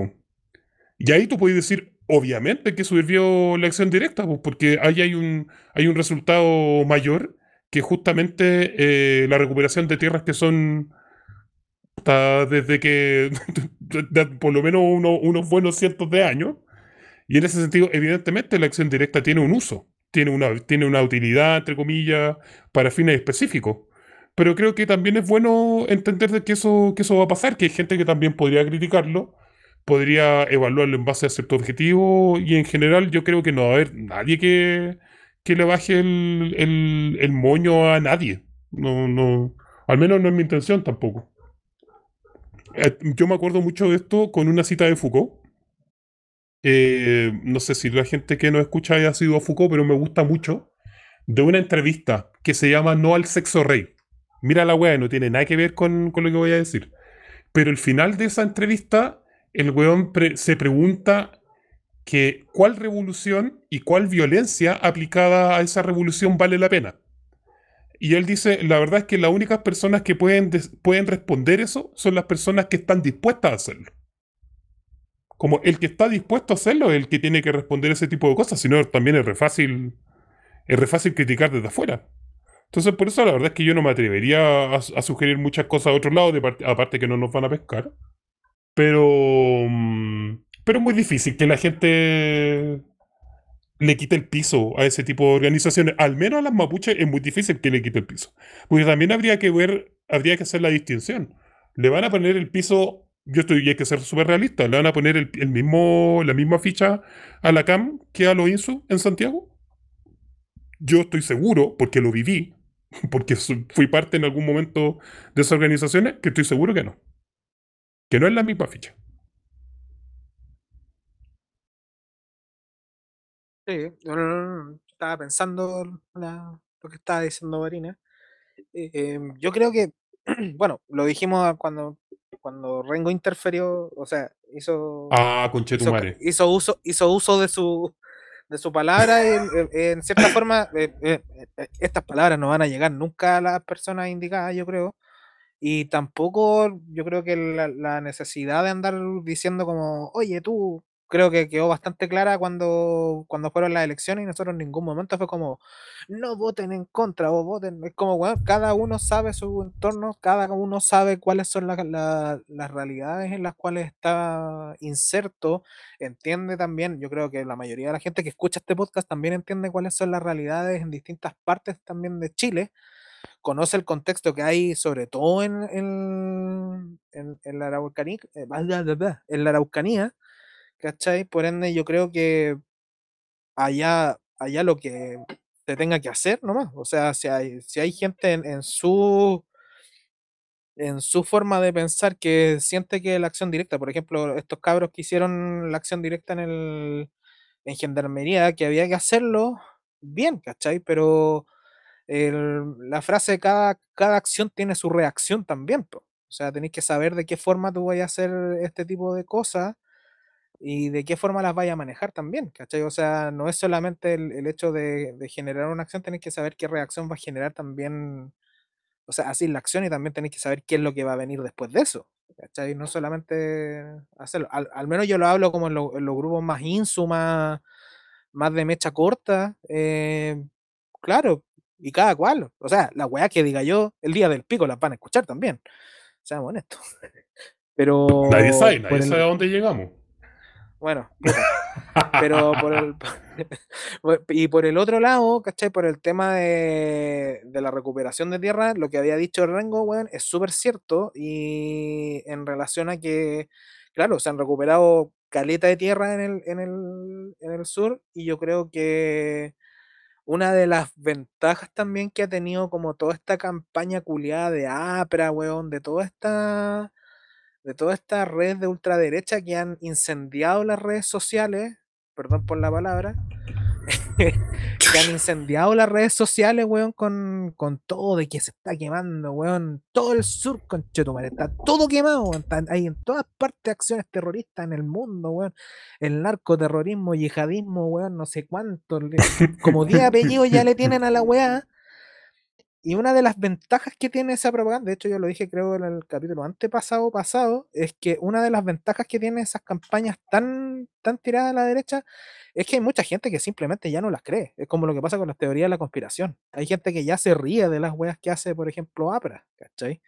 Y ahí tú puedes decir, obviamente, que sirvió la acción directa, porque ahí hay un, hay un resultado mayor que justamente eh, la recuperación de tierras que son desde que por lo menos unos buenos cientos de años. Y en ese sentido, evidentemente, la acción directa tiene un uso, tiene una, tiene una utilidad, entre comillas, para fines específicos. Pero creo que también es bueno entender que eso, que eso va a pasar, que hay gente que también podría criticarlo, podría evaluarlo en base a cierto objetivo, y en general yo creo que no va a haber nadie que, que le baje el, moño a nadie. No, no, al menos no es mi intención tampoco. Eh, yo me acuerdo mucho de esto con una cita de Foucault. Eh, no sé si la gente que nos escucha haya sido a Foucault, pero me gusta mucho. De una entrevista que se llama No al sexo rey. Mira la weá, no tiene nada que ver con, con, lo que voy a decir. Pero el final de esa entrevista, el weón se pregunta que cuál revolución y cuál violencia aplicada a esa revolución vale la pena. Y él dice, la verdad es que las únicas personas que pueden, pueden responder eso son las personas que están dispuestas a hacerlo. Como el que está dispuesto a hacerlo es el que tiene que responder ese tipo de cosas, si no también es es re fácil criticar desde afuera. Entonces por eso la verdad es que yo no me atrevería a, sugerir muchas cosas a otro lado, aparte que no nos van a pescar. Pero... Mm, pero es muy difícil que la gente le quite el piso a ese tipo de organizaciones. Al menos a las mapuches es muy difícil que le quite el piso. Porque también habría que ver, habría que hacer la distinción. Le van a poner el piso, yo estoy, y hay que ser súper realista, le van a poner el, mismo, la misma ficha a la CAM que a los INSU en Santiago. Yo estoy seguro, porque lo viví, porque fui parte en algún momento de esas organizaciones, que estoy seguro que no. Que no es la misma ficha. Sí, estaba pensando lo que estaba diciendo Marina. Em, yo creo que, bueno, lo dijimos cuando, cuando Rengo interferió, o sea, hizo, Ah, hizo, hizo uso, hizo uso de su de su palabra, en, cierta forma, eh, eh, eh, estas palabras no van a llegar nunca a las personas indicadas, yo creo. Y tampoco yo creo que la, la necesidad de andar diciendo como, oye, tú, creo que quedó bastante clara cuando, cuando fueron las elecciones y nosotros en ningún momento fue como, no voten en contra o voten. Es como, bueno, cada uno sabe su entorno, cada uno sabe cuáles son las realidades en las cuales está inserto, entiende también, yo creo que la mayoría de la gente que escucha este podcast también entiende cuáles son las realidades en distintas partes también de Chile conoce el contexto que hay, sobre todo en, en, en, la, Araucanía, eh, en la Araucanía, ¿cachai? Por ende, yo creo que allá, allá lo que se tenga que hacer nomás. O sea, si hay, si hay gente en, su en su forma de pensar que siente que la acción directa, por ejemplo, estos cabros que hicieron la acción directa en el en gendarmería, que había que hacerlo bien, ¿cachai? Pero la frase cada, cada acción tiene su reacción también, o sea, tenéis que saber de qué forma tú vas a hacer este tipo de cosas y de qué forma las vaya a manejar también, ¿cachai? O sea, no es solamente el, hecho de, generar una acción, tenéis que saber qué reacción va a generar también, o sea, así la acción y también tenéis que saber qué es lo que va a venir después de eso, ¿cachai? No solamente hacerlo, al, menos yo lo hablo como en, los grupos más insu, más, de mecha corta, eh, claro, y cada cual, o sea, la weá que diga yo, el día del pico las van a escuchar también, seamos honestos. Pero... Nadie sabe, nadie sabe a dónde llegamos. Bueno, pero por el, y por el otro lado, ¿cachai? Por el tema de, la recuperación de tierra, lo que había dicho Rengo, weón, es súper cierto y en relación a que, claro, se han recuperado caleta de tierra en el, en el, en el sur y yo creo que una de las ventajas también que ha tenido como toda esta campaña culiada de APRA, weón, de toda esta de toda esta red de ultraderecha que han incendiado las redes sociales, perdón por la palabra, que han incendiado las redes sociales, weón, con, con todo de que se está quemando, weón. Todo el sur, con Chetumare, está todo quemado, weón. Está- hay en todas partes acciones terroristas en el mundo, weón. El narcoterrorismo, yihadismo, weón, no sé cuánto. le- como 10 apellidos ya le tienen a la weá. Y una de las ventajas que tiene esa propaganda, de hecho yo lo dije creo en el capítulo antepasado pasado, es que una de las ventajas que tienen esas campañas tan, tan tiradas a la derecha es que hay mucha gente que simplemente ya no las cree. Es como lo que pasa con las teorías de la conspiración. Hay gente que ya se ríe de las weas que hace, por ejemplo, APRA, ¿cachai?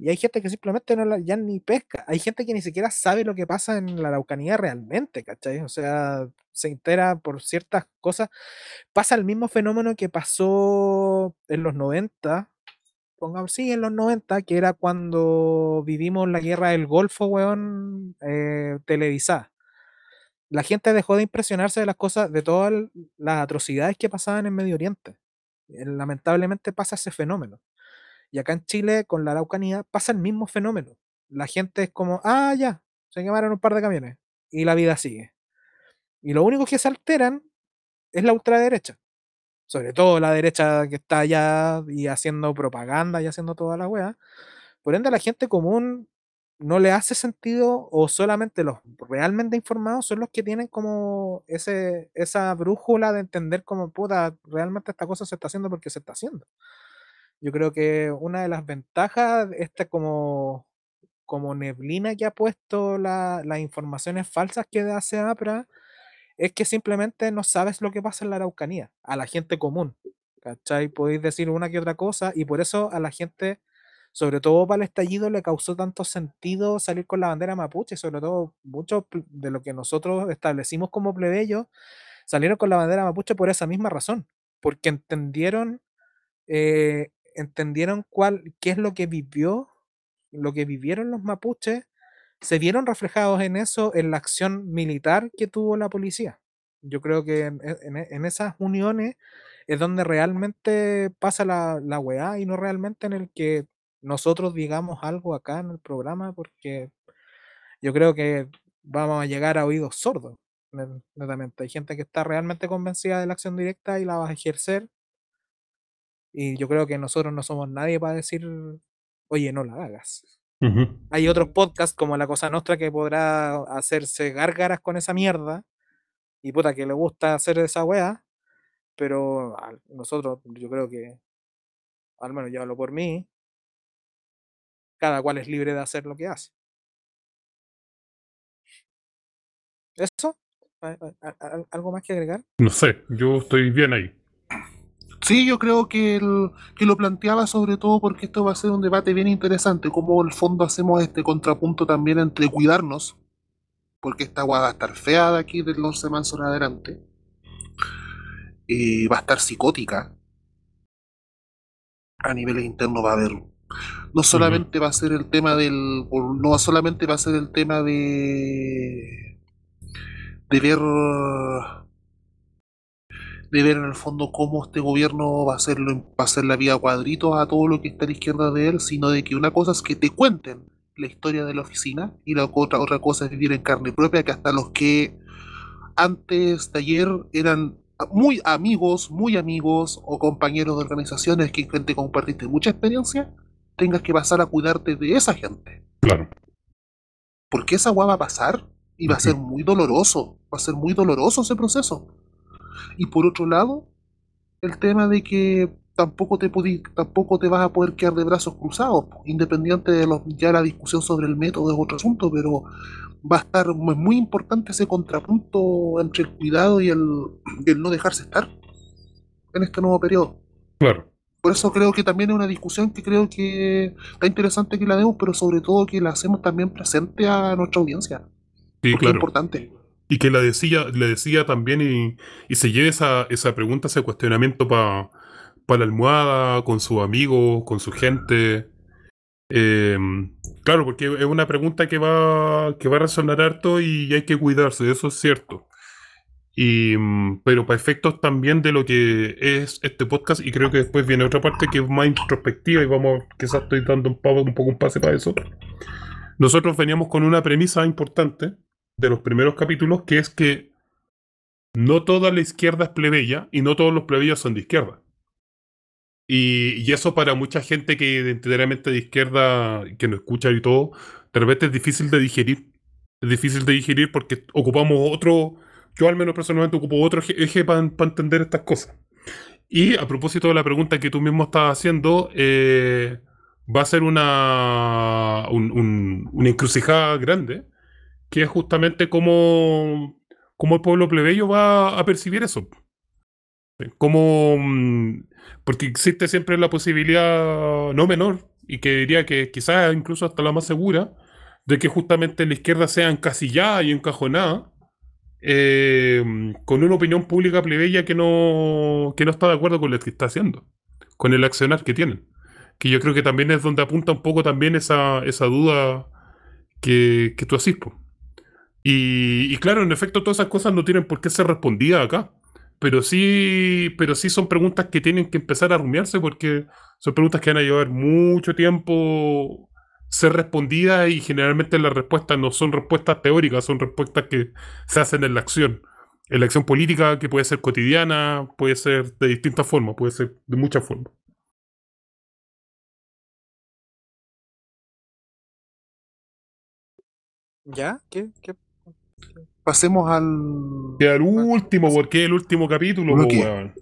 Y hay gente que simplemente no ya ni pesca. Hay gente que ni siquiera sabe lo que pasa en la Araucanía realmente, ¿cachai? O sea, se entera por ciertas cosas. Pasa el mismo fenómeno que pasó en los 90, pongamos, sí, en los 90, que era cuando vivimos la guerra del Golfo, weón, eh, televisada. La gente dejó de impresionarse de las cosas, de todas las atrocidades que pasaban en Medio Oriente. Eh, Lamentablemente pasa ese fenómeno. Y acá en Chile, con la Araucanía, pasa el mismo fenómeno. La gente es como, ah, ya, se quemaron un par de camiones. Y la vida sigue. Y lo único que se alteran es la ultraderecha. Sobre todo la derecha que está allá y haciendo propaganda y haciendo toda la wea. Por ende, a la gente común no le hace sentido o solamente los realmente informados son los que tienen como ese, esa brújula de entender como puta, realmente esta cosa se está haciendo porque se está haciendo. Yo creo que una de las ventajas, esta como, como neblina que ha puesto la- las informaciones falsas que hace APRA, es que simplemente no sabes lo que pasa en la Araucanía, a la gente común. ¿Cachai? Podéis decir una que otra cosa y por eso a la gente, sobre todo para el estallido, le causó tanto sentido salir con la bandera mapuche, sobre todo muchos pl- de lo que nosotros establecimos como plebeyos salieron con la bandera mapuche por esa misma razón, porque entendieron, eh, entendieron cuál, qué es lo que vivió, lo que vivieron los mapuches, se vieron reflejados en eso, en la acción militar que tuvo la policía. Yo creo que en, e- e- en esas uniones es donde realmente pasa la, la weá y no realmente en el que nosotros digamos algo acá en el programa, porque yo creo que vamos a llegar a oídos sordos, ne- netamente. Hay gente que está realmente convencida de la acción directa y la va a ejercer, y yo creo que nosotros no somos nadie para decir, oye, no la hagas. Hay otros podcasts como La Cosa Nostra que podrá hacerse gárgaras con esa mierda, y puta que le gusta hacer esa weá, pero a nosotros, yo creo que, al menos yo hablo por mí, cada cual es libre de hacer lo que hace. ¿Eso? ¿Al- al- al- ¿Algo más que agregar? No sé, yo estoy bien ahí. Sí, yo creo que, el- que lo planteaba sobre todo porque esto va a ser un debate bien interesante, como el fondo hacemos este contrapunto también entre cuidarnos, porque esta agua va a estar fea de aquí del 11 de marzo en adelante, y va a estar psicótica, a niveles internos va a haber, no solamente va a ser el tema del, no solamente va a ser el tema de, de ver de ver en el fondo cómo este gobierno va a hacerlo, va a hacer la vida cuadritos a todo lo que está a la izquierda de él, sino de que una cosa es que te cuenten la historia de la oficina y la otra, otra cosa es vivir en carne propia, que hasta los que antes de ayer eran muy amigos, muy amigos o compañeros de organizaciones que gente compartiste mucha experiencia, tengas que pasar a cuidarte de esa gente. Claro. Porque esa agua va a pasar y va a ser muy doloroso, va a ser muy doloroso ese proceso. Y por otro lado, el tema de que tampoco te podí- tampoco te vas a poder quedar de brazos cruzados, independiente de los, ya la discusión sobre el método es otro asunto, pero va a estar mu- muy importante ese contrapunto entre el cuidado y el, el no dejarse estar en este nuevo periodo. Claro. Por eso creo que también es una discusión que creo que está interesante que la demos, pero sobre todo que la hacemos también presente a nuestra audiencia. Sí, porque es claro. importante. Y que la decía, le decía también y, y se lleve esa, esa pregunta, ese cuestionamiento para la almohada, con sus amigos, con su gente. Eh, claro, porque es una pregunta que va, que va a resonar harto y hay que cuidarse, eso es cierto. Y, mm, pero para efectos también de lo que es este podcast, y creo que después viene otra parte que es más introspectiva y vamos, quizás estoy dando un poco un pase para eso. Nosotros veníamos con una premisa importante de los primeros capítulos, que es que no toda la izquierda es plebeya y no todos los plebeyos son de izquierda. Y, eso para mucha gente que enteramente de izquierda, que no escucha y todo, de repente es difícil de digerir. Es difícil de digerir porque ocupamos otro, yo al menos personalmente ocupo otro eje para entender estas cosas. Y a propósito de la pregunta que tú mismo estabas haciendo, eh, va a ser una, una encrucijada grande, que es justamente cómo, cómo el pueblo plebeyo va a percibir eso. Mm, porque existe siempre la posibilidad no menor, y que diría que quizás incluso hasta la más segura, de que justamente la izquierda sea encasillada y encajonada eh, con una opinión pública plebeya que no, que no está de acuerdo con lo que está haciendo, con el accionar que tienen. Que yo creo que también es donde apunta un poco también esa, esa duda que, que tú haces. Y, claro, en efecto, todas esas cosas no tienen por qué ser respondidas acá. Pero sí, pero sí son preguntas que tienen que empezar a rumiarse porque son preguntas que van a llevar mucho tiempo ser respondidas y generalmente las respuestas no son respuestas teóricas, son respuestas que se hacen en la acción. En la acción política que puede ser cotidiana, puede ser de distintas formas, puede ser de muchas formas. ¿Ya? ¿Qué? ¿Qué? Pasemos al. Y al último, porque es el último capítulo, Bloque. po, weón.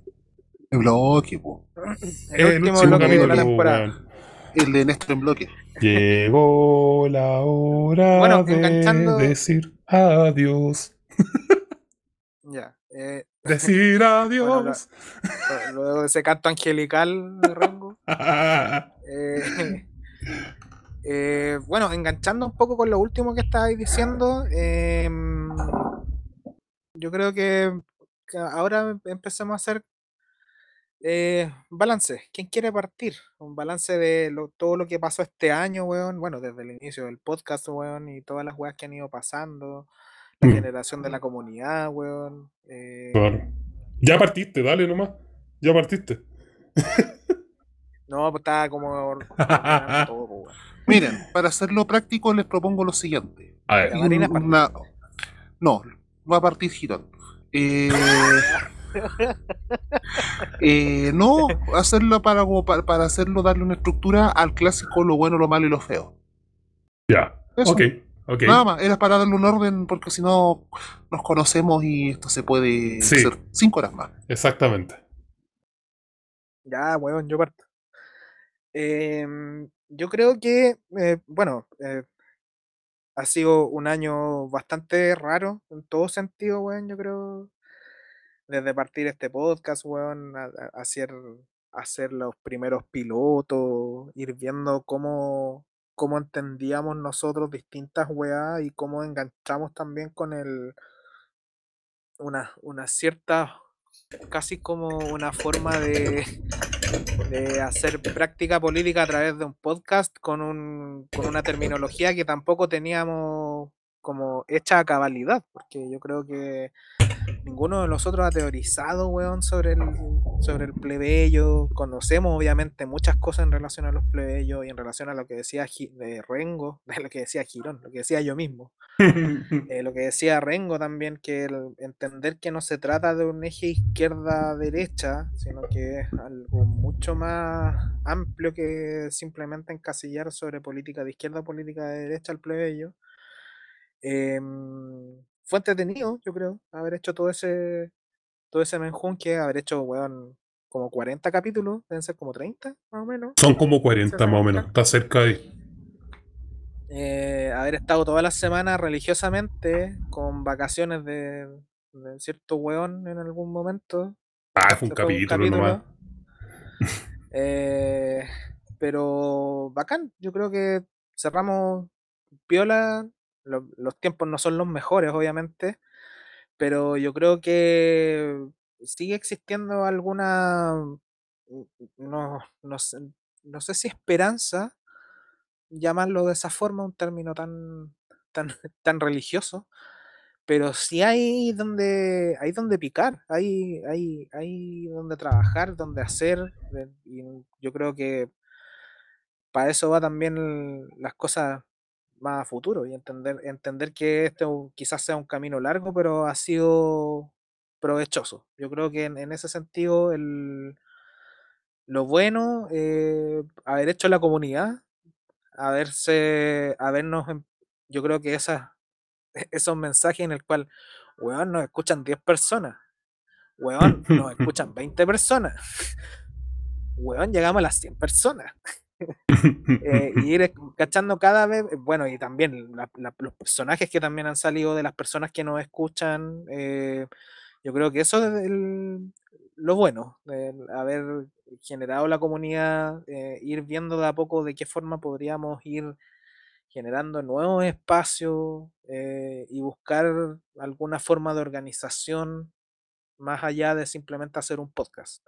El bloque, po. El, El último último bloque de la capítulo, temporada. weón. El de Néstor en bloque. Llegó la hora Bueno, de enganchando- decir adiós. Ya. eh, Decir adiós. luego de ese canto angelical de Rango. Eh, eh, bueno, enganchando un poco con lo último que estabais diciendo, em, yo creo que, que ahora empecemos a hacer eh, balance. ¿Quién quiere partir? Un balance de lo- todo lo que pasó este año, weón. Bueno, desde el inicio del podcast, weón, y todas las weas que han ido pasando. La Mm. generación de la comunidad, weón. eh, Claro. Ya partiste, dale nomás. Ya partiste. no, pues estaba como todo, pues, weón. Miren, para hacerlo práctico les propongo lo siguiente. A ver. Una- No, va a partir Girón. Eh, eh, no, hacerlo para, como pa- para hacerlo, darle una estructura al clásico lo bueno, lo malo y lo feo. Ya. Eso. Ok, ok. Nada más, era para darle un orden porque si no nos conocemos y esto se puede Sí. hacer cinco horas más. Exactamente. Ya, weón, yo parto. Em, yo creo que, eh, bueno, eh, ha sido un año bastante raro en todo sentido, weón, yo creo. Desde partir este podcast, weón, hacer, hacer los primeros pilotos, ir viendo cómo, cómo entendíamos nosotros distintas weas y cómo enganchamos también con el una, una cierta, casi como una forma de, de hacer práctica política a través de un podcast con, un, con una terminología que tampoco teníamos como hecha a cabalidad, porque yo creo que ninguno de nosotros ha teorizado, weón, sobre el, sobre el plebeyo. Conocemos obviamente muchas cosas en relación a los plebeyos y en relación a lo que decía Gi- de Rengo, de lo que decía Girón, lo que decía yo mismo. Eh, lo que decía Rengo también, que el entender que no se trata de un eje izquierda-derecha, sino que es algo mucho más amplio que simplemente encasillar sobre política de izquierda o política de derecha al plebeyo. Em, fue entretenido, yo creo, haber hecho todo ese todo ese menjunque, haber hecho, weón, como 40 capítulos, deben ser como 30, más o menos. Son como 40 más o menos. Está cerca ahí. eh, haber estado toda la semana religiosamente con vacaciones de, de cierto weón en algún momento. Ah, fue un Se fue capítulo nomás. Eh, pero bacán, yo creo que cerramos piola. Lo- los tiempos no son los mejores, obviamente, pero yo creo que sigue existiendo alguna, mm, no, no sé, no sé si esperanza, llamarlo de esa forma, un término tan, tan, tan religioso, pero sí hay donde, hay donde picar, hay, hay, hay donde trabajar, donde hacer, y yo creo que para eso va también las cosas más a futuro y entender, entender que este quizás sea un camino largo, pero ha sido provechoso. Yo creo que en, en ese sentido el, lo bueno, eh, haber hecho la comunidad, haberse, habernos, em- yo creo que esas, esos mensajes en el cual, weón, nos escuchan 10 personas, weón, nos escuchan 20 personas, weón, llegamos a las 100 personas. Eh, y ir cachando cada vez, eh, bueno, y también la- la- los personajes que también han salido de las personas que nos escuchan, eh, yo creo que eso es el- lo bueno, el haber generado la comunidad, eh, ir viendo de a poco de qué forma podríamos ir generando nuevos espacios y buscar alguna forma de organización más allá de simplemente hacer un podcast.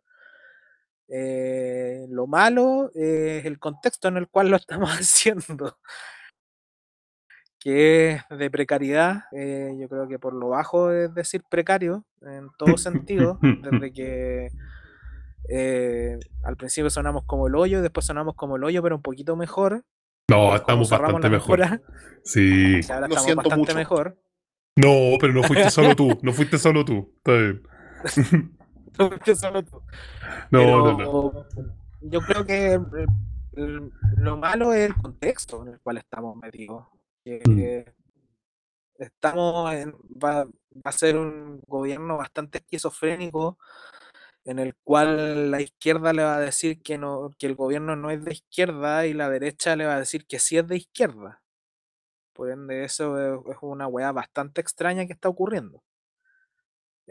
Eh, lo malo es el contexto en el cual lo estamos haciendo, que es de precariedad. eh, yo creo que por lo bajo es decir precario en todo sentido, desde que eh, al principio sonamos como el hoyo, después sonamos como el hoyo, pero un poquito mejor. No, estamos bastante mejor. mejora, Sí. ahora Lo estamos siento bastante mucho. mejor. No, pero no fuiste solo tú. No fuiste solo tú. Está bien. Que solo tú. No, no, no. Pero Yo creo que el- el- lo malo es el contexto en el cual estamos metidos. Que Mm. estamos en- va, va a ser un gobierno bastante esquizofrénico en el cual la izquierda le va a decir que no, que el gobierno no es de izquierda y la derecha le va a decir que sí es de izquierda. Por ende, eso es, es una weá bastante extraña que está ocurriendo.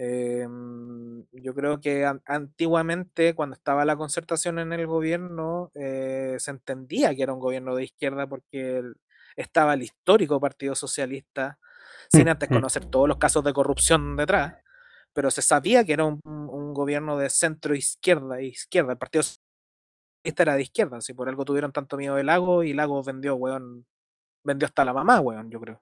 Em, yo creo que an- antiguamente, cuando estaba la concertación en el gobierno, eh, se entendía que era un gobierno de izquierda porque el- estaba el histórico Partido Socialista, sin antes conocer todos los casos de corrupción detrás, pero se sabía que era un, gobierno de centro izquierda izquierda. El Partido Socialista era de izquierda, si por algo tuvieron tanto miedo de Lago y Lago vendió, weón, vendió hasta la mamá, weón, yo creo.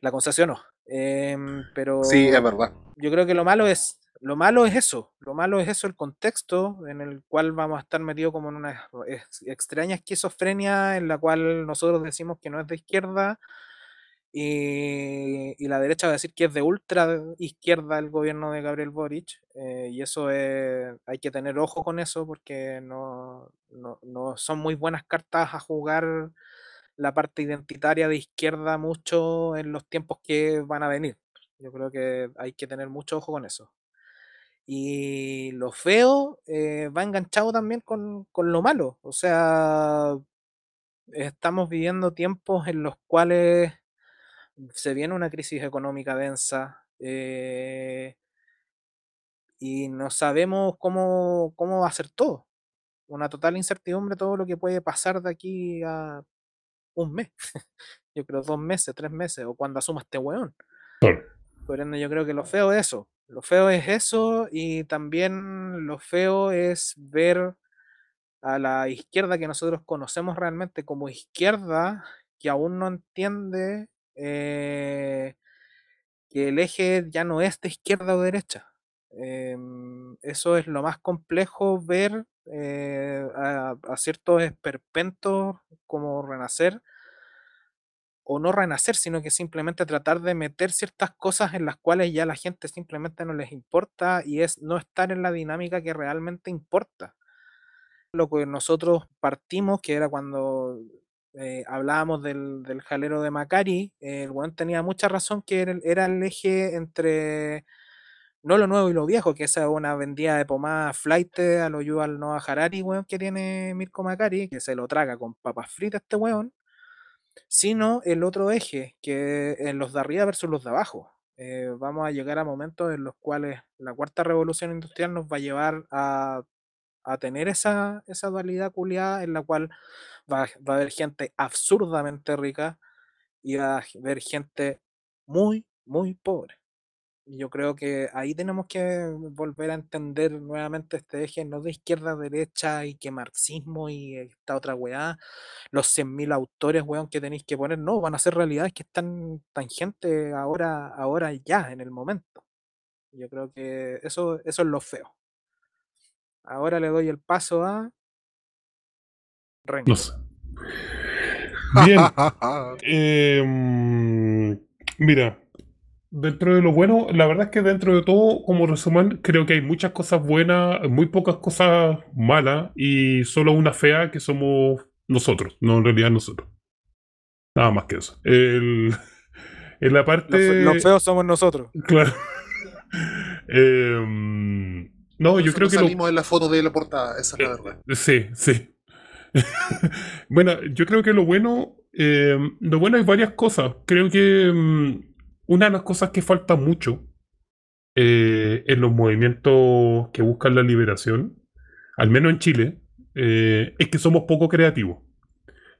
La concesionó. Em, pero Sí, es verdad. yo creo que lo malo es lo malo es eso, lo malo es eso, el contexto en el cual vamos a estar metidos como en una ex- extraña esquizofrenia en la cual nosotros decimos que no es de izquierda y, y la derecha va a decir que es de ultra izquierda el gobierno de Gabriel Boric eh, y eso es, hay que tener ojo con eso porque no, no, no son muy buenas cartas a jugar la parte identitaria de izquierda mucho en los tiempos que van a venir. Yo creo que hay que tener mucho ojo con eso. Y lo feo eh, va enganchado también con, con lo malo. O sea, estamos viviendo tiempos en los cuales se viene una crisis económica densa eh, y no sabemos cómo, cómo va a ser todo. Una total incertidumbre todo lo que puede pasar de aquí a un mes. Yo creo dos meses, tres meses, o cuando asuma este weón. Claro. Por ende, yo creo que lo feo es eso. Lo feo es eso y también lo feo es ver a la izquierda que nosotros conocemos realmente como izquierda, que aún no entiende eh, que el eje ya no es de izquierda o derecha. Em, eso es lo más complejo ver eh, a, ciertos esperpentos como renacer o no renacer, sino que simplemente tratar de meter ciertas cosas en las cuales ya la gente simplemente no les importa y es no estar en la dinámica que realmente importa. Lo que nosotros partimos, que era cuando eh, hablábamos del, del jalero de Macari, el weón tenía mucha razón que era el eje entre no lo nuevo y lo viejo, que esa es una vendida de pomada flight a lo Yuval Noah Harari, weón, que tiene Mirko Macari, que se lo traga con papas fritas este weón sino el otro eje, que en los de arriba versus los de abajo. Eh, vamos a llegar a momentos en los cuales la cuarta revolución industrial nos va a llevar a, a tener esa, esa dualidad culiada en la cual va, va a haber gente absurdamente rica y va a haber gente muy, muy pobre. Yo creo que ahí tenemos que volver a entender nuevamente este eje, no de izquierda a derecha y que marxismo y esta otra weá, los 100.000 autores, weón, que tenéis que poner, no, van a ser realidades que están tangentes ahora, ahora ya, en el momento. Yo creo que eso, eso es lo feo. Ahora le doy el paso a Rengo. Bien. eh, mm, mira, dentro de lo bueno, la verdad es que dentro de todo, como resumen, creo que hay muchas cosas buenas, muy pocas cosas malas y solo una fea que somos nosotros, no en realidad nosotros. Nada más que eso. El- en la Los, parte... los feos somos nosotros. Claro. Eh, mm, no, yo creo que lo, salimos en la foto de la portada, esa es la verdad. Sí, sí. bueno, yo creo que lo bueno, eh, lo bueno hay varias cosas. Creo que mm, una de las cosas que falta mucho eh, en los movimientos que buscan la liberación, al menos en Chile, eh, es que somos poco creativos.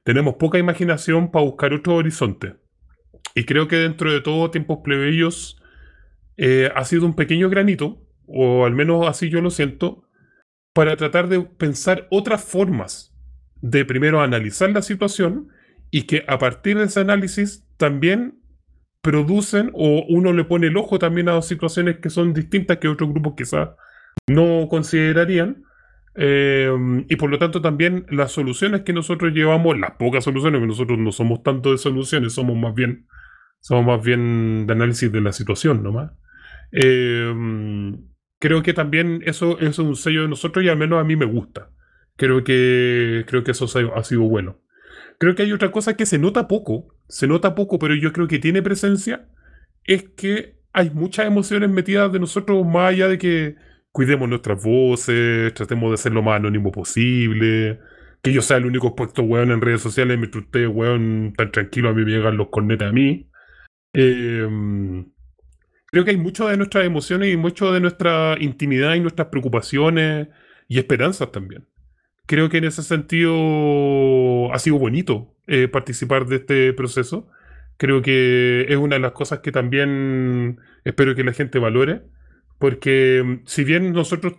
Tenemos poca imaginación para buscar otro horizonte. Y creo que dentro de todo tiempos plebeyos eh, ha sido un pequeño granito, o al menos así yo lo siento, para tratar de pensar otras formas de primero analizar la situación y que a partir de ese análisis también producen o uno le pone el ojo también a situaciones que son distintas que otros grupos quizás no considerarían. eh, y por lo tanto también las soluciones que nosotros llevamos, las pocas soluciones, que nosotros no somos tanto de soluciones, somos más bien, somos más bien de análisis de la situación nomás. Eh, creo que también eso, eso es un sello de nosotros y al menos a mí me gusta. Creo que, creo que eso ha sido bueno. Creo que hay otra cosa que se nota poco, se nota poco, pero yo creo que tiene presencia, es que hay muchas emociones metidas de nosotros más allá de que cuidemos nuestras voces, tratemos de ser lo más anónimo posible, que yo sea el único expuesto, weón, en redes sociales, mientras ustedes, weón, tan tranquilo, a mí me llegan los cornetas a mí. Eh, creo que hay mucho de nuestras emociones y mucho de nuestra intimidad y nuestras preocupaciones y esperanzas también. Creo que en ese sentido ha sido bonito eh, participar de este proceso. Creo que es una de las cosas que también espero que la gente valore, porque mm, si bien nosotros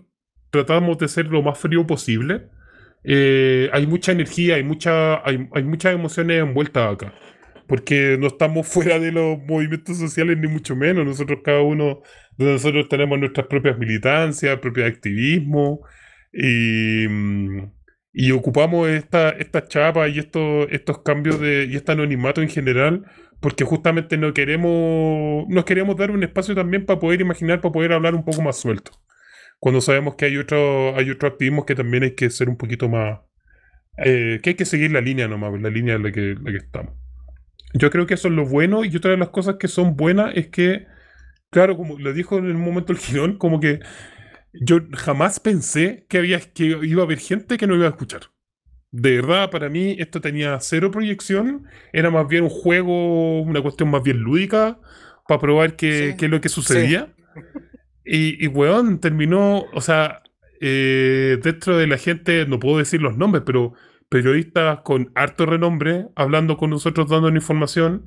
tratamos de ser lo más frío posible, eh, hay mucha energía, hay, mucha, hay, hay muchas emociones envueltas acá porque no estamos fuera de los movimientos sociales ni mucho menos. Nosotros cada uno de nosotros tenemos nuestras propias militancias, propios activismos y, mm, y ocupamos esta, estas chapas y estos, estos cambios de, y este anonimato en general porque justamente no queremos, nos queremos dar un espacio también para poder imaginar, para poder hablar un poco más suelto. Cuando sabemos que hay otro, hay otros activismos que también hay que ser un poquito más, eh, que hay que seguir la línea nomás, la línea en la que, la que estamos. Yo creo que eso es lo bueno y otra de las cosas que son buenas es que, claro, como lo dijo en el momento el Girón, como que yo jamás pensé que, había, que iba a haber gente que no iba a escuchar. De verdad, para mí esto tenía cero proyección, era más bien un juego, una cuestión más bien lúdica, para probar qué Sí. qué es lo que sucedía. Y, y, weón, terminó, o sea, eh, dentro de la gente, no puedo decir los nombres, pero periodistas con harto renombre hablando con nosotros, dándonos información,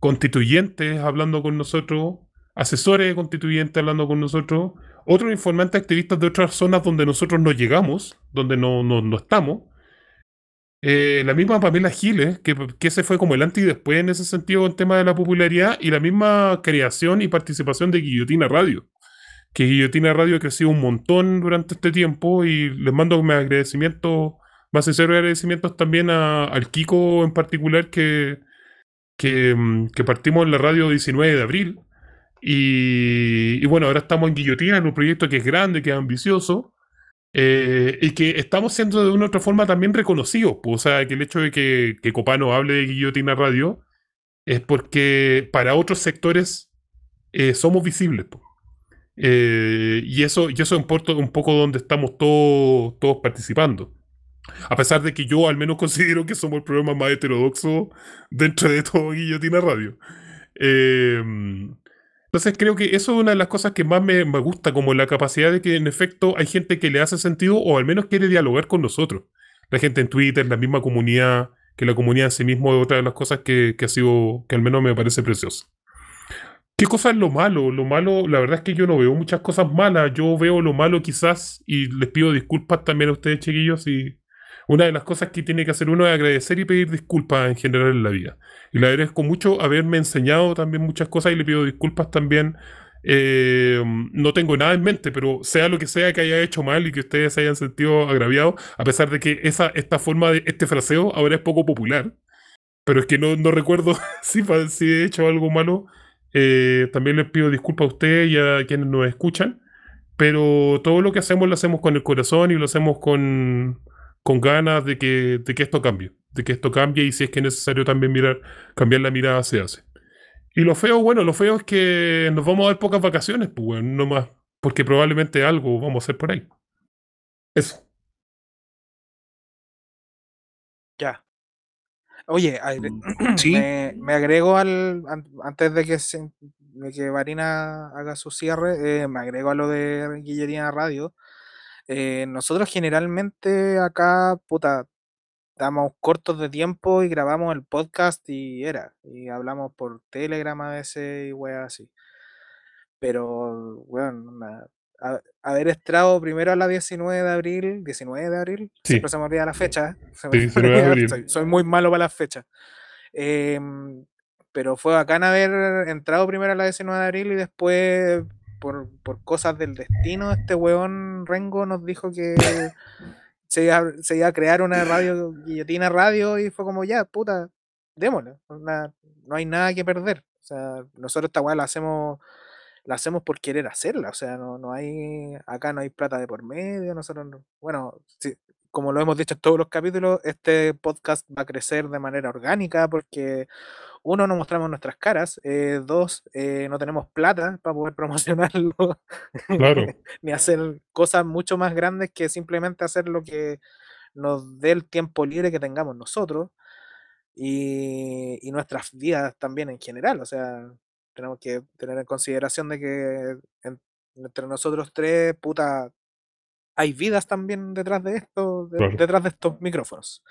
constituyentes hablando con nosotros, asesores de constituyentes hablando con nosotros, otros informantes activistas de otras zonas donde nosotros no llegamos, donde no, no, no estamos. Eh, la misma Pamela Giles, que, que ese fue como el antes y después en ese sentido en tema de la popularidad, y la misma creación y participación de Guillotina Radio. Que Guillotina Radio ha crecido un montón durante este tiempo y les mando mis agradecimientos, más sinceros agradecimientos también al Kiko en particular, que, que, mm, que partimos en la radio 19 de abril. Y, bueno, ahora estamos en Guillotina, en un proyecto que es grande, que es ambicioso. Eh, y que estamos siendo de una u otra forma también reconocidos. o sea, que el hecho de que, que Copano hable de Guillotina Radio es porque para otros sectores eh, somos visibles. Eh, y eso, y eso es un, poco- donde estamos todos, todos participando. A pesar de que yo al menos considero que somos el programa más heterodoxo dentro de todo Guillotina Radio. Entonces creo que eso es una de las cosas que más me, me gusta, como la capacidad de que en efecto hay gente que le hace sentido o al menos quiere dialogar con nosotros. La gente en Twitter, la misma comunidad, que la comunidad en sí mismo es otra de las cosas que, que ha sido, que al menos me parece preciosa. ¿Qué cosa es lo malo? Lo malo, la verdad es que yo no veo muchas cosas malas. Yo veo lo malo quizás, y les pido disculpas también a ustedes, chiquillos, y una de las cosas que tiene que hacer uno es agradecer y pedir disculpas en general en la vida. Y le agradezco mucho haberme enseñado también muchas cosas y le pido disculpas también. Eh, no tengo nada en mente, pero sea lo que sea que haya hecho mal y que ustedes se hayan sentido agraviados, a pesar de que esa, esta forma de este fraseo ahora es poco popular. Pero es que no, no recuerdo si, he hecho algo malo. Eh, también les pido disculpas a ustedes y a quienes nos escuchan. Pero todo lo que hacemos lo hacemos con el corazón y lo hacemos con, con ganas de que, de que esto cambie. De que esto cambie y si es que es necesario también mirar, cambiar la mirada se hace. Y lo feo, bueno, lo feo es que nos vamos a dar pocas vacaciones, pues bueno, no más. Porque probablemente algo vamos a hacer por ahí. Eso. Ya. Oye, agre- Sí. me, me agrego al. an- Antes de que, se- de que Varina haga su cierre, eh, me agrego a lo de Guillerina Radio. Eh, nosotros generalmente acá, puta, damos cortos de tiempo y grabamos el podcast y era. Y hablamos por Telegram a veces y weas así. Pero, bueno, haber estrado primero a la 19 de abril, 19 de abril, Sí. siempre se me olvida la fecha. se me Sí, 19 de abril. soy, soy muy malo para las fechas. Em, pero fue bacán haber entrado primero a la 19 de abril y después, por, por cosas del destino, este weón Rengo nos dijo que se iba, se iba a crear una radio, guillotina radio, y fue como, ya, puta, démosle. onda, no hay nada que perder. O sea, nosotros esta weá la hacemos la hacemos por querer hacerla, o sea, no, no hay, acá no hay plata de por medio, nosotros, no- bueno, sí, como lo hemos dicho en todos los capítulos, este podcast va a crecer de manera orgánica porque uno, no mostramos nuestras caras, eh, dos, eh, no tenemos plata para poder promocionarlo, Claro. ni hacer cosas mucho más grandes que simplemente hacer lo que nos dé el tiempo libre que tengamos nosotros y, y nuestras vidas también en general, o sea, tenemos que tener en consideración de que en- entre nosotros tres, puta, hay vidas también detrás de esto, de- Claro. detrás de estos micrófonos.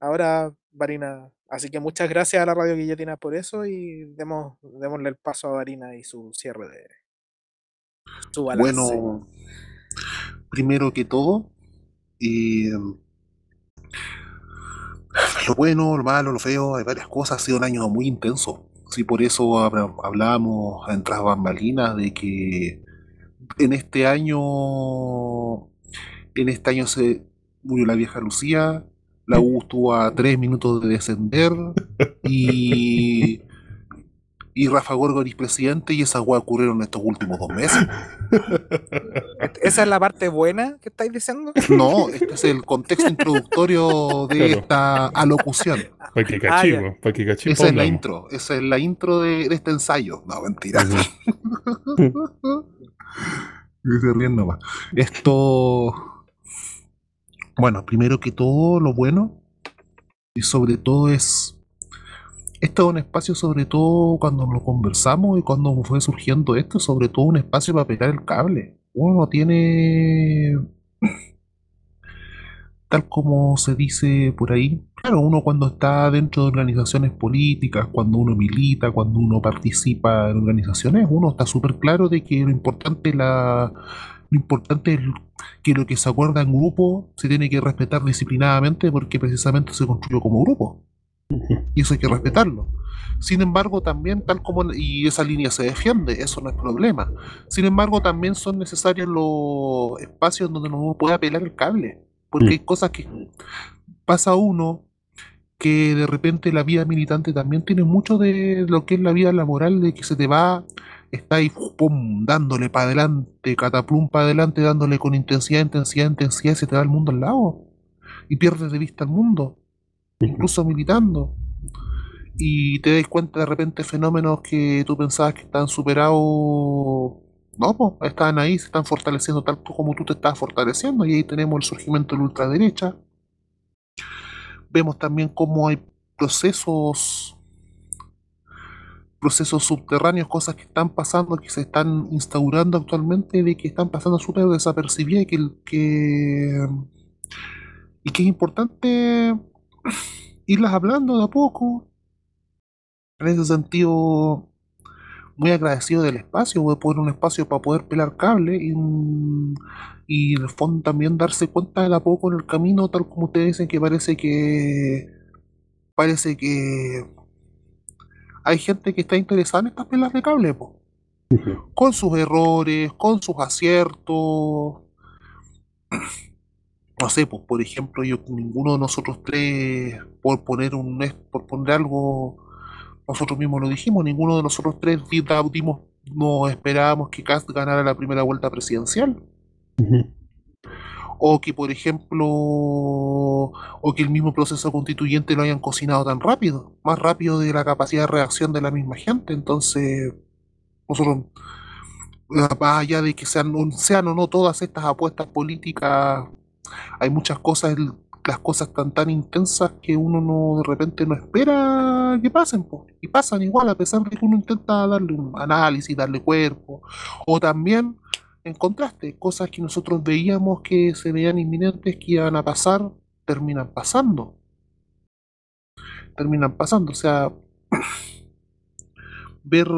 Ahora, Varina, así que muchas gracias a la Radio Guillotina por eso y demos, démosle el paso a Varina y su cierre de su balance. Bueno, primero que todo, eh, lo bueno, lo malo, lo feo, hay varias cosas. Ha sido un año muy intenso. Sí, por eso habla- hablamos en tras bambalinas de que en este año, en este año se murió la vieja Lucía, la U estuvo a tres minutos de descender y y Rafa Gorgoris presidente y esas weas ocurrieron estos últimos dos meses. ¿Et- ¿Esa es la parte buena que estáis diciendo? No, este es el contexto introductorio de Claro. esta alocución. Para que Ah, ya. cachimos, para que cachimos. Esa es la intro, esa es la intro de, de este ensayo. No, mentira. Esto. Bueno, primero que todo, lo bueno. Y sobre todo es. Esto es un espacio, sobre todo cuando lo conversamos y cuando fue surgiendo esto, sobre todo un espacio para pegar el cable. Uno no tiene. Tal como se dice por ahí, claro, uno cuando está dentro de organizaciones políticas, cuando uno milita, cuando uno participa en organizaciones, uno está súper claro de que lo importante, la, lo importante es que lo que se acuerda en grupo se tiene que respetar disciplinadamente porque precisamente se construyó como grupo. Y eso hay que respetarlo. Sin embargo, también, tal como, y esa línea se defiende, eso no es problema. Sin embargo, también son necesarios los espacios donde uno pueda pelar el cable. Porque Mm. hay cosas que pasa uno que de repente la vida militante también tiene mucho de lo que es la vida laboral, de que se te va, está ahí pum, dándole para adelante, cataplum para adelante, dándole con intensidad, intensidad, intensidad, y se te va el mundo al lado. Y pierdes de vista el mundo, incluso militando. Y te das cuenta de repente fenómenos que tú pensabas que estaban superados. No, pues, estaban ahí, se están fortaleciendo tal como tú te estás fortaleciendo. Y ahí tenemos el surgimiento de la ultraderecha. Vemos también cómo hay procesos procesos subterráneos, cosas que están pasando, que se están instaurando actualmente, de que están pasando súper desapercibidas y que, que y que es importante irlas hablando de a poco. En ese sentido, muy agradecido del espacio, de poner un espacio para poder pelar cable y en el fondo también darse cuenta de la poco en el camino, tal como ustedes dicen que parece que parece que hay gente que está interesada en estas pelas de cable, po. con sus errores, con sus aciertos. No sé, pues por ejemplo, yo ninguno de nosotros tres, por poner un por poner algo, nosotros mismos lo dijimos, ninguno de nosotros tres dimos, no esperábamos que Cast ganara la primera vuelta presidencial. O que, por ejemplo, o que el mismo proceso constituyente lo hayan cocinado tan rápido, más rápido de la capacidad de reacción de la misma gente. Entonces, nosotros, más allá de que sean, o no todas estas apuestas políticas hay muchas cosas, las cosas tan tan intensas que uno no de repente no espera que pasen, y pasan igual a pesar de que uno intenta darle un análisis, darle cuerpo, o también en contraste, cosas que nosotros veíamos que se veían inminentes que iban a pasar, terminan pasando. Terminan pasando, o sea, ver,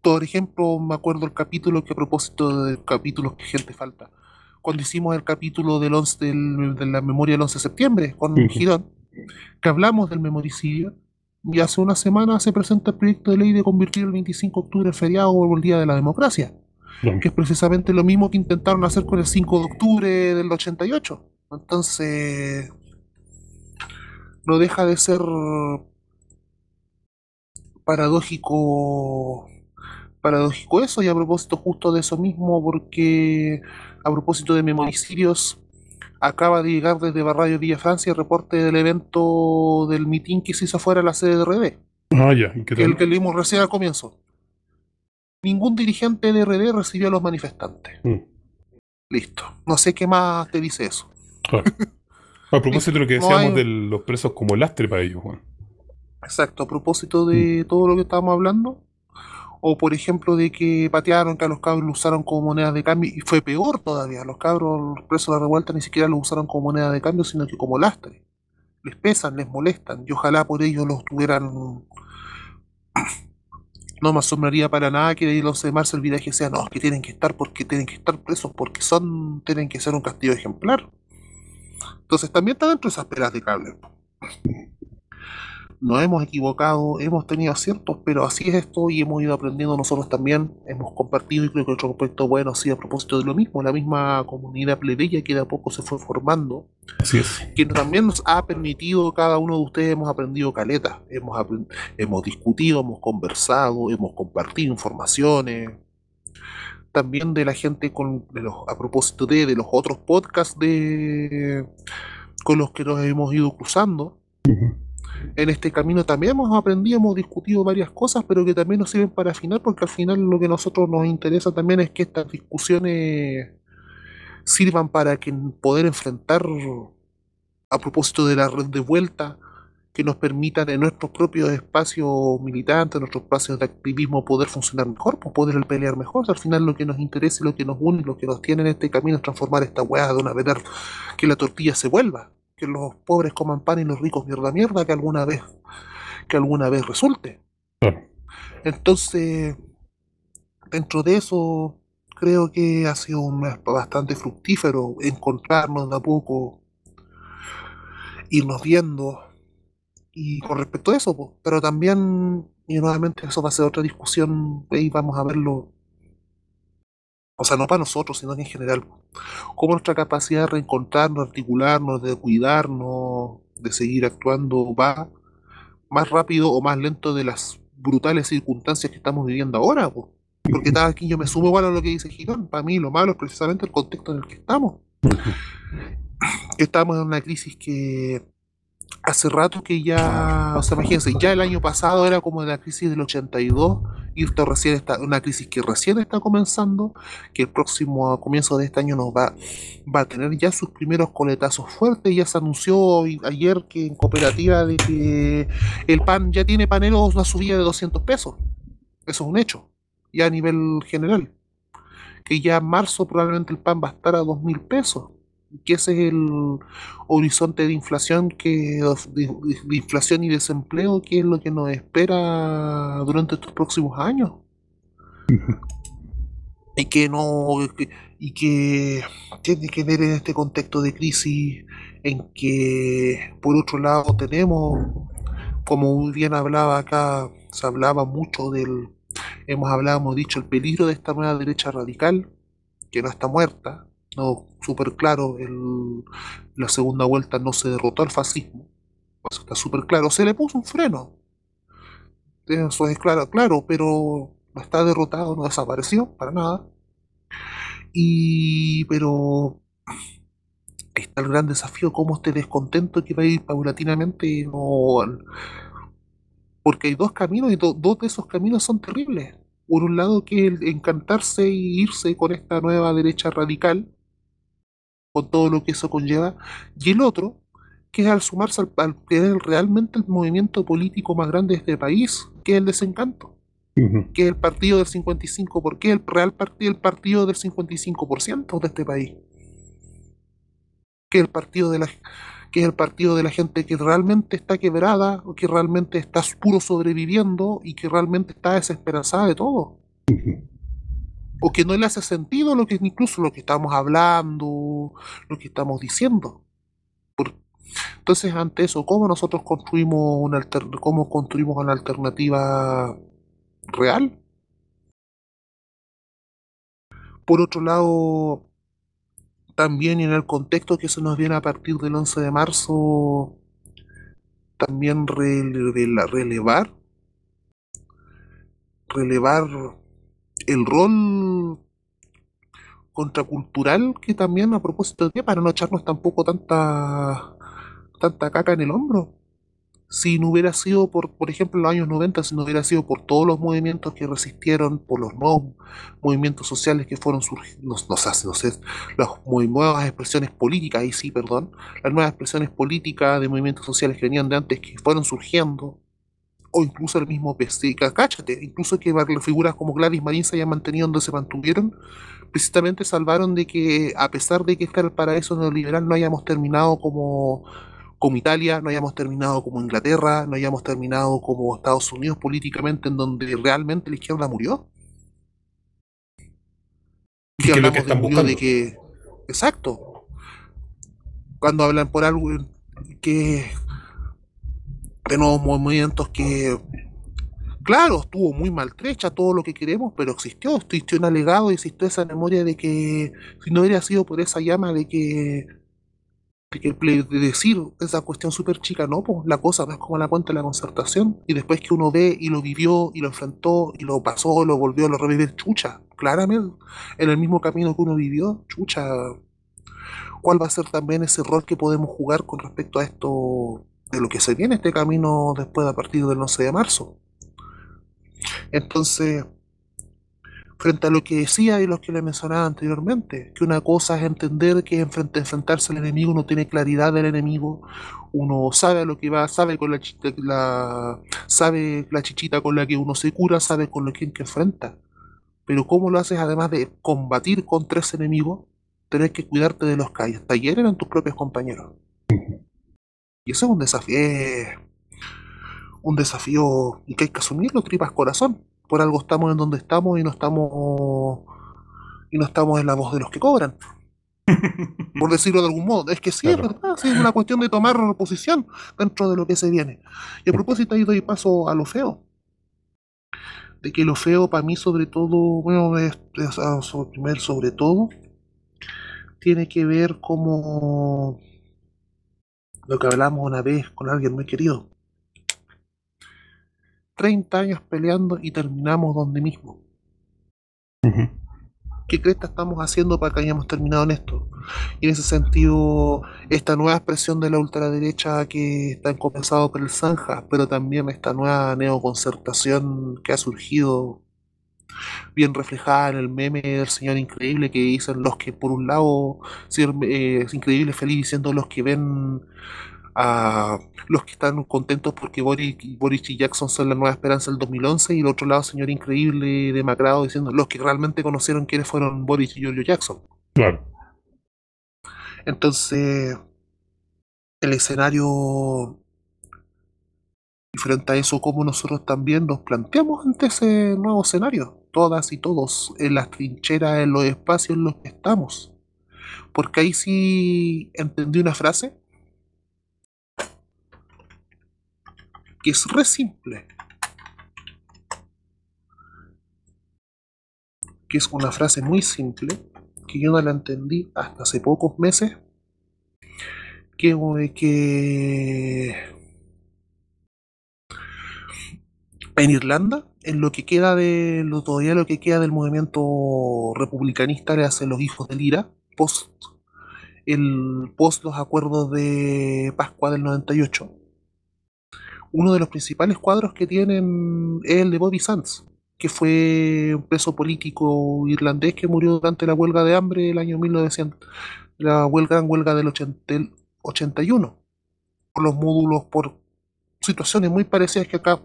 por ejemplo, me acuerdo el capítulo que a propósito de capítulos que gente falta, cuando hicimos el capítulo del 11, de la memoria del 11 de septiembre con Girón, que hablamos del memoricidio, y hace una semana se presenta el proyecto de ley de convertir el 25 de octubre en feriado o el Día de la Democracia, que es precisamente lo mismo que intentaron hacer con el 5 de octubre del 88. Entonces, no deja de ser paradójico paradójico eso y a propósito justo de eso mismo porque a propósito de memoricidios, acaba de llegar desde Barrayo Villa Francia el reporte del evento del mitin que se hizo afuera de la sede de RD. Ah, ya. El que leímos recién al comienzo. Ningún dirigente de RD recibió a los manifestantes. Mm. Listo. No sé qué más te dice eso. A propósito de lo que decíamos de los presos como lastre para ellos, Juan. Exacto, a propósito de mm. todo lo que estábamos hablando, o por ejemplo de que patearon, que a los cabros lo usaron como moneda de cambio, y fue peor todavía, los cabros, los presos de la revuelta ni siquiera lo usaron como moneda de cambio, sino que como lastre. Les pesan, les molestan, y ojalá por ello los tuvieran... No me asombraría para nada que los de marzo el viaje sea, no, que tienen que estar porque tienen que estar presos, porque son, tienen que ser un castigo ejemplar. Entonces también está dentro de esas pelas de cable nos hemos equivocado, hemos tenido aciertos, pero así es esto y hemos ido aprendiendo nosotros también, hemos compartido y creo que otro aspecto bueno ha sido a propósito de lo mismo, la misma comunidad plebeya que de a poco se fue formando, así es. que también nos ha permitido, cada uno de ustedes hemos aprendido caleta, hemos, hemos discutido, hemos conversado, hemos compartido informaciones, también de la gente con los, a propósito de, de los otros podcasts de con los que nos hemos ido cruzando en este camino también hemos aprendido, hemos discutido varias cosas, pero que también nos sirven para afinar, porque al final lo que a nosotros nos interesa también es que estas discusiones sirvan para que poder enfrentar, a propósito de la red de vuelta, que nos permitan en nuestros propios espacios militantes, en nuestros espacios de activismo, poder funcionar mejor, pues poder pelear mejor. Al final lo que nos interesa, lo que nos une, lo que nos tiene en este camino es transformar esta weá de una vez, que la tortilla se vuelva que los pobres coman pan y los ricos mierda mierda que alguna vez que alguna vez resulte. Entonces, dentro de eso, creo que ha sido bastante fructífero encontrarnos de a poco, irnos viendo. Y con respecto a eso, pero también, y nuevamente eso va a ser otra discusión, y vamos a verlo o sea, no para nosotros, sino en general, cómo nuestra capacidad de reencontrarnos, articularnos, de cuidarnos, de seguir actuando va más rápido o más lento de las brutales circunstancias que estamos viviendo ahora. Porque cada aquí yo me sumo igual a lo que dice Girón. Para mí lo malo es precisamente el contexto en el que estamos. Estamos en una crisis que hace rato que ya, o sea, imagínense, ya el año pasado era como la crisis del 82 y esto recién está, una crisis que recién está comenzando, que el próximo comienzo de este año nos va, va a tener ya sus primeros coletazos fuertes, ya se anunció ayer que en cooperativa de que el pan ya tiene panelos una subida de 200 pesos, eso es un hecho, ya a nivel general, que ya en marzo probablemente el pan va a estar a 2.000 pesos que ese es el horizonte de inflación que de, inflación y desempleo que es lo que nos espera durante estos próximos años. Y que no y que tiene que ver en este contexto de crisis en que por otro lado tenemos como muy bien hablaba acá se hablaba mucho del hemos hablado hemos dicho el peligro de esta nueva derecha radical que no está muerta no súper claro el, la segunda vuelta no se derrotó al fascismo eso está súper claro se le puso un freno eso es claro claro pero no está derrotado, no desapareció para nada. Y pero está el gran desafío, cómo este descontento que va a ir paulatinamente, no, porque hay dos caminos y dos de esos caminos son terribles. Por un lado que el encantarse y irse con esta nueva derecha radical, con todo lo que eso conlleva, y el otro, que es al sumarse al, al que es realmente el movimiento político más grande de este país, que es el desencanto que es el partido del 55%, ¿por qué el real partido el partido del 55% de este país? Que el partido de la que es el partido de la gente que realmente está quebrada, o que realmente está puro sobreviviendo y que realmente está desesperanzada de todo. O que no le hace sentido lo que incluso lo que estamos hablando, lo que estamos diciendo. Entonces, ante eso, ¿cómo nosotros construimos una alter, cómo construimos una alternativa real. Por otro lado, también en el contexto que se nos viene a partir del 11 de marzo, también relevar, relevar el rol contracultural que también a propósito de para no echarnos tampoco tanta tanta caca en el hombro. Si no hubiera sido por, por ejemplo, en los años 90, si no hubiera sido por todos los movimientos que resistieron, por los nuevos movimientos sociales que fueron surgiendo, no, no, no sé, las nuevas expresiones políticas, ahí sí, perdón, las nuevas expresiones políticas de movimientos sociales que venían de antes, que fueron surgiendo, o incluso el mismo PC, cáchate, incluso que figuras como Gladys Marín se hayan mantenido donde se mantuvieron, precisamente salvaron de que, a pesar de que está el paraíso neoliberal, no hayamos terminado como como Italia, no hayamos terminado como Inglaterra, no hayamos terminado como Estados Unidos políticamente, en donde realmente la izquierda murió. Y que lo que están buscando. De que, exacto. Cuando hablan por algo que de nuevos movimientos que claro, estuvo muy maltrecha todo lo que queremos, pero existió, existió un alegado existió esa memoria de que si no hubiera sido por esa llama de que de decir esa cuestión súper chica, no, pues la cosa no es como la cuenta de la concertación. Y después que uno ve y lo vivió y lo enfrentó y lo pasó, lo volvió a lo revivir, chucha, claramente, en el mismo camino que uno vivió, chucha. ¿Cuál va a ser también ese rol que podemos jugar con respecto a esto, de lo que se viene este camino después a partir del 11 de marzo? Entonces, frente a lo que decía y lo que le mencionaba anteriormente, que una cosa es entender que enfrentarse al enemigo uno tiene claridad del enemigo, uno sabe a lo que va, sabe con la, la, sabe la chichita con la que uno se cura, sabe con lo que, enfrenta. Pero ¿cómo lo haces además de combatir contra ese enemigo? Tener que cuidarte de los que talleres eran tus propios compañeros. Y eso es un desafío, un desafío y que hay que asumirlo tripas corazón por algo estamos en donde estamos y no estamos y no estamos en la voz de los que cobran. por decirlo de algún modo. Es que sí, claro. es verdad, sí, es una cuestión de tomar posición dentro de lo que se viene. Y a propósito ahí doy paso a lo feo. De que lo feo para mí sobre todo, bueno, es, es, es, sobre todo, tiene que ver como lo que hablamos una vez con alguien muy querido. 30 años peleando y terminamos donde mismo. Uh -huh. ¿Qué cresta estamos haciendo para que hayamos terminado en esto? Y en ese sentido, esta nueva expresión de la ultraderecha que está encomenzado por el Zanja, pero también esta nueva neoconcertación que ha surgido bien reflejada en el meme del señor increíble que dicen los que por un lado eh, es increíble feliz diciendo los que ven a los que están contentos porque Boris, Boris y Jackson son la nueva esperanza del 2011 y el otro lado señor increíble demacrado diciendo los que realmente conocieron quiénes fueron Boris y Giorgio Jackson. Claro. Entonces, el escenario y frente a eso, cómo nosotros también nos planteamos ante ese nuevo escenario. Todas y todos en las trincheras, en los espacios en los que estamos. Porque ahí sí entendí una frase que es re simple. Que es una frase muy simple, que yo no la entendí hasta hace pocos meses. Que, que en Irlanda, en lo que queda de lo todavía lo que queda del movimiento republicanista le hacen los hijos del IRA, post el post los acuerdos de Pascua del 98. Uno de los principales cuadros que tienen es el de Bobby Sands, que fue un preso político irlandés que murió durante la huelga de hambre del año 1900, la huelga en huelga del, 81, por los módulos, por situaciones muy parecidas que acá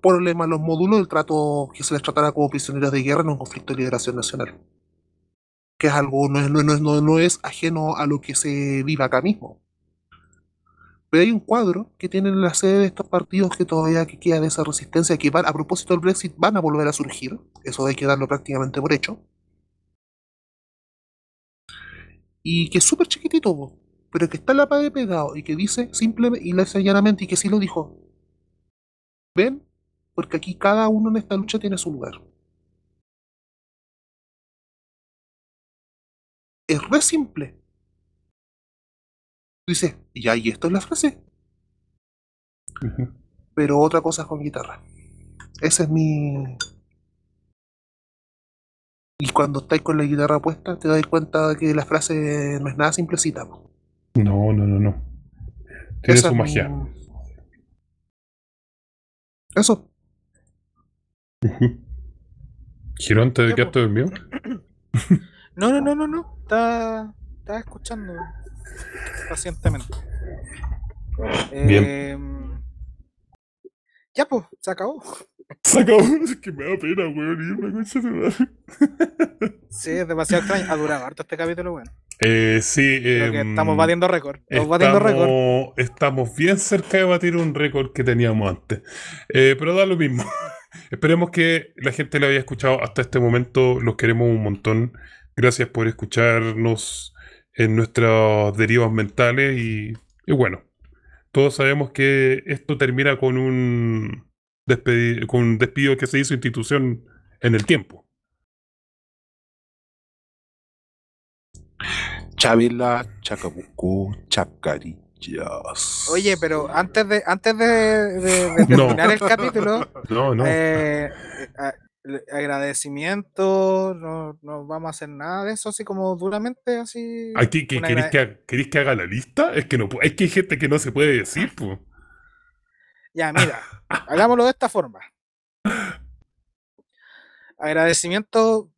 problema los módulos del trato que se les tratará como prisioneros de guerra en un conflicto de liberación nacional. Que es algo, no es, no, no, es ajeno a lo que se vive acá mismo. Pero hay un cuadro que tienen la sede de estos partidos que todavía que queda de esa resistencia, que van, a propósito del Brexit van a volver a surgir. Eso hay que darlo prácticamente por hecho. Y que es súper chiquitito, pero que está en la pared pegado y que dice simplemente y llanamente y que sí lo dijo. ¿Ven? Porque aquí cada uno en esta lucha tiene su lugar. Es re simple. Dice, y ahí esto es la frase. Pero otra cosa es con guitarra. Ese es mi. Y cuando estáis con la guitarra puesta, te das cuenta de que la frase no es nada simplecita. No, no, no, no. Tiene su magia. Eso. Girón, ¿te quedaste dormido? No, no, no, no, no. Estaba, estaba escuchando pacientemente. Bien. Em, ya, pues, se acabó. Se acabó, es que me da pena, weón, irme, Sí, es demasiado extraño. Ha durado harto este capítulo, weón. Eh, sí, estamos em, batiendo récord. Estamos, batiendo récord. Estamos bien cerca de batir un récord que teníamos antes. Eh, pero da lo mismo. Esperemos que la gente lo haya escuchado hasta este momento. Los queremos un montón. Gracias por escucharnos en nuestras derivas mentales. Y, bueno, todos sabemos que esto termina con un, con un despido que se hizo institución en el tiempo. Chavila, Chacabuco, Oye, pero antes de antes de, terminar el capítulo, eh, agradecimiento, no, no, vamos a hacer nada de eso así como duramente, así. Aquí, que, ¿queréis, que, haga la lista? Es que no es que hay gente que no se puede decir, pues. Ya, mira, hagámoslo de esta forma. Agradecimiento,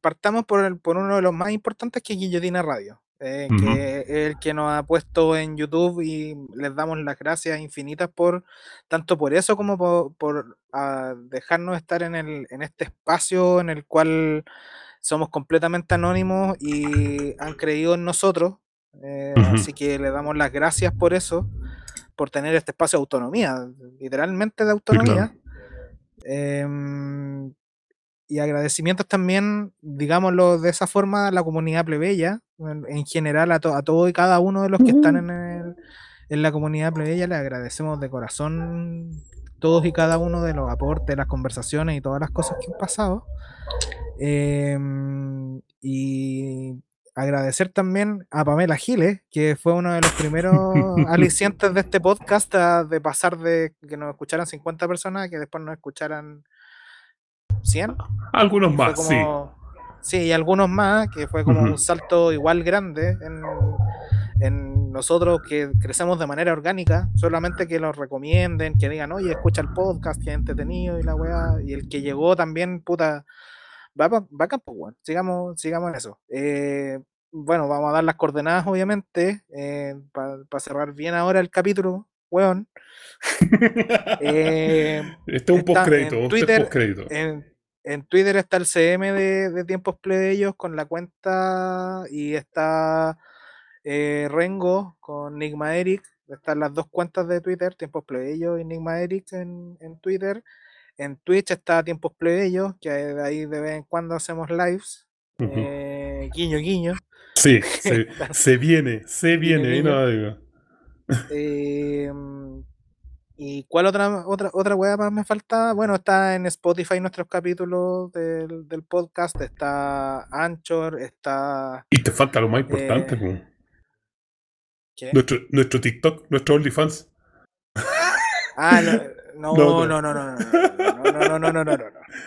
partamos por, el, por uno de los más importantes que es Guillotina Radio. Eh, que es el que nos ha puesto en YouTube y les damos las gracias infinitas por tanto por eso como por, ah, dejarnos estar en, el, en este espacio en el cual somos completamente anónimos y han creído en nosotros. Eh, así que le damos las gracias por eso, por tener este espacio de autonomía, literalmente de autonomía. Em, y agradecimientos también, digámoslo de esa forma, a la comunidad plebeya, en, general, a, a todos y cada uno de los que están en, el, en la comunidad plebeya, le agradecemos de corazón todos y cada uno de los aportes, las conversaciones y todas las cosas que han pasado. Em, y agradecer también a Pamela Giles, que fue uno de los primeros alicientes de este podcast, de pasar de que nos escucharan 50 personas a que después nos escucharan 100. Algunos más, sí. Sí, y algunos más, que fue como un salto igual grande en, en, nosotros que crecemos de manera orgánica, solamente que los recomienden, que digan, oye, escucha el podcast, que es entretenido y la weá, y el que llegó también, puta, va, va a campo, bueno. sigamos, sigamos en eso. Eh, bueno, vamos a dar las coordenadas, obviamente, eh, para cerrar bien ahora el capítulo, weón. eh, este es un postcrédito, en, en, Twitter está el CM de, Tiempos Plebeyos con la cuenta y está eh, Rengo con Nigma Eric. Están las dos cuentas de Twitter, Tiempos Plebeyos y Nigma Eric en, Twitter. En Twitch está Tiempos Plebeyos, que ahí de vez en cuando hacemos lives. Eh, guiño, guiño. Sí, se, se viene, se viene, ahí guiño. no digo. Eh, ¿Y cuál otra otra otra weá más me falta? Bueno, está en Spotify nuestros capítulos del, del podcast, está Anchor, está Y te falta lo más importante, Eh. ¿qué? nuestro, nuestro TikTok, nuestro OnlyFans. Ah, no, No, no, no, no, no, no, no, no, no, no, no, no, no.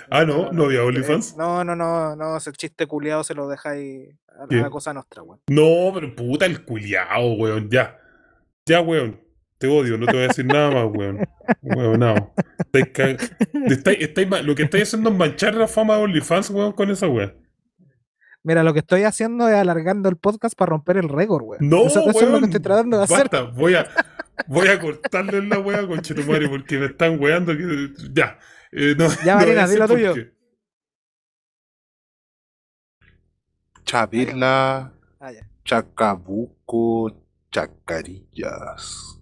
Ah, no, no había Eh, OnlyFans. No, no, no, no, ese chiste culiado se lo dejáis a, la cosa nuestra, weón. No, pero puta el culiao, weón, ya. Ya, weón. Te odio, no te voy a decir nada más, weón. Weón, no. Estáis ca- estáis- estáis ma- lo que estáis haciendo es manchar la fama de OnlyFans, weón, con esa weón. Mira, lo que estoy haciendo es alargando el podcast para romper el récord, weón. No, eso, eso es lo weón, que estoy tratando de hacer. Voy a, voy a cortarle la weá con Chetumare porque me están weando. que- ya. Eh, no, Ya, no Marina, di decir lo tuyo. qué. Chavela, Ah, ya. Chacabuco, Chacarillas.